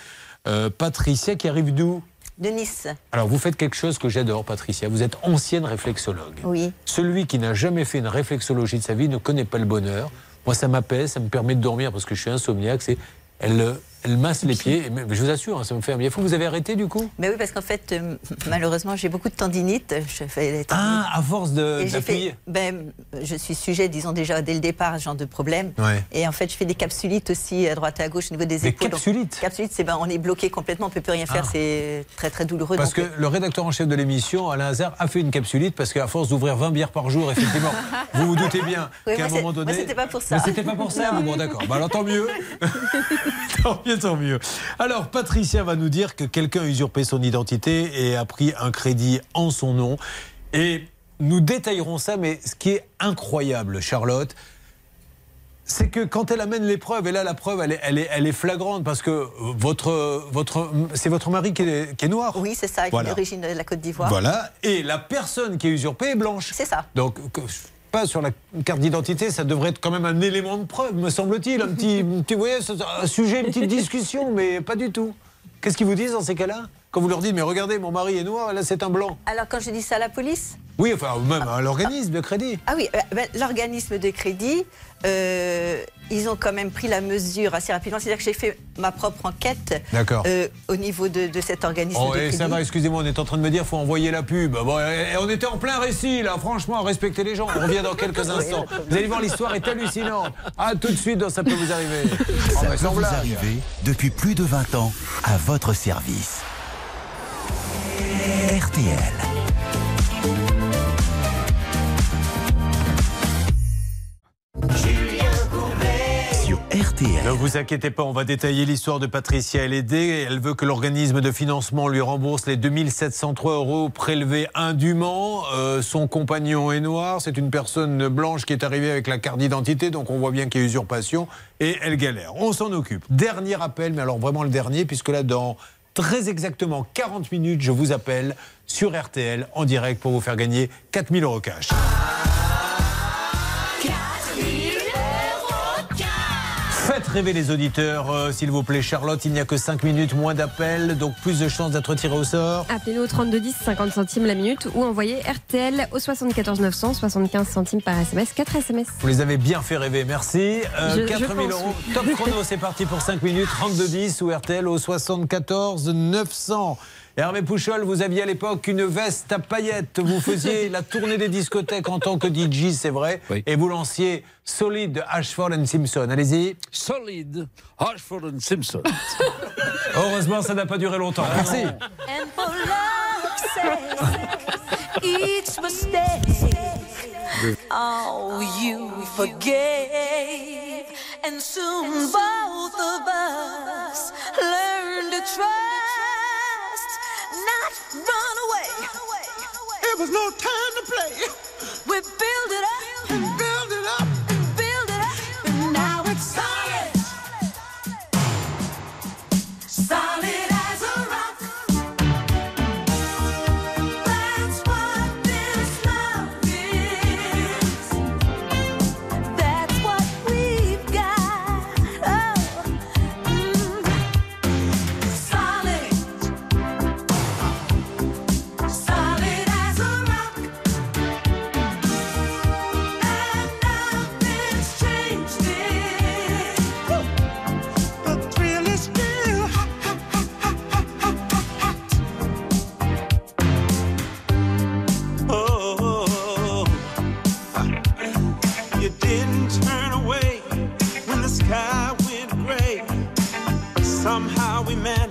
Euh, Patricia qui arrive d'où De Nice. alors, vous faites quelque chose que j'adore, Patricia. Vous êtes ancienne réflexologue. Oui. Celui qui n'a jamais fait une réflexologie de sa vie ne connaît pas le bonheur. Moi, ça m'apaise, ça me permet de dormir parce que je suis insomniaque. C'est, elle, elle masse les pieds. Même- je vous assure, hein, ça me fait un bien fou. Vous avez arrêté du coup Mais oui, parce qu'en fait, euh, malheureusement, j'ai beaucoup de tendinite. Je fais des tendinites. Ah, à force de, d'appuyer. ben, je suis sujet, disons déjà dès le départ, à ce genre de problème. Ouais. Et en fait, je fais des capsulites aussi à droite et à gauche au niveau des Des épaules. Donc, capsulites Capsulites, c'est ben, on est bloqué complètement, on peut plus rien faire, Ah. c'est très très douloureux. Parce que le rédacteur en chef de l'émission, Alain Hazard, a fait une capsulite parce qu'à force d'ouvrir 20 bières par jour, effectivement, vous vous doutez bien Oui, qu'à un moment donné. moi, c'était pas pour ça. C'était pas pour ça. Bon, d'accord. Bah, alors tant mieux. tant mieux, tant mieux. Alors, Patricia va nous dire que quelqu'un a usurpé son identité et a pris un crédit en son nom. Et nous détaillerons ça, mais ce qui est incroyable, Charlotte, c'est que quand elle amène les preuves, et là la preuve elle est, elle est, elle est flagrante parce que votre, votre, c'est votre mari qui est, qui est noir. Oui, c'est ça, Voilà. est d'origine de la Côte d'Ivoire. Voilà, et la personne qui est usurpée est blanche. C'est ça. Donc, pas sur la carte d'identité, ça devrait être quand même un élément de preuve, me semble-t-il. Un petit, un petit- vous voyez, c'est un sujet, une petite discussion, mais pas du tout. Qu'est-ce qu'ils vous disent dans ces cas-là? Quand vous leur dites, mais regardez, mon mari est noir, là c'est un blanc. Alors quand je dis ça à la police, Oui, enfin, même à l'organisme de crédit. Ah oui, euh, ben, l'organisme de crédit, euh, ils ont quand même pris la mesure assez rapidement. C'est-à-dire que j'ai fait ma propre enquête D'accord. euh, au niveau de, de cet organisme Oh, de et crédit. ça va, excusez-moi, on est en train de me dire faut envoyer la pub. Bon, et- et on était en plein récit, là, franchement, respectez les gens. On revient dans quelques instants. Vous allez voir, l'histoire est hallucinante. À tout de suite dans Ça peut vous arriver. Ça peut vous blague. arriver depuis plus de 20 ans à votre service. RTL. Ne vous inquiétez pas, on va détailler l'histoire de Patricia Elédé. Elle veut que l'organisme de financement lui rembourse les 2703 euros prélevés indûment. Euh, son compagnon est noir, c'est une personne blanche qui est arrivée avec la carte d'identité, donc on voit bien qu'il y a usurpation et elle galère. On s'en occupe. Dernier appel, mais alors vraiment le dernier, puisque là, dans très exactement 40 minutes, je vous appelle sur RTL en direct pour vous faire gagner 4000 euros cash. Rêver les auditeurs, euh, s'il vous plaît, Charlotte. Il n'y a que 5 minutes, moins d'appels, donc plus de chances d'être tiré au sort. Appelez-nous au 3210, 50 centimes la minute ou envoyez RTL au 74 900, 75 centimes par SMS, 4 SMS. Vous les avez bien fait rêver, merci. Euh, Je- je 4000 pense, euros. oui. Top chrono, c'est parti pour 5 minutes. 32-10 ou RTL au 74 900. Hervé Pouchol, vous aviez à l'époque une veste à paillettes. Vous faisiez la tournée des discothèques en tant que DJ, c'est vrai. Et vous lanciez Solid de Ashford and Simpson. Allez-y. Solid, Ashford and Simpson. Heureusement, ça n'a pas duré longtemps. Merci. And for love's sake, each mistake, oh, you forgave. And soon both of us learn to trust, not run away. It was no time to play. We build it up and build it up and now man.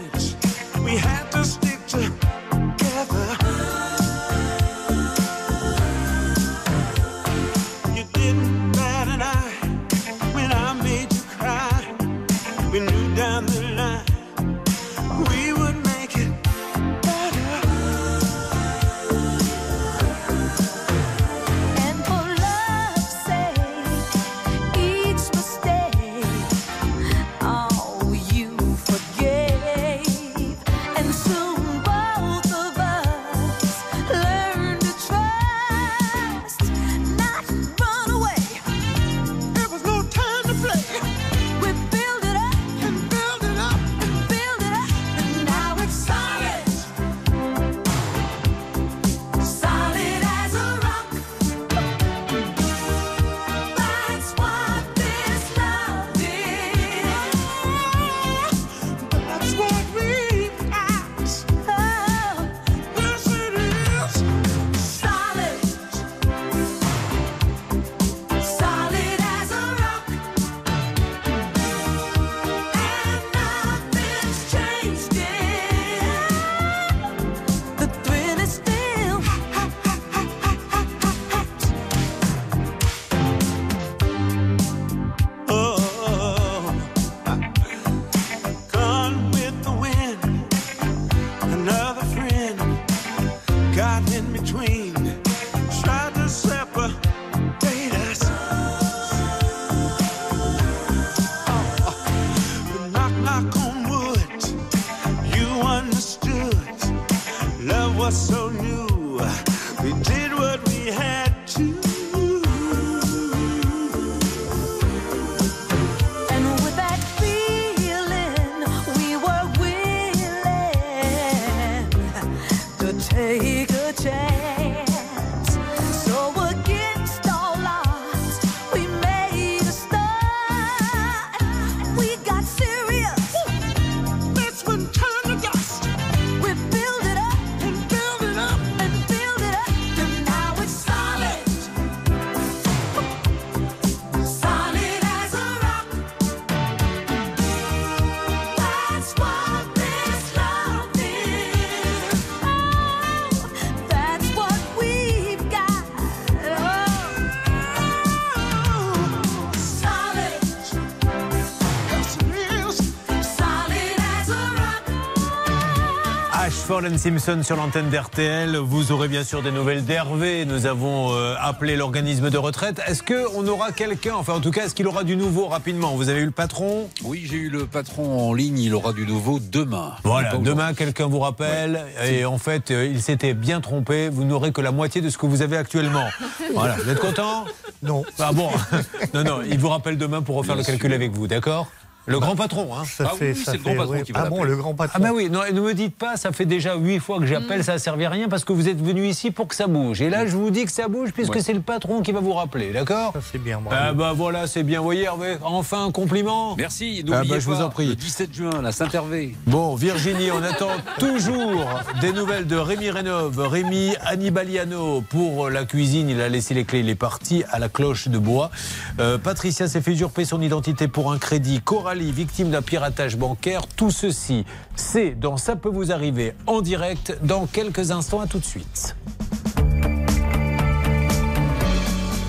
Simpson sur l'antenne d'RTL. Vous aurez bien sûr des nouvelles d'Hervé. Nous avons euh, appelé l'organisme de retraite. Est-ce qu'on aura quelqu'un, enfin en tout cas, est-ce qu'il aura du nouveau rapidement? Vous avez eu le patron? Oui, j'ai eu le patron en ligne. Il aura du nouveau demain. Voilà, demain quelqu'un vous rappelle et en fait euh, il s'était bien trompé, vous n'aurez que la moitié de ce que vous avez actuellement. Voilà, vous êtes content? Non. Ah bon? Non, non, il vous rappelle demain pour refaire le calcul avec vous, d'accord? Le grand patron, hein Ça fait- ça fait- oui. Ah bon, le grand patron. Ah bah oui, non, ne me dites pas, ça fait déjà huit fois que j'appelle, ça ne servait à rien parce que vous êtes venu ici pour que ça bouge. Et là, je vous dis que ça bouge puisque Ouais. c'est le patron qui va vous rappeler, d'accord C'est bien, moi. Ah bah voilà, c'est bien. Vous voyez, Hervé, enfin un compliment. Merci. Ah N'oubliez bah, je vous pas, en prie. Le 17 juin, la Saint-Hervé. Bon, Virginie, on attend toujours des nouvelles de Rémi Rénov, Rémi Annibaliano pour la cuisine. Il a laissé les clés, il est parti à la cloche de bois. Euh, Patricia s'est fait usurper son identité pour un crédit. Coralie, victime d'un piratage bancaire. Tout ceci, c'est dans Ça peut vous arriver en direct dans quelques instants. À tout de suite.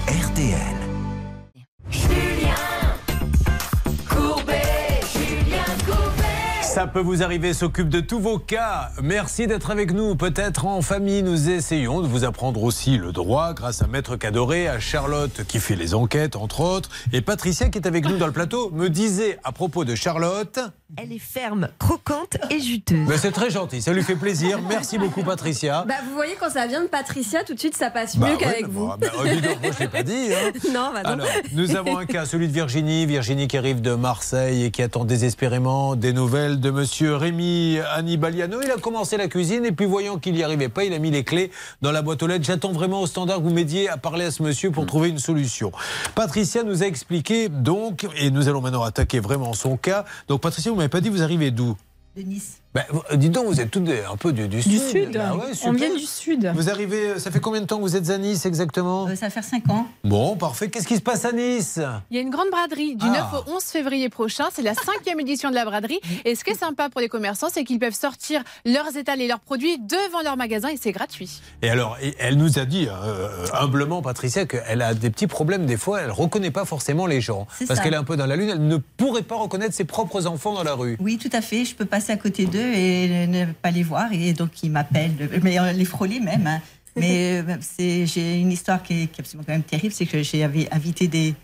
RTL. Ça peut vous arriver, s'occupe de tous vos cas. Merci d'être avec nous. Peut-être en famille, nous essayons de vous apprendre aussi le droit grâce à Maître Cadoré, à Charlotte qui fait les enquêtes, entre autres. Et Patricia qui est avec nous dans le plateau me disait à propos de Charlotte. Elle est ferme, croquante et juteuse. Mais c'est très gentil, ça lui fait plaisir. Merci beaucoup, Patricia. Bah, vous voyez, quand ça vient de Patricia, tout de suite, ça passe Bah mieux ouais, qu'avec bah, vous. bah, oh, dis donc, moi, je l'ai pas dit. hein. non, bah non. Alors, nous avons un cas, celui de Virginie. Virginie qui arrive de Marseille et qui attend désespérément des nouvelles de monsieur Rémi Annibaliano. Il a commencé la cuisine et puis voyant qu'il n'y arrivait pas, il a mis les clés dans la boîte aux lettres. J'attends vraiment au standard que vous m'aidiez à parler à ce monsieur pour trouver une solution. Patricia nous a expliqué donc, et nous allons maintenant attaquer vraiment son cas. Donc Patricia, vous m'avez pas dit vous arrivez d'où? De Nice. Ben, vous- dites donc, vous êtes toutes des- un peu du, du, Du sud. sud. Ah ouais, On vient du sud. Vous arrivez, ça fait combien de temps que vous êtes à Nice exactement Ça va faire 5 ans. Bon, parfait. Qu'est-ce qui se passe à Nice? Il y a une grande braderie du Ah. 9 au 11 février prochain. C'est la cinquième édition de la braderie. Et ce qui est sympa pour les commerçants, c'est qu'ils peuvent sortir leurs étals et leurs produits devant leur magasin et c'est gratuit. Et alors, elle nous a dit euh, humblement, Patricia, qu'elle a des petits problèmes des fois. Elle reconnaît pas forcément les gens C'est parce ça. qu'elle est un peu dans la lune. Elle ne pourrait pas reconnaître ses propres enfants dans la rue. Oui, tout à fait. Je peux passer à côté d'eux et ne pas les voir. Et donc, ils m'appellent, mais euh, les frôler même. hein. Mais euh, c'est, j'ai une histoire qui est, qui est absolument quand même terrible. C'est que j'avais invité des.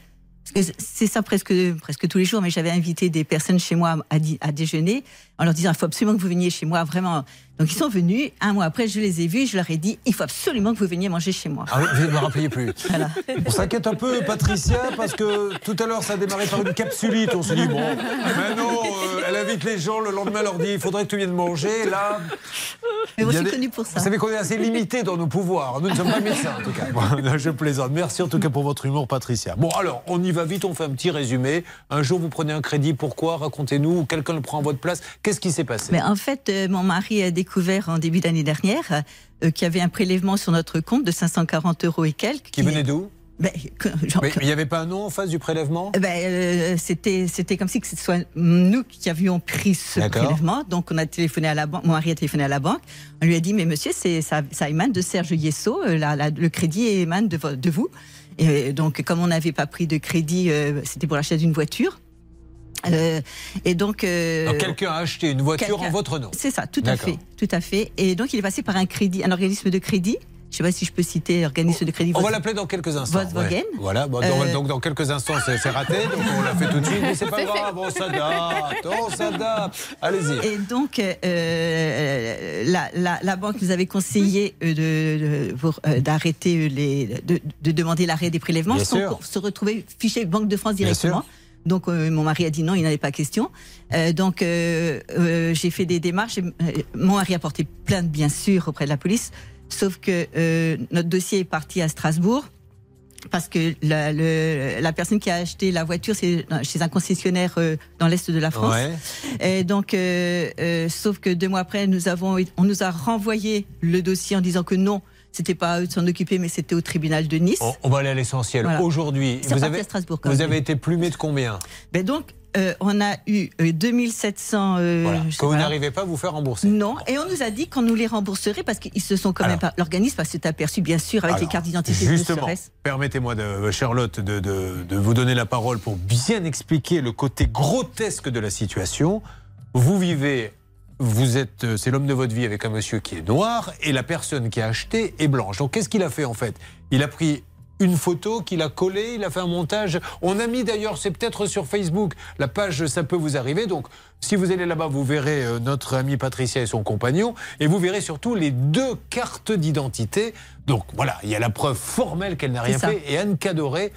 parce que C'est ça presque, presque tous les jours, mais j'avais invité des personnes chez moi à déjeuner en leur disant il faut absolument que vous veniez chez moi, vraiment. Donc ils sont venus. Un mois après, je les ai vus. Je leur ai dit il faut absolument que vous veniez manger chez moi. Ah oui, vous ne me rappeliez plus. On s'inquiète un peu, Patricia, parce que tout à l'heure, ça a démarré par une capsulite. On s'est dit, bon, mais non, euh, elle invite les gens, le lendemain, elle leur dit, il faudrait que tu viennes manger. Là. Mais moi, je suis des- connue pour ça. Vous savez qu'on est assez limité dans nos pouvoirs. Nous ne sommes pas médecins, en tout cas. Bon, je plaisante. Merci en tout cas pour votre humour, Patricia. Bon, alors, on y va vite, on fait un petit résumé. Un jour, vous prenez un crédit, pourquoi? Racontez-nous. Ou Quelqu'un le prend à votre place. Qu'est-ce qui s'est passé? Mais en fait, euh, mon mari a découvert en début d'année dernière euh, qu'il y avait un prélèvement sur notre compte de 540 euros et quelques. Qui venait d'où? Ben, genre- Mais il n'y avait pas un nom en face du prélèvement? Ben, euh, c'était c'était comme si que ce soit nous qui avions pris ce prélèvement. Donc on a téléphoné à la banque. Mon mari a téléphoné à la banque. On lui a dit mais monsieur c'est ça, ça émane de Serge Yesso. la- la- le crédit émane de, vo- de vous. Et donc comme on n'avait pas pris de crédit, euh, c'était pour l'achat d'une voiture. Euh, et donc, euh, Quelqu'un a acheté une voiture en votre nom C'est ça, tout à fait, tout à fait. Et donc il est passé par un crédit, un organisme de crédit je sais pas si je peux citer organisme de crédit. On va l'appeler dans quelques instants. Volkswagen. ouais. Voilà, bon, dans- Euh, donc dans quelques instants, c'est raté, donc on l'a fait tout de suite, mais c'est pas grave, on s'adapte, on s'adapte. Allez-y. Et donc, euh, la, la- la banque nous avait conseillé euh, de, de- d'arrêter les, de, de demander l'arrêt des prélèvements Bien sans sûr. se retrouver fiché Banque de France Bien directement. sûr. Donc, euh, mon mari a dit non, il n'en pas question. Euh, donc, euh, j'ai fait des démarches. et, mon mari a porté plainte, bien sûr, auprès de la police. Sauf que notre dossier est parti à Strasbourg parce que la, le- la personne qui a acheté la voiture, c'est chez un concessionnaire dans l'est de la France. Ouais. Et donc, sauf que deux mois après, nous avons, on nous a renvoyé le dossier en disant que non, c'était pas à eux de s'en occuper, mais c'était au tribunal de Nice. On, on va aller à l'essentiel. Voilà. Aujourd'hui, vous avez, vous même. avez été plumé de combien? Ben donc, euh, on a eu euh, 2700. euh, Voilà. sais Que vous n'arrivez pas à vous faire rembourser. Non, et on nous a dit qu'on nous les rembourserait parce qu'ils se sont quand même pas. L'organisme s'est aperçu, bien sûr, avec Alors, les cartes d'identité de Justement, permettez-moi, de, Charlotte, de, de- de vous donner la parole pour bien expliquer le côté grotesque de la situation. Vous vivez, vous êtes, euh, c'est l'homme de votre vie avec un monsieur qui est noir et la personne qui a acheté est blanche. Donc qu'est-ce qu'il a fait en fait? Il a pris une photo qu'il a collée, il a fait un montage. On a mis d'ailleurs, c'est peut-être sur Facebook, la page Ça peut vous arriver. Donc si vous allez là-bas, vous verrez euh, notre amie Patricia et son compagnon et vous verrez surtout les deux cartes d'identité. Donc voilà, il y a la preuve formelle qu'elle n'a rien ça. fait. Et Anne Cadoré,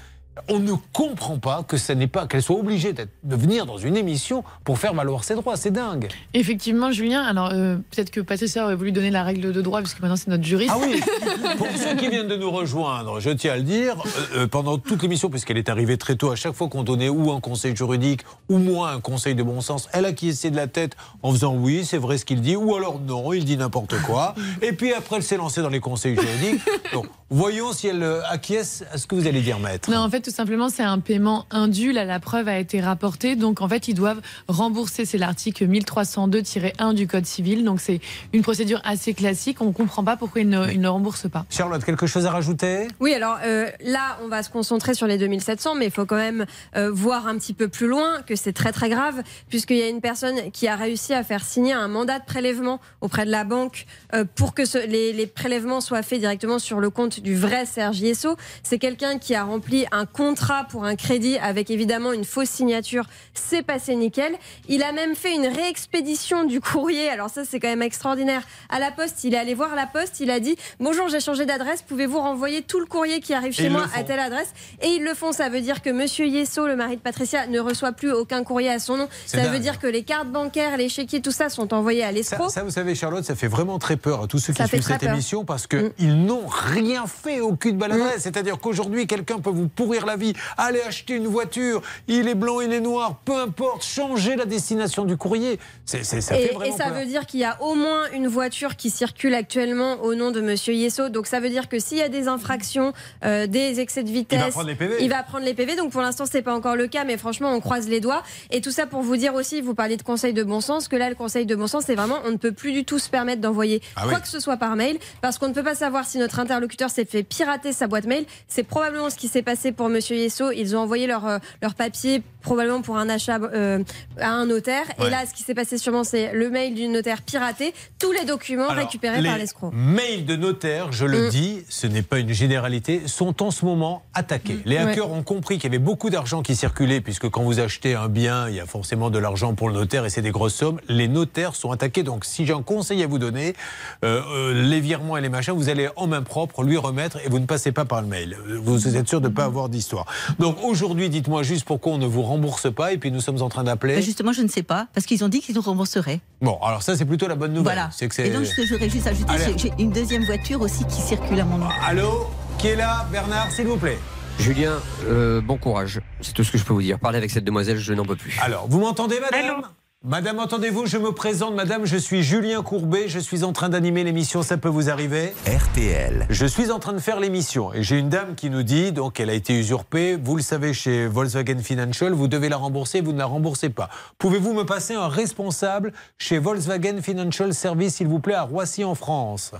on ne comprend pas que ça n'est pas qu'elle soit obligée de venir dans une émission pour faire valoir ses droits. C'est dingue. Effectivement, Julien. Alors, euh, peut-être que Patricia aurait voulu donner la règle de droit, puisque maintenant c'est notre juriste. Ah oui Pour ceux qui viennent de nous rejoindre, je tiens à le dire, euh, euh, pendant toute l'émission, puisqu'elle est arrivée très tôt, à chaque fois qu'on donnait ou un conseil juridique ou moi un conseil de bon sens, elle a de la tête en faisant oui, c'est vrai ce qu'il dit, ou alors non, il dit n'importe quoi. Et puis après, elle s'est lancée dans les conseils juridiques. Donc, voyons si elle acquiesce à ce que vous allez dire, maître. Non, en fait, tout simplement, c'est un paiement indu. Là, la preuve a été rapportée. Donc, en fait, ils doivent rembourser. C'est l'article 1302-1 du Code civil. Donc, c'est une procédure assez classique. On ne comprend pas pourquoi ils ne, ils ne remboursent pas. Charlotte, quelque chose à rajouter? Oui, alors euh, là, on va se concentrer sur les 2700, mais il faut quand même euh, voir un petit peu plus loin que c'est très très grave, puisqu'il y a une personne qui a réussi à faire signer un mandat de prélèvement auprès de la banque euh, pour que ce- les, les prélèvements soient faits directement sur le compte du vrai Serge Yesso. C'est quelqu'un qui a rempli un contrat pour un crédit avec évidemment une fausse signature. C'est passé nickel. Il a même fait une réexpédition du courrier. Alors ça, c'est quand même extraordinaire. À la poste, il est allé voir la poste. Il a dit Bonjour, j'ai changé d'adresse. Pouvez-vous renvoyer tout le courrier qui arrive chez moi à telle adresse? Et ils le font. Ça veut dire que Monsieur Yesso, le mari de Patricia, ne reçoit plus aucun courrier à son nom. Ça dingue. veut dire que les cartes bancaires, les chéquiers, tout ça sont envoyés à l'escroc. ça, vous savez, Charlotte, ça fait vraiment très peur à tous ceux qui Ça suivent cette peur. Mm. émission parce qu'ils n'ont rien fait au cul de baladresse. C'est-à-dire qu'aujourd'hui, quelqu'un peut vous pourrir la vie, aller acheter une voiture, il est blanc, il est noir, peu importe, changer la destination du courrier. C'est, c'est- ça et, fait et vraiment ça peur. veut dire qu'il y a au moins une voiture qui circule actuellement au nom de Monsieur Yesso. Donc ça veut dire que s'il y a des infractions, euh, des excès de vitesse, Il va prendre les PV. il va prendre les PV. Donc pour l'instant c'est pas encore le cas, mais franchement on croise les doigts. Et tout ça pour vous dire aussi, vous parlez de conseil de bon sens, que là le conseil de bon sens c'est vraiment on ne peut plus du tout se permettre d'envoyer Ah quoi oui. que ce soit par mail, parce qu'on ne peut pas savoir si notre interlocuteur s'est fait pirater sa boîte mail. C'est probablement ce qui s'est passé pour Monsieur Yesso. Ils ont envoyé leur euh, leur papier probablement pour un achat euh, à un notaire. Ouais. Et là, ce qui s'est passé sûrement, c'est le mail du notaire piraté, tous les documents Alors, récupérés les par l'escroc. Mails de notaires, je le Mm. dis, ce n'est pas une généralité, sont en ce moment attaqués. Les Ouais. hackers ont compris qu'il y avait beaucoup d'argent qui circulait, puisque quand vous achetez un bien, il y a forcément de l'argent pour le notaire et c'est des grosses sommes. Les notaires sont attaqués. Donc, si j'ai un conseil à vous donner, euh, euh, les virements et les machins, vous allez en main propre lui remettre et vous ne passez pas par le mail. Vous êtes sûr de ne pas avoir d'histoire. Donc, aujourd'hui, dites-moi juste pourquoi on ne vous rembourse pas et puis nous sommes en train d'appeler. Ben, justement, je ne sais pas, parce qu'ils ont dit qu'ils nous rembourseraient. Bon, alors ça, c'est plutôt la bonne nouvelle. Voilà. C'est que c'est- Et donc, ce que j'aurais juste ajouté, Allez. j'ai j'ai une deuxième voiture aussi qui circule à mon nom. Allô Qui est là Bernard, s'il vous plaît? Julien, euh, bon courage. C'est tout ce que je peux vous dire. Parlez avec cette demoiselle, je n'en peux plus. Alors, vous m'entendez, madame? Madame, entendez-vous Je me présente, madame, je suis Julien Courbet, je suis en train d'animer l'émission Ça peut vous arriver RTL. Je suis en train de faire l'émission et j'ai une dame qui nous dit, donc elle a été usurpée, vous le savez chez Volkswagen Financial, vous devez la rembourser, vous ne la remboursez pas. Pouvez-vous me passer un responsable chez Volkswagen Financial Service, s'il vous plaît, à Roissy en France?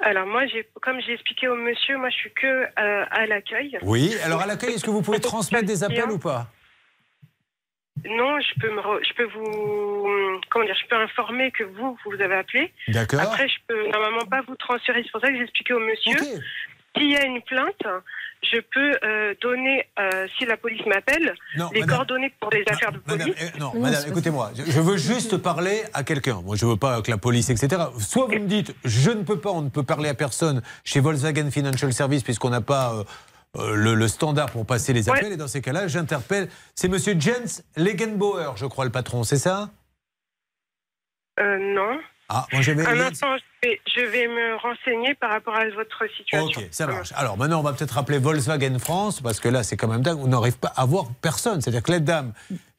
Alors moi, j'ai, comme j'ai expliqué au monsieur, moi je suis que euh, à l'accueil. Oui, alors à l'accueil, est-ce que vous pouvez transmettre des appels ou pas? Non, je peux, me re- je peux vous. Comment dire Je peux informer que vous, vous avez appelé. D'accord. Après, je peux normalement pas vous transférer. C'est pour ça que j'ai expliqué au monsieur. S'il y a une plainte, je peux euh, donner, euh, si la police m'appelle, les madame. coordonnées pour les affaires de police. Eh, Non, madame, écoutez-moi, je, je veux juste parler à quelqu'un. Moi, je veux pas que la police, etc. Soit vous me dites, je ne peux pas, on ne peut parler à personne chez Volkswagen Financial Service puisqu'on n'a pas euh, le, le standard pour passer les appels. Et dans ces cas-là, j'interpelle. C'est Monsieur Jens Legenbauer, je crois, le patron, c'est ça? Euh, non. Ah, moi j'avais. Un instant, je vais, je vais me renseigner par rapport à votre situation. Ok, ça marche. Alors maintenant, on va peut-être rappeler Volkswagen France, parce que là, c'est quand même dingue. On n'arrive pas à voir personne. C'est-à-dire que la dame,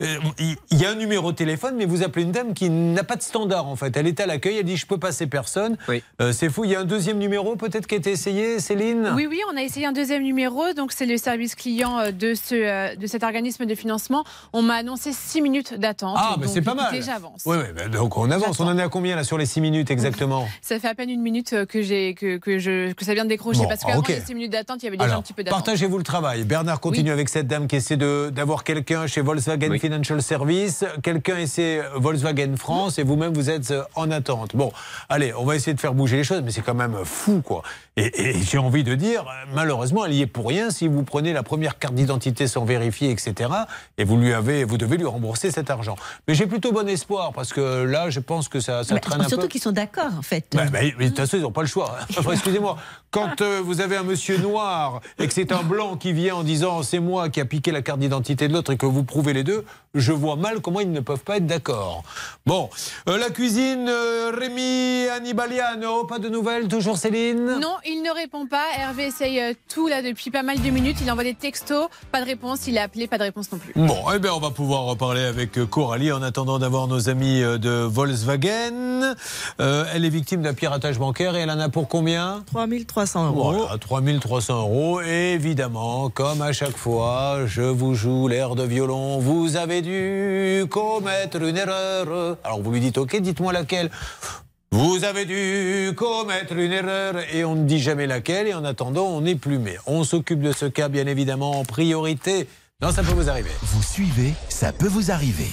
euh, il y a un numéro de téléphone, mais vous appelez une dame qui n'a pas de standard, en fait. Elle est à l'accueil, elle dit Je peux passer personne. Euh, c'est fou. Il y a un deuxième numéro, peut-être, qui a été essayé, Céline? Oui, oui, on a essayé un deuxième numéro. Donc, c'est le service client euh, de, ce, de cet organisme de financement. On m'a annoncé 6 minutes d'attente. Ah, mais c'est pas mal. j'avance. Oui, oui, donc on avance. On en est à combien, là, sur les 6 minutes exactement? Ça fait à peine une minute euh, que, j'ai, que, que, je, que ça vient de décrocher. Bon, parce qu'avant ok. les 6 minutes d'attente, il y avait déjà Alors, un petit peu d'attente. partagez-vous le travail. Bernard continue avec cette dame qui essaie de- d'avoir quelqu'un chez Volkswagen Financial Service. Quelqu'un essaie euh, Volkswagen France et vous-même, vous êtes euh, en attente. Bon, allez, on va essayer de faire bouger les choses, mais c'est quand même fou, quoi. Et, et j'ai envie de dire, malheureusement, elle y est pour rien si vous prenez la première carte d'identité sans vérifier, etc. Et vous lui avez, vous devez lui rembourser cet argent. Mais j'ai plutôt bon espoir parce que là, je pense que ça, ça Mais traîne un peu. surtout qu'ils sont d'accord, en fait. Bah, mais de toute façon, ils n'ont pas le choix. Enfin, excusez-moi, quand euh, vous avez un monsieur noir et que c'est un blanc qui vient en disant c'est moi qui a piqué la carte d'identité de l'autre et que vous prouvez les deux, je vois mal comment ils ne peuvent pas être d'accord. Bon, euh, la cuisine, euh, Rémi Annibaliano, pas de nouvelles, toujours Céline? Non, il ne répond pas. Hervé essaye euh, tout là depuis pas mal de minutes. Il envoie des textos, pas de réponse. Il a appelé, pas de réponse non plus. Bon, eh bien, on va pouvoir reparler avec Coralie en attendant d'avoir nos amis de Volkswagen. Elle est victime d'un piratage bancaire et elle en a pour combien 3300 euros. Voilà, 3300 euros. Et évidemment, comme à chaque fois, je vous joue l'air de violon. Vous avez dû commettre une erreur. Alors vous lui dites, ok, dites-moi laquelle. Vous avez dû commettre une erreur et on ne dit jamais laquelle. Et en attendant, on est plumé. On s'occupe de ce cas, bien évidemment, en priorité. Non, ça peut vous arriver. Vous suivez, ça peut vous arriver.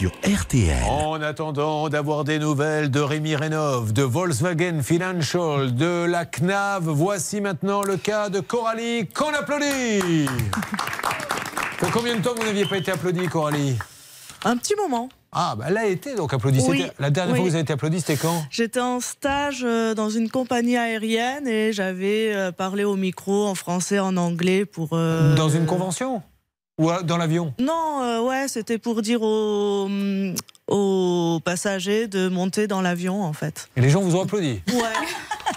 Sur RTL. En attendant d'avoir des nouvelles de Rémi Rénov, de Volkswagen Financial, de la CNAV, voici maintenant le cas de Coralie qu'on applaudit. Pour combien de temps vous n'aviez pas été applaudi, Coralie? Un petit moment. Ah, bah elle a été donc applaudie. Oui, La dernière fois que vous avez été applaudi, c'était quand? J'étais en stage euh, dans une compagnie aérienne et j'avais euh, parlé au micro en français, en anglais pour. euh, Dans une convention? Ou euh, dans l'avion? Non, euh, ouais, c'était pour dire aux, hum, aux passagers de monter dans l'avion en fait. Et les gens vous ont applaudi Ouais.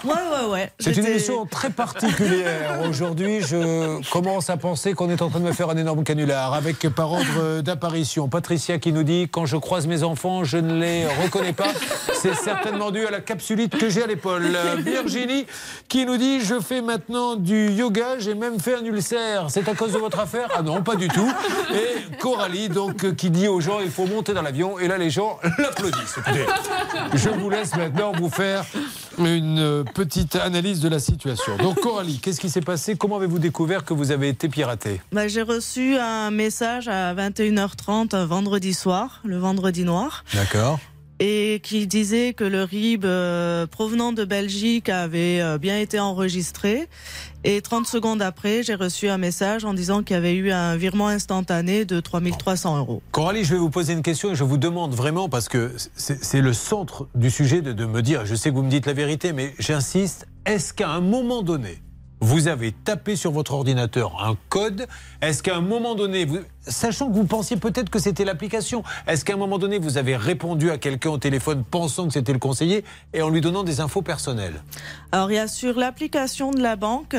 Ouais, ouais, ouais. C'est une émission très particulière. Aujourd'hui, je commence à penser qu'on est en train de me faire un énorme canular avec par ordre d'apparition. Patricia qui nous dit Quand je croise mes enfants, je ne les reconnais pas. C'est certainement dû à la capsulite que j'ai à l'épaule. Virginie qui nous dit Je fais maintenant du yoga, j'ai même fait un ulcère. C'est à cause de votre affaire? Ah non, pas du tout. Et Coralie, donc, qui dit aux gens Il faut monter dans l'avion. Et là, les gens l'applaudissent. Écoutez, je vous laisse maintenant vous faire une petite analyse de la situation. Donc Coralie, qu'est-ce qui s'est passé? Comment avez-vous découvert que vous avez été piraté Bah, j'ai reçu un message à 21h30 un vendredi soir, le vendredi noir. D'accord. et qui disait que le RIB euh, provenant de Belgique avait euh, bien été enregistré. Et 30 secondes après, j'ai reçu un message en disant qu'il y avait eu un virement instantané de 3300 euros. Coralie, je vais vous poser une question et je vous demande vraiment, parce que c'est le centre du sujet de me dire, je sais que vous me dites la vérité, mais j'insiste, est-ce qu'à un moment donné, vous avez tapé sur votre ordinateur un code Est-ce qu'à un moment donné, sachant que vous pensiez peut-être que c'était l'application, est-ce qu'à un moment donné, vous avez répondu à quelqu'un au téléphone pensant que c'était le conseiller et en lui donnant des infos personnelles? Alors il y a sur l'application de la banque,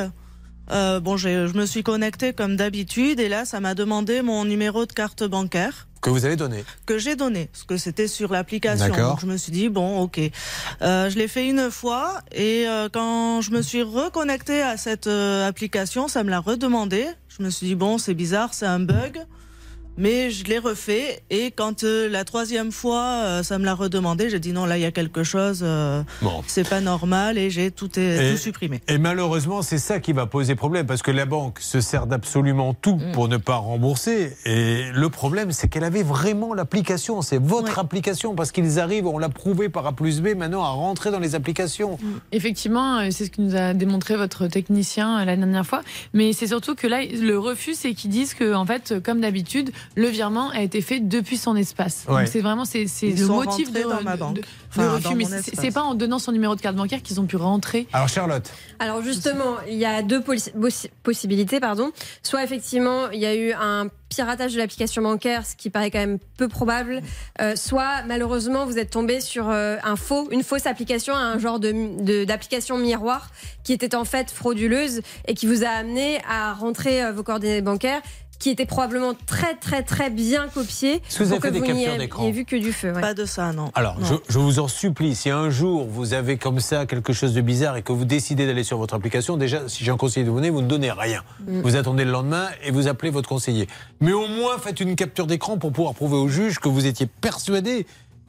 euh, je me suis connectée comme d'habitude et là, ça m'a demandé mon numéro de carte bancaire. Que vous avez donné que j'ai donné, parce que c'était sur l'application. D'accord. Donc je me suis dit, bon, ok. Euh, je l'ai fait une fois, et euh, quand je me suis reconnectée à cette euh, application, ça me l'a redemandé. Je me suis dit, bon, c'est bizarre, c'est un bug. Mais je l'ai refait et quand euh, la troisième fois, euh, ça me l'a redemandé, j'ai dit non, là il y a quelque chose, euh, Bon. c'est pas normal et j'ai tout, est- Et- tout supprimé. Et malheureusement, c'est ça qui va poser problème parce que la banque se sert d'absolument tout Mm. pour ne pas rembourser. Et le problème, c'est qu'elle avait vraiment l'application. C'est votre application parce qu'ils arrivent, on l'a prouvé par A plus B maintenant, à rentrer dans les applications. Effectivement, euh, c'est ce que nous a démontré votre technicien la dernière fois. Mais c'est surtout que là, le refus, c'est qu'ils disent que, en fait, comme d'habitude, le virement a été fait depuis son espace. Ouais. Donc c'est vraiment c'est le sont motif de, dans ma banque. de- de Enfin, refus. Mais c'est- pas en donnant son numéro de carte bancaire qu'ils ont pu rentrer. Alors Charlotte, Alors justement, il y a deux possi- possi- possibilités, pardon. Soit effectivement, il y a eu un piratage de l'application bancaire, ce qui paraît quand même peu probable. Euh, soit malheureusement, vous êtes tombé sur euh, un faux, une fausse application, un genre de de- d'application miroir qui était en fait frauduleuse et qui vous a amené à rentrer euh, vos coordonnées bancaires qui étaient probablement très très très bien vous avez pour fait que des vous captures n'y d'écran ayez vu que du feu. ouais. Pas de ça, non. Alors, je, je vous en supplie, si un jour vous avez comme ça quelque chose de bizarre et que vous décidez d'aller sur votre application, déjà, si j'ai un conseiller de donner, vous ne donnez rien. Mm. Vous attendez le lendemain et vous appelez votre conseiller. Mais au moins, faites une capture d'écran pour pouvoir prouver au juge que vous étiez persuadé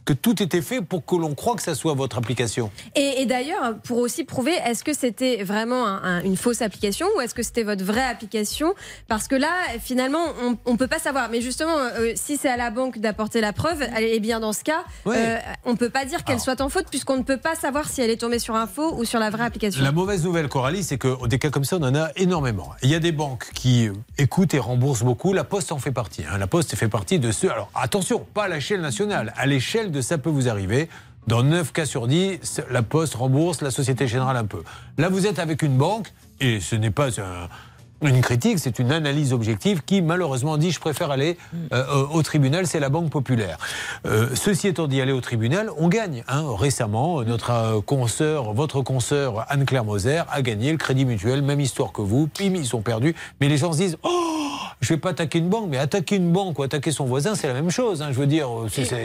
que tout était fait pour que l'on croie que ça soit votre application. Et, et d'ailleurs, pour aussi prouver, est-ce que c'était vraiment un- un- une fausse application ou est-ce que c'était votre vraie application? Parce que là, finalement, on ne peut pas savoir. Mais justement, euh, si c'est à la banque d'apporter la preuve, et bien dans ce cas, Ouais. euh, on ne peut pas dire qu'elle soit en faute puisqu'on ne peut pas savoir si elle est tombée sur un faux ou sur la vraie application. La mauvaise nouvelle, Coralie, c'est que des cas comme ça, on en a énormément. Il y a des banques qui euh, écoutent et remboursent beaucoup. La Poste en fait partie. hein. La Poste fait partie de ceux. Alors attention, pas à l'échelle nationale, à l'échelle de ça peut vous arriver. Dans 9 cas sur 10, c'est- la Poste rembourse, la Société Générale un peu. Là, vous êtes avec une banque, et ce n'est pas un- une critique, c'est une analyse objective qui malheureusement dit je préfère aller euh, au tribunal, c'est la Banque Populaire. Euh, ceci étant dit, aller au tribunal, on gagne. hein. Récemment, notre euh, consoeur, votre consoeur Anne-Claire Moser a gagné le Crédit Mutuel, même histoire que vous, pim, ils sont perdus. Mais les gens se disent Oh, je vais pas attaquer une banque, mais attaquer une banque ou attaquer son voisin, c'est la même chose. hein. Je veux dire,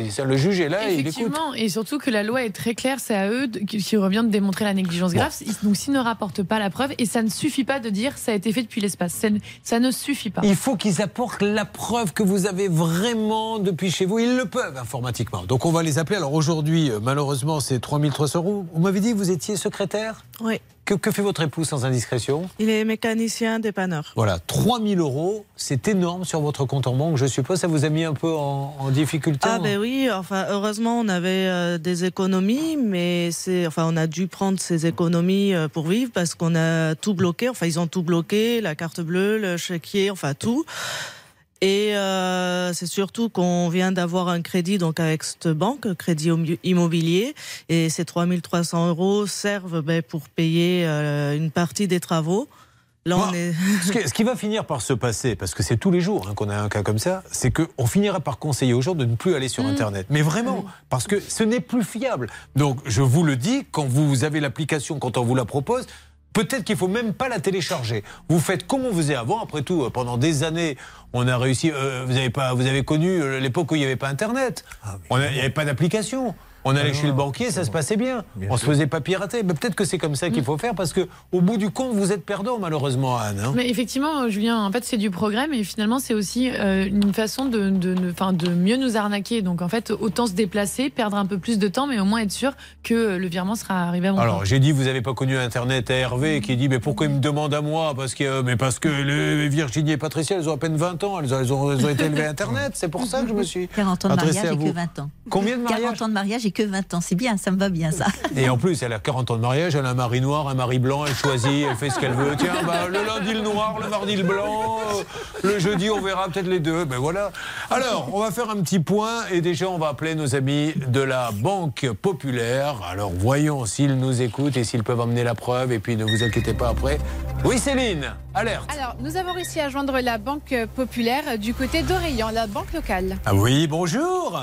ça, le juge est là et il écoute. Effectivement, et surtout que la loi est très claire, c'est à eux qui, revient de démontrer la négligence grave. Donc s'ils ne rapportent pas la preuve, et ça ne suffit pas de dire ça a été fait depuis l'espace, Ça ne- ça ne suffit pas. Il faut qu'ils apportent la preuve que vous avez vraiment depuis chez vous. Ils le peuvent informatiquement. Donc on va les appeler. Alors aujourd'hui, euh, malheureusement, c'est 3300 euros. Vous m'avez dit que vous étiez secrétaire? Oui. Que, que fait votre épouse sans indiscrétion Il est mécanicien dépanneur. Voilà, 3000 euros, c'est énorme sur votre compte en banque. Je suppose ça vous a mis un peu en, en difficulté Ah ben oui, enfin heureusement on avait euh, des économies, mais c'est enfin on a dû prendre ces économies euh, pour vivre parce qu'on a tout bloqué. Enfin ils ont tout bloqué, la carte bleue, le chéquier, enfin tout. Et euh, c'est surtout qu'on vient d'avoir un crédit donc avec cette banque, crédit immo- immobilier, et ces 3300 euros servent ben, pour payer euh, une partie des travaux. Là, on est... ce, qui, ce qui va finir par se passer, parce que c'est tous les jours hein, qu'on a un cas comme ça, c'est qu'on finira par conseiller aux gens de ne plus aller sur Internet. Mais vraiment, parce que ce n'est plus fiable. Donc, je vous le dis, quand vous avez l'application, quand on vous la propose, Peut-être qu'il faut même pas la télécharger. Vous faites comme on faisait avant. Après tout, euh, pendant des années, on a réussi. euh, vous avez pas, vous avez connu euh, l'époque où il n'y avait pas Internet. On a- Il n'y avait pas d'application. On allait chez le banquier, ça se passait bien. on se faisait pas pirater. Mais peut-être que c'est comme ça qu'il faut faire parce que au bout du compte, vous êtes perdant malheureusement, Anne. hein. Mais effectivement, Julien, en fait, c'est du progrès, mais finalement, c'est aussi euh, une façon de, de, de- enfin, de mieux nous arnaquer. Donc, en fait, autant se déplacer, perdre un peu plus de temps, mais au moins être sûr que le virement sera arrivé à bon Alors j'ai dit vous n'avez pas connu Internet à Hervé qui dit mais pourquoi il me demande à moi? Parce que mais parce que les Virginie et Patricia elles ont à peine 20 ans elles ont, elles ont, elles ont été élevées à Internet c'est pour ça que je me suis 40 ans de mariage à et que vous. 20 ans. Combien de mariages? 40 ans de mariage et que 20 ans. C'est bien, ça me va bien ça. Et en plus, elle a 40 ans de mariage, elle a un mari noir, un mari blanc, elle choisit, elle fait ce qu'elle veut. Tiens, bah, le lundi le noir, le mardi le blanc, euh, le jeudi on verra peut-être les deux. Ben voilà. Alors, on va faire un petit point et déjà on va appeler nos amis de la Banque Populaire. Alors voyons s'ils nous écoutent et s'ils peuvent emmener la preuve et puis ne vous inquiétez pas après. Oui Céline, alerte. Alors, nous avons réussi à joindre la Banque Populaire du côté d'Orléans, la banque locale. Ah oui, bonjour.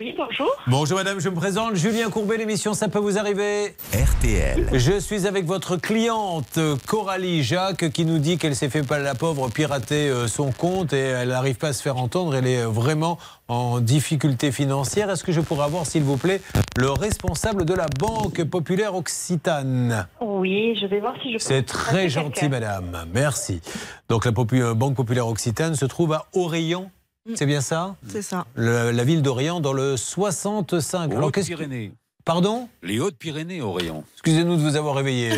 Oui, bonjour. Bonjour madame, je me présente, Julien Courbet, l'émission Ça peut vous arriver RTL. Je suis avec votre cliente Coralie Jacques qui nous dit qu'elle s'est fait pas la pauvre pirater euh, son compte et elle n'arrive pas à se faire entendre, elle est vraiment en difficulté financière. Est-ce que je pourrais avoir s'il vous plaît le responsable de la Banque Populaire Occitane? Oui, je vais voir si je peux. C'est très gentil madame, merci. Donc la euh, Banque Populaire Occitane se trouve à Orléans C'est bien ça C'est ça. Le- La ville d'Orient dans le 65. Alors, qu'est-ce que- Hautes-Pyrénées. Pardon Les Hautes-Pyrénées, Orient. Excusez-nous de vous avoir réveillé, euh,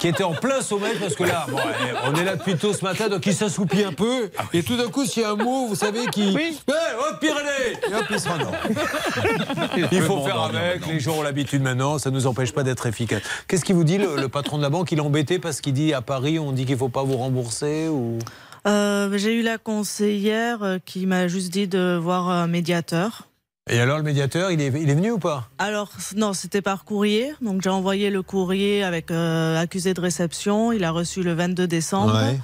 qui était en plein sommeil parce que là, bon, eh, on est là depuis tôt ce matin, donc il s'assoupit un peu. Et tout d'un coup, s'il y a un mot, vous savez, qui. Oui. Haute-Pyrénées Et hop, il se rendort. Il faut faire avec, les gens ont l'habitude maintenant, ça ne nous empêche pas d'être efficace. Qu'est-ce qu'il vous dit, le, le patron de la banque? Il est embêté parce qu'il dit à Paris, on dit qu'il ne faut pas vous rembourser ou... Euh, J'ai eu la conseillère euh, qui m'a juste dit de voir un médiateur. Et alors, le médiateur, il est, il est venu ou pas? Alors, non, c'était par courrier. Donc, j'ai envoyé le courrier avec euh, accusé de réception. Il a reçu le 22 décembre. Ouais.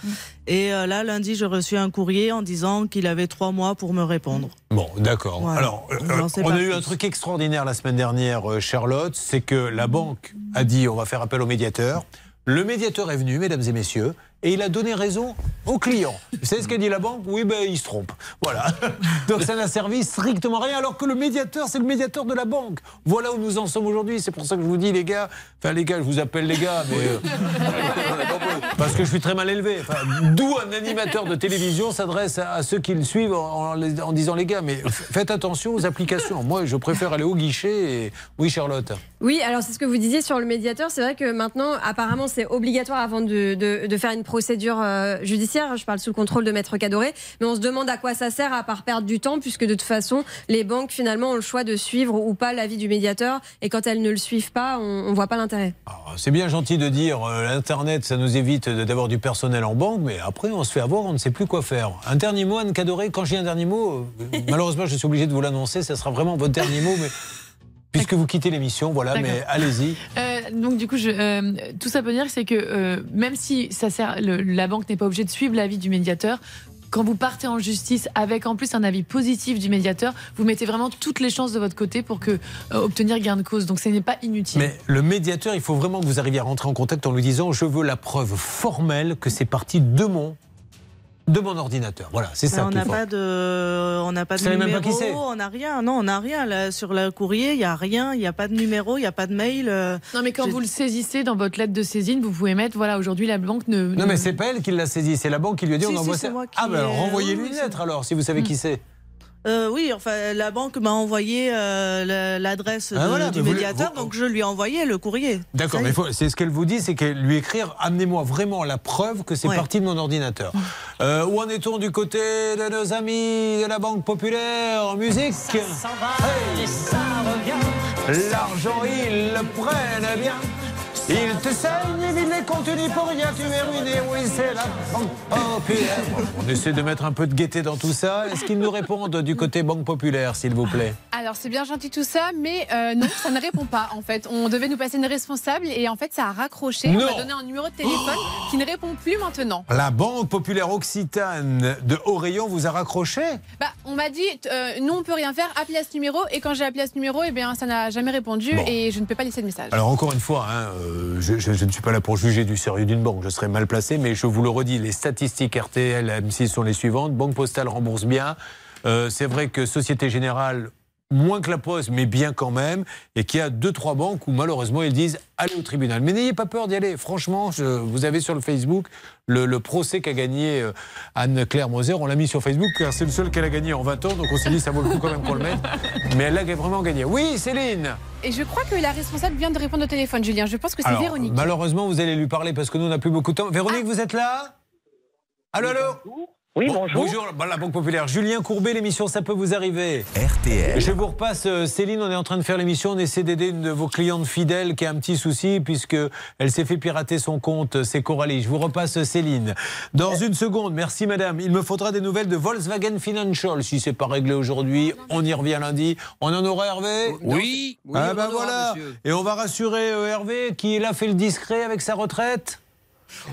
Et euh, là, lundi, j'ai reçu un courrier en disant qu'il avait trois mois pour me répondre. Bon, d'accord. Voilà. Alors, euh, On a eu plus. un truc extraordinaire la semaine dernière, Charlotte, c'est que la banque a dit on va faire appel au médiateur. Le médiateur est venu, mesdames et messieurs, et il a donné raison au client. Vous savez ce qu'a dit la banque? Oui, ben il se trompe. Voilà. Donc ça n'a servi strictement rien, alors que le médiateur, c'est le médiateur de la banque. Voilà où nous en sommes aujourd'hui. C'est pour ça que je vous dis, les gars, enfin les gars, je vous appelle les gars, mais. euh, parce que je suis très mal élevé. D'où un animateur de télévision s'adresse à, ceux qui le suivent en, disant les gars, mais faites attention aux applications. Moi, je préfère aller au guichet. Et... Oui, Charlotte. Oui, alors c'est ce que vous disiez sur le médiateur. C'est vrai que maintenant, apparemment, c'est obligatoire avant de- de faire une procédure euh, judiciaire. Je parle sous le contrôle de Maître Cadoré. Mais on se demande à quoi ça sert à part perdre du temps, puisque de toute façon, les banques finalement ont le choix de suivre ou pas l'avis du médiateur. Et quand elles ne le suivent pas, on, on voit pas l'intérêt. C'est bien gentil de dire euh, l'Internet, ça nous évite d'avoir du personnel en banque, mais après, on se fait avoir, on ne sait plus quoi faire. Un dernier mot, Anne Cadoré. Quand j'ai un dernier mot, euh, malheureusement, je suis obligé de vous l'annoncer, ça sera vraiment votre dernier mot, mais. Puisque vous quittez l'émission, voilà, mais allez-y. Euh, donc du coup, je, euh, tout ça peut dire, c'est que euh, même si ça sert, le- la banque n'est pas obligée de suivre l'avis du médiateur. Quand vous partez en justice avec en plus un avis positif du médiateur, vous mettez vraiment toutes les chances de votre côté pour que euh, obtenir gain de cause. Donc ce n'est pas inutile. Mais le médiateur, il faut vraiment que vous arriviez à rentrer en contact en lui disant Je veux la preuve formelle que c'est parti de mon, de mon ordinateur. Voilà, c'est ça on qu'il n'a pas de, on n'a pas de numéro, pas qui c'est on n'a rien. Non, on n'a rien. Là, sur le courrier, il y a rien. Il n'y a pas de numéro, il n'y a pas de mail. euh, Non, mais quand vous le saisissez dans votre lettre de saisine, vous pouvez mettre voilà, aujourd'hui la banque ne. Non, mais c'est pas elle qui l'a saisi, c'est la banque qui lui a dit Si, on si, envoie c'est ça. moi qui Ah, ben renvoyez-lui une lettre alors, si vous savez qui c'est. Euh, oui, enfin, la banque m'a envoyé euh, la- l'adresse Ah, voilà, du médiateur, vous- donc je lui ai envoyé le courrier. D'accord, mais c'est ce qu'elle vous dit, c'est qu'elle lui écrire amenez-moi vraiment la preuve que c'est Ouais. parti de mon ordinateur. Euh, où en est-on du côté de nos amis de la Banque Populaire en musique Hey L'argent, ils le prennent bien. Ils te les contenus pour rien, tu es ruiné. Oui, c'est la Banque Populaire. On essaie de mettre un peu de gaieté dans tout ça. Est-ce qu'ils nous répondent du côté Banque Populaire, s'il vous plaît? Alors c'est bien gentil tout ça, mais euh, non, ça ne répond pas en fait. On devait nous passer une responsable et en fait ça a raccroché. Non. On m'a donné un numéro de téléphone qui ne répond plus maintenant. La Banque Populaire Occitane de Orayon vous a raccroché? Bah, on m'a dit, euh, nous on peut rien faire, appelez à ce numéro. Et quand j'ai appelé à ce numéro, eh bien ça n'a jamais répondu Bon. et je ne peux pas laisser de message. Alors encore une fois, hein, euh, je, je- je ne suis pas là pour juger du sérieux d'une banque, je serais mal placé, mais je vous le redis, les statistiques RTL, M6 sont les suivantes. Banque Postale rembourse bien. Euh, c'est vrai que Société Générale, moins que la Poste, mais bien quand même, et qu'il y a deux, trois banques où malheureusement ils disent allez au tribunal. Mais n'ayez pas peur d'y aller. Franchement, je- vous avez sur le Facebook le, le procès qu'a gagné euh, Anne-Claire Moser. On l'a mis sur Facebook car c'est le seul qu'elle a gagné en 20 ans, donc on s'est dit ça vaut le coup quand même qu'on le mette. Mais elle l'a vraiment gagné. Oui, Céline Et je crois que la responsable vient de répondre au téléphone, Julien. Je pense que c'est Véronique. Malheureusement, vous allez lui parler parce que nous, on n'a plus beaucoup de temps. Véronique, vous êtes là? Allô, allô? Oui, Bon- bonjour. Bonjour, bah, la Banque Populaire. Julien Courbet, l'émission Ça peut vous arriver. RTL. Je vous repasse euh, Céline, on est en train de faire l'émission, on essaie d'aider une de vos clientes fidèles qui a un petit souci puisque elle s'est fait pirater son compte, c'est Coralie. Je vous repasse Céline. Dans une seconde, merci madame, il me faudra des nouvelles de Volkswagen Financial. Si c'est pas réglé aujourd'hui, on y revient lundi. On en aura Hervé? Oui. Oui, Ah on bah en aura, voilà. monsieur. Et on va rassurer euh, Hervé qui là fait le discret avec sa retraite?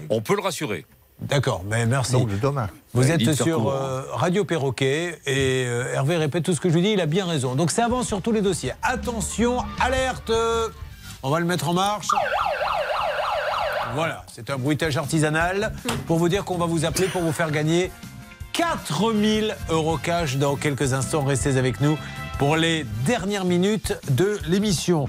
On peut le rassurer. D'accord, mais merci. Donc, dommage. Vous Ouais, êtes sur euh, Radio Perroquet et euh, Hervé répète tout ce que je lui dis, il a bien raison. Donc ça avance sur tous les dossiers. Attention, alerte On va le mettre en marche. Voilà, c'est un bruitage artisanal pour vous dire qu'on va vous appeler pour vous faire gagner 4000 euros cash dans quelques instants. Restez avec nous pour les dernières minutes de l'émission.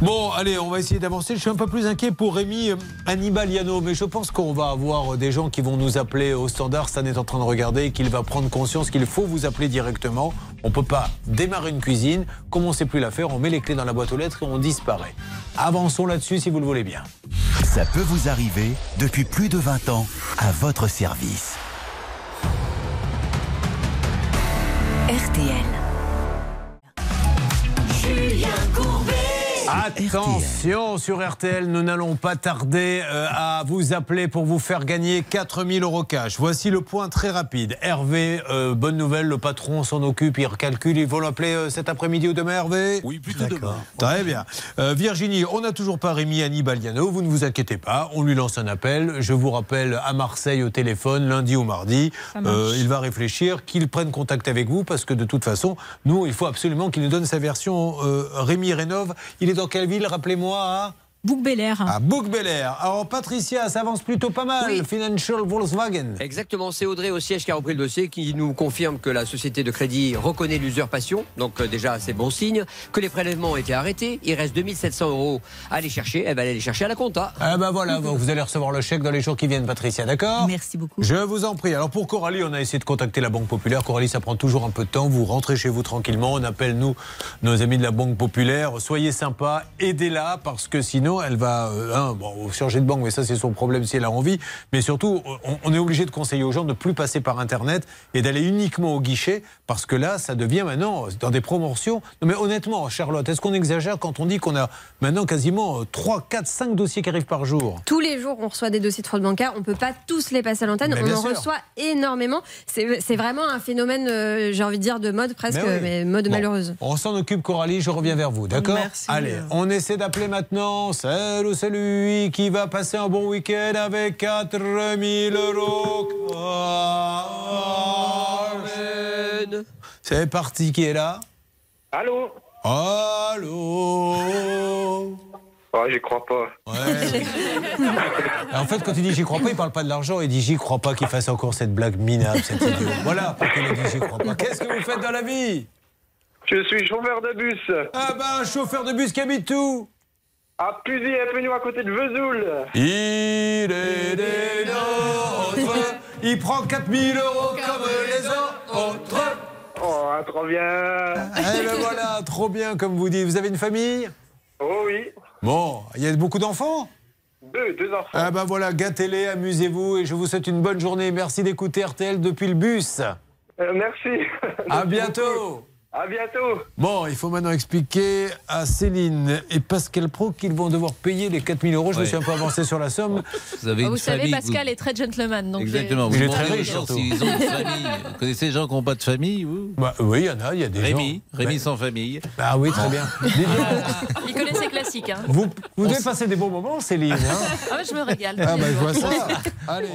Bon, allez, on va essayer d'avancer. Je suis un peu plus inquiet pour Rémi euh, Annibaliano, mais je pense qu'on va avoir euh, des gens qui vont nous appeler au standard. Stan est en train de regarder et qu'il va prendre conscience qu'il faut vous appeler directement. On peut pas démarrer une cuisine. Comme on sait plus la faire, on met les clés dans la boîte aux lettres et on disparaît. Avançons là-dessus si vous le voulez bien. Ça peut vous arriver depuis plus de 20 ans à votre service. RTL. Attention sur RTL, nous n'allons pas tarder euh, à vous appeler pour vous faire gagner 4000 euros cash. Voici le point très rapide. Hervé, euh, bonne nouvelle, le patron s'en occupe, il recalcule. Ils vont l'appeler euh, cet après-midi ou demain, Hervé? Oui, plutôt demain. Très bien. Euh, Virginie, on n'a toujours pas Rémi Annibaliano, vous ne vous inquiétez pas, on lui lance un appel. Je vous rappelle à Marseille au téléphone, lundi ou mardi. Euh, il va réfléchir, qu'il prenne contact avec vous, parce que de toute façon, nous, il faut absolument qu'il nous donne sa version euh, Rémi Rénov. Il est dans quelle ville, rappelez-moi hein? Bouc Belair. à Bouc Belair. Alors Patricia, ça avance plutôt pas mal. Oui. Financial Volkswagen. Exactement, c'est Audrey au siège qui a repris le dossier qui nous confirme que la société de crédit reconnaît l'usurpation, donc euh, déjà c'est bon signe, que les prélèvements ont été arrêtés, il reste 2700 euros à aller chercher, elle va aller les chercher à la compta. Ah ben voilà, vous allez recevoir le chèque dans les jours qui viennent, Patricia, d'accord? Merci beaucoup. Je vous en prie. Alors pour Coralie, on a essayé de contacter la Banque Populaire. Coralie, ça prend toujours un peu de temps. Vous rentrez chez vous tranquillement. On appelle, nous, nos amis de la Banque Populaire. Soyez sympas, aidez-la, parce que sinon, elle va euh, hein, bon, changer de banque, mais ça, c'est son problème si elle a envie. Mais surtout, on, on est obligé de conseiller aux gens de ne plus passer par Internet et d'aller uniquement au guichet, parce que là, ça devient maintenant, dans des promotions. Non mais honnêtement, Charlotte, est-ce qu'on exagère quand on dit qu'on a maintenant quasiment 3, 4, 5 dossiers qui arrivent par jour? Tous les jours, on reçoit des dossiers de fraude bancaire. On peut pas tous les passer à l'antenne. On en sûr. reçoit énormément. C'est c'est vraiment un phénomène, euh, j'ai envie de dire, de mode presque, Mais oui. mais mode Bon, malheureuse. On s'en occupe, Coralie, je reviens vers vous, d'accord? Merci. Allez, on essaie d'appeler maintenant celle ou celui qui va passer un bon week-end avec 4000 euros. C'est parti, qui est là? Allô? Allô? Oh, j'y crois pas. En fait, quand il dit j'y crois pas, il parle pas de l'argent, il dit j'y crois pas qu'il fasse encore cette blague minable, cet idiot. Voilà pourquoi il a dit j'y crois pas. Qu'est-ce que vous faites dans la vie? Je suis chauffeur de bus. Ah ben, un chauffeur de bus qui habite où? À Puzy et Pegnou à côté de Vesoul. Il est des nôtres, il prend 4000 euros comme les autres. Oh, ah, trop bien. Eh ben voilà, trop bien comme vous dites. Vous avez une famille? Oh oui. Bon, il y a beaucoup d'enfants? Deux, deux enfants. Ah ben voilà, gâtez-les, amusez-vous et je vous souhaite une bonne journée. Merci d'écouter RTL depuis le bus. Euh, merci. À bientôt. À bientôt. Bon, il faut maintenant expliquer à Céline et Pascal Pro qu'ils vont devoir payer les 4000 euros. Je me suis un peu avancé sur la somme. Vous avez Vous une savez, famille, Pascal vous- est très gentleman. Donc Exactement. euh, Vous Il est très riche, surtout. S'ils ont une famille. Vous connaissez des gens qui n'ont pas de famille vous? Bah, oui, il y en a, il y a des Rémi, gens. Rémi Ouais. sans famille. Ah oui, très bien. Il connaît ses classiques. Hein. Vous, vous devez passer des bons moments, Céline. hein Ah je me régale. ah bah je vois ça. Allez.